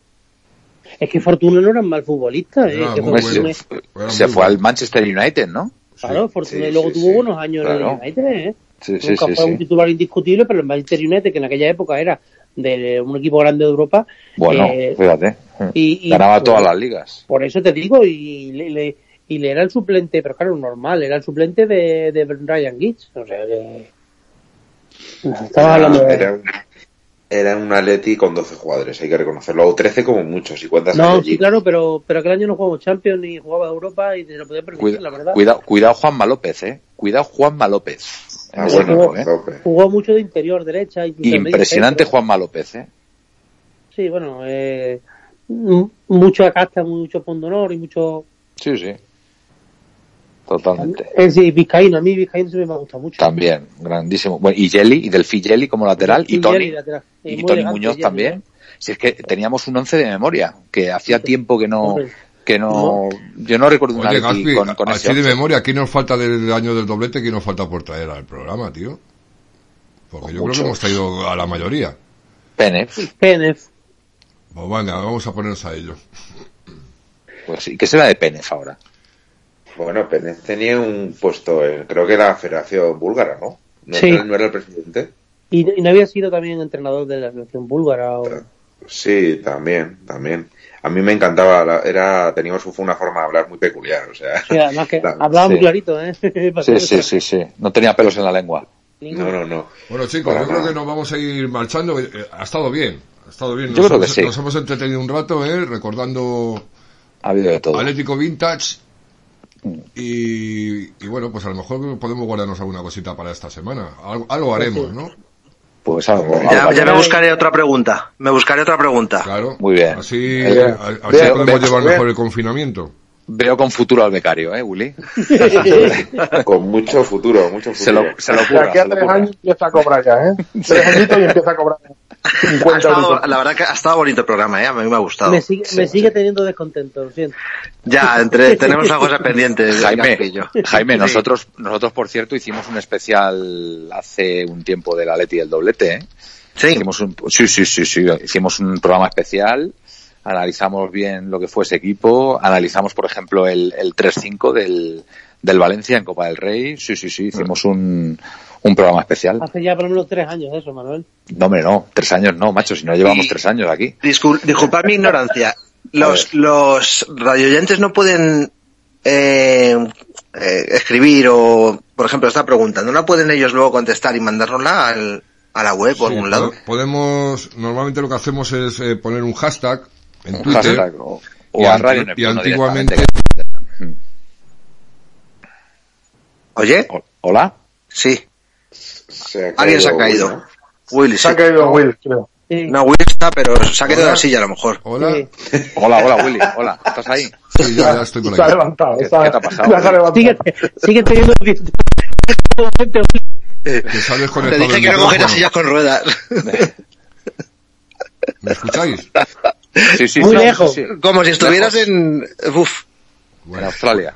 Speaker 5: Es que Fortuna no era un mal futbolista. eh, que Fortuna-
Speaker 9: se fue al Manchester United, ¿no?
Speaker 5: Claro, Fortuna
Speaker 6: sí,
Speaker 5: luego
Speaker 6: sí,
Speaker 5: tuvo
Speaker 6: sí.
Speaker 5: buenos años en el United, ¿eh?
Speaker 9: Sí, sí,
Speaker 5: Nunca
Speaker 9: sí,
Speaker 5: fue un titular indiscutible, pero el Manchester United, que en aquella época era de un equipo grande de Europa,
Speaker 9: Bueno,
Speaker 5: eh,
Speaker 9: fíjate.
Speaker 5: y- y-
Speaker 9: Ganaba
Speaker 5: pues,
Speaker 9: todas las ligas.
Speaker 5: Por eso te digo, y le, le- y le era el suplente, pero claro, normal, era el suplente de, de Ryan Giggs. O sea que. Estamos hablando de.
Speaker 6: Era, era un Atleti con 12 jugadores, hay que reconocerlo. O 13 como muchos, si cuentas
Speaker 5: No, sí, claro, pero, pero aquel año no jugamos Champions ni jugaba Europa y se lo podía permitir,
Speaker 9: Cuida-
Speaker 5: la verdad.
Speaker 9: cuidado, cuidado Juanma López, eh. Cuidado Juanma López.
Speaker 6: Ah, bueno,
Speaker 9: equipo, eh.
Speaker 5: Jugó mucho de interior, derecha.
Speaker 9: Impresionante. Juanma López, eh.
Speaker 5: Sí, bueno, eh, mucho casta, mucho pundonor y mucho.
Speaker 9: Sí, sí. Totalmente.
Speaker 5: Eh, sí, Vizcaíno, a mí Vizcaíno se me ha gustado mucho.
Speaker 9: También, grandísimo. Bueno, y Jelly, y Delphi Jelly como lateral, y
Speaker 5: Y
Speaker 9: Tony,
Speaker 5: lateral.
Speaker 9: Y Tony
Speaker 5: elegante,
Speaker 9: Muñoz
Speaker 5: Jelly,
Speaker 9: también. Si es que teníamos un once de memoria, que hacía tiempo que no,
Speaker 5: Hombre.
Speaker 9: que no, yo no recuerdo una
Speaker 2: Oye, Gaspi,
Speaker 9: con, con ese
Speaker 2: así de memoria, ¿quién nos falta del año del doblete? ¿Quién nos falta por traer al programa, tío? Porque yo creo que hemos traído a la mayoría.
Speaker 9: Penef,
Speaker 5: Penef.
Speaker 2: Pues venga, vamos a ponernos a ello.
Speaker 9: pues sí, ¿qué será de Penef ahora?
Speaker 6: Bueno, Pérez tenía un puesto, en, creo que era la Federación Búlgara, ¿no? ¿No,
Speaker 5: Sí.
Speaker 6: era, no era el presidente?
Speaker 5: Y, y no había sido también entrenador de la selección búlgara. O...
Speaker 6: Sí, también, también. A mí me encantaba, la- era, teníamos una forma de hablar muy peculiar, o sea.
Speaker 5: Sí, además que
Speaker 6: la-
Speaker 5: hablaba muy
Speaker 9: sí.
Speaker 5: clarito, ¿eh?
Speaker 9: Sí, sí, sí, sí. No tenía pelos en la lengua.
Speaker 6: No, no, no.
Speaker 2: Bueno, chicos,
Speaker 6: Para
Speaker 2: yo creo que nos vamos a ir marchando. Eh, Ha estado bien, ha estado bien.
Speaker 9: Yo
Speaker 2: Nos,
Speaker 9: creo que
Speaker 2: hemos,
Speaker 9: sí.
Speaker 2: nos hemos entretenido un rato, ¿eh? Recordando
Speaker 9: Ha habido de todo.
Speaker 2: Atlético Vintage. Y, y bueno, pues a lo mejor podemos guardarnos alguna cosita para esta semana. Algo, algo haremos, ¿no?
Speaker 9: Pues algo.
Speaker 7: Ya,
Speaker 9: algo-
Speaker 7: ya me buscaré otra pregunta. Me buscaré otra pregunta.
Speaker 2: Claro.
Speaker 9: Muy bien.
Speaker 2: Así,
Speaker 9: Bien.
Speaker 2: a- así
Speaker 9: Veo-
Speaker 2: podemos
Speaker 9: veo-
Speaker 2: llevar
Speaker 9: veo-
Speaker 2: mejor el confinamiento.
Speaker 9: Veo con futuro al becario, ¿eh, Willy?
Speaker 6: Con mucho futuro, mucho
Speaker 9: Se lo,
Speaker 6: futuro.
Speaker 9: se lo
Speaker 8: De
Speaker 9: ocurra,
Speaker 8: aquí a
Speaker 9: se lo
Speaker 8: tres años empieza a cobrar ya, ¿eh? Tres añitos y empieza a cobrar 50
Speaker 7: estado-
Speaker 8: euros.
Speaker 7: la verdad que ha estado bonito el programa, ¿eh? A mí me ha gustado.
Speaker 5: Me sigue, me sigue teniendo descontento, lo siento.
Speaker 7: Ya, entre, tenemos una cosa pendiente.
Speaker 9: Jaime. Jaime,
Speaker 7: Sí.
Speaker 9: nosotros, nosotros por cierto hicimos un especial hace un tiempo del Atleti y el doblete, ¿eh?
Speaker 7: Sí.
Speaker 9: Hicimos un, sí, sí, sí, sí, hicimos un programa especial, analizamos bien lo que fue ese equipo, analizamos por ejemplo el, el 3-5 del, del Valencia en Copa del Rey, sí, sí, sí, hicimos un, un programa especial.
Speaker 5: Hace ya por lo menos tres años eso, Manuel.
Speaker 9: No, hombre, no, tres años no, macho, si no llevamos
Speaker 7: Y-
Speaker 9: tres años aquí.
Speaker 7: Discul- disculpad mi ignorancia. Los, los radioyentes no pueden eh, eh, escribir o, por ejemplo, esta pregunta, ¿no la pueden ellos luego contestar y mandárnosla al, a la web o a
Speaker 2: Sí,
Speaker 7: algún lado?
Speaker 2: pode- Podemos, normalmente lo que hacemos es eh, poner un hashtag en
Speaker 9: Un
Speaker 2: Twitter.
Speaker 9: hashtag o, o
Speaker 2: y
Speaker 9: a Radio
Speaker 2: y antiguamente-
Speaker 9: directamente.
Speaker 7: ¿Oye?
Speaker 9: ¿Hola?
Speaker 7: Sí.
Speaker 6: Se ha
Speaker 7: Alguien se ha caído.
Speaker 6: bueno.
Speaker 7: Willy,
Speaker 8: Se
Speaker 7: sí.
Speaker 8: ha caído Will, creo.
Speaker 5: Sí.
Speaker 7: No, Will está, pero se ha de
Speaker 2: Hola.
Speaker 7: la silla a lo mejor.
Speaker 2: Hola.
Speaker 5: Sí.
Speaker 9: Hola, hola, Willy, hola, ¿estás ahí?
Speaker 2: Sí, ya, ya estoy por
Speaker 8: Se ha
Speaker 2: aquí.
Speaker 8: levantado.
Speaker 9: ¿Qué-
Speaker 8: está-
Speaker 9: qué te ha pasado,
Speaker 8: ya se ha
Speaker 9: Will?
Speaker 8: levantado.
Speaker 5: Sigue, sigue teniendo
Speaker 2: Que ha
Speaker 7: Te dije que no
Speaker 2: micrófono.
Speaker 7: sillas con ruedas.
Speaker 2: ¿Me escucháis?
Speaker 9: Sí, sí,
Speaker 5: Muy
Speaker 9: sí,
Speaker 5: lejos.
Speaker 7: Como si estuvieras
Speaker 9: Lejos.
Speaker 7: en... Uf.
Speaker 9: En
Speaker 2: Bueno,
Speaker 9: Australia.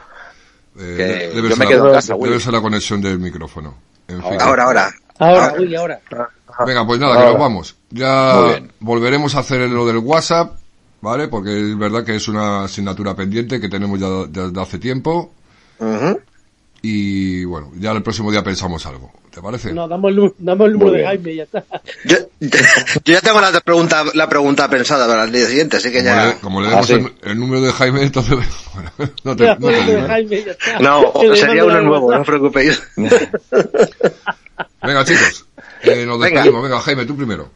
Speaker 2: Eh,
Speaker 9: que
Speaker 2: debe
Speaker 9: yo
Speaker 2: ser la-
Speaker 9: quedo en casa,
Speaker 2: Debe
Speaker 9: Willy.
Speaker 2: ser la conexión del micrófono. En fin.
Speaker 7: Ahora, ahora.
Speaker 5: Ahora.
Speaker 2: Venga, pues nada, que nos vamos. Ya volveremos a hacer lo del WhatsApp, ¿vale? Porque es verdad que es una asignatura pendiente que tenemos ya desde hace tiempo. Y bueno, ya el próximo día pensamos algo. ¿Te parece?
Speaker 5: No, damos el, nu- damos el número de. Jaime y ya está.
Speaker 7: Yo, yo ya tengo la pregunta, la pregunta pensada para el día siguiente, así que
Speaker 2: Como,
Speaker 7: ya...
Speaker 2: le, como le
Speaker 9: Ah,
Speaker 2: demos
Speaker 9: sí.
Speaker 2: el, el número de Jaime, entonces bueno, no te, no te
Speaker 5: El número de
Speaker 2: digo.
Speaker 5: Jaime y ya está.
Speaker 7: No,
Speaker 5: Que le
Speaker 7: sería uno nuevo, no os preocupéis.
Speaker 2: Venga, chicos, eh, nos
Speaker 7: Venga.
Speaker 2: despedimos. Venga, Jaime, tú primero.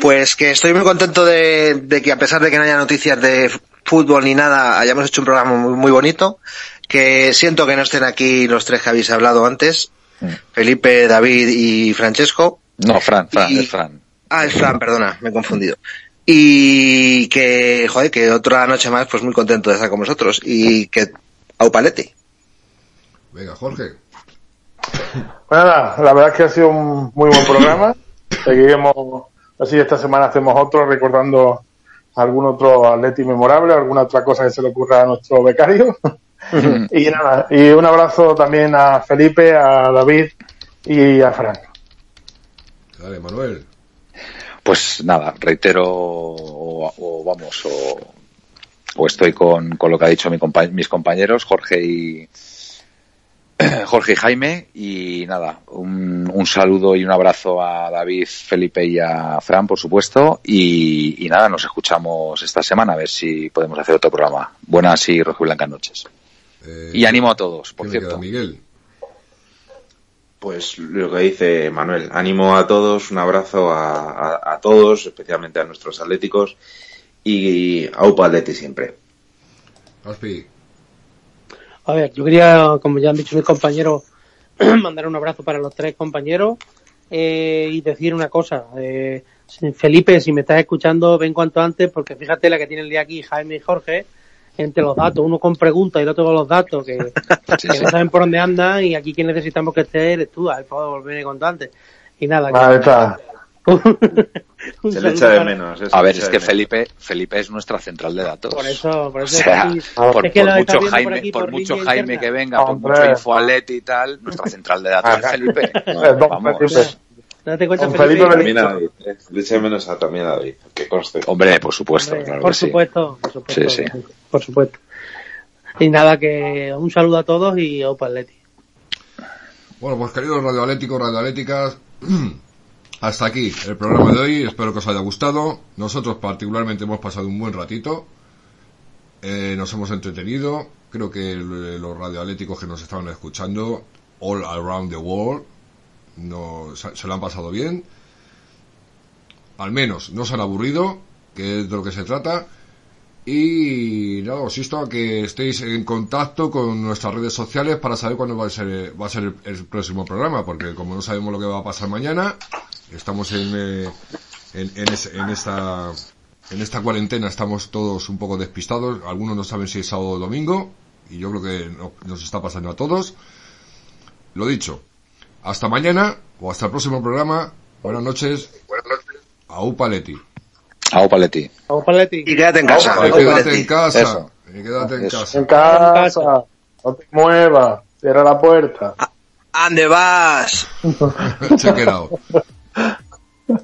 Speaker 7: Pues que estoy muy contento de, de que a pesar de que no haya noticias de fútbol ni nada, hayamos hecho un programa muy, muy bonito. Que siento que no estén aquí los tres que habéis hablado antes. Felipe, David y Francesco.
Speaker 9: No, Fran, Fran,
Speaker 7: Y-
Speaker 9: es Fran.
Speaker 7: Ah, es Fran, perdona, me he confundido. Y que, joder, que otra noche más, pues muy contento de estar con vosotros. Y que, au palete.
Speaker 2: Venga, Jorge.
Speaker 8: Pues nada, la verdad es que ha sido un muy buen programa. Seguiremos, así esta semana hacemos otro recordando algún otro atleti memorable, alguna otra cosa que se le ocurra a nuestro becario. Y nada, y un abrazo también a Felipe, a David y a Fran.
Speaker 2: Dale, Manuel.
Speaker 9: Pues nada, reitero, o, o vamos, o, o estoy con, con lo que ha dicho mi compa- mis compañeros, Jorge y Jorge y Jaime, y nada, un, un saludo y un abrazo a David, Felipe y a Fran, por supuesto, y, y nada, nos escuchamos esta semana a ver si podemos hacer otro programa. Buenas y rojiblancas noches.
Speaker 2: Eh,
Speaker 9: Y ánimo a todos, por
Speaker 2: ¿quién me
Speaker 9: cierto.
Speaker 2: queda? Miguel.
Speaker 6: Pues lo que dice Manuel, ánimo a todos, un abrazo a, a- a todos, especialmente a nuestros atléticos y aupa atleti siempre.
Speaker 2: Aspi.
Speaker 5: A ver, yo quería, como ya han dicho mis compañeros, mandar un abrazo para los tres compañeros eh, y decir una cosa. Eh, Felipe, si me estás escuchando, ven cuanto antes, porque fíjate la que tiene el día aquí, Jaime y Jorge, entre los datos, uno con preguntas y el otro con los datos, que,
Speaker 9: Sí,
Speaker 5: que
Speaker 9: sí.
Speaker 5: no saben por dónde andan y aquí quien necesitamos que esté eres tú, al favor, volver cuanto antes. Y nada, que-
Speaker 8: Ahí está.
Speaker 6: Se le echa de menos. se
Speaker 9: A ver, es que. Felipe, Felipe es nuestra central de datos.
Speaker 5: Por eso, por
Speaker 9: O
Speaker 5: eso
Speaker 9: sea,
Speaker 5: sí.
Speaker 9: por,
Speaker 5: Es que
Speaker 9: mucho Jaime, por,
Speaker 5: por
Speaker 9: mucho Jaime
Speaker 5: interna.
Speaker 9: que venga, por mucho infoalet y tal, nuestra central de datos es Felipe.
Speaker 8: Don
Speaker 9: Vamos.
Speaker 8: Felipe.
Speaker 5: Date cuenta,
Speaker 8: Con
Speaker 5: Felipe,
Speaker 8: Felipe
Speaker 6: También a David, eh. Le echa de menos a, también a David, que conste.
Speaker 9: Hombre, por supuesto,
Speaker 5: Hombre,
Speaker 9: claro
Speaker 5: por
Speaker 9: que sí.
Speaker 5: supuesto, por supuesto,
Speaker 9: Sí,
Speaker 5: por supuesto. Y nada, que un saludo a todos y Opa Atleti.
Speaker 2: Bueno, pues queridos radioatléticos, radioatléticas, hasta aquí el programa de hoy. Espero que os haya gustado. Nosotros particularmente hemos pasado un buen ratito. Eh, nos hemos entretenido. Creo que el- los radioatléticos que nos estaban escuchando, all around the world, no, se lo han pasado bien. Al menos no se han aburrido, que es de lo que se trata. Y nada. ya os insto a que estéis en contacto con nuestras redes sociales para saber cuándo va a ser, va a ser el, el próximo programa, porque como no sabemos lo que va a pasar mañana, estamos en, eh, en, en, es- en esta, en esta cuarentena estamos todos un poco despistados, algunos no saben si es sábado o domingo, y yo creo que no- nos está pasando a todos. Lo dicho, hasta mañana, o hasta el próximo programa, buenas noches, buenas noches, a Upaletti.
Speaker 9: A Opaletti.
Speaker 5: Vamos, Paletti.
Speaker 7: Y quédate en casa.
Speaker 2: Y quédate en casa,
Speaker 9: Eso.
Speaker 2: y quédate en
Speaker 9: Eso.
Speaker 2: casa.
Speaker 8: En casa, no te muevas, cierra la puerta.
Speaker 7: ¿Ande vas?
Speaker 2: Se ha quedado.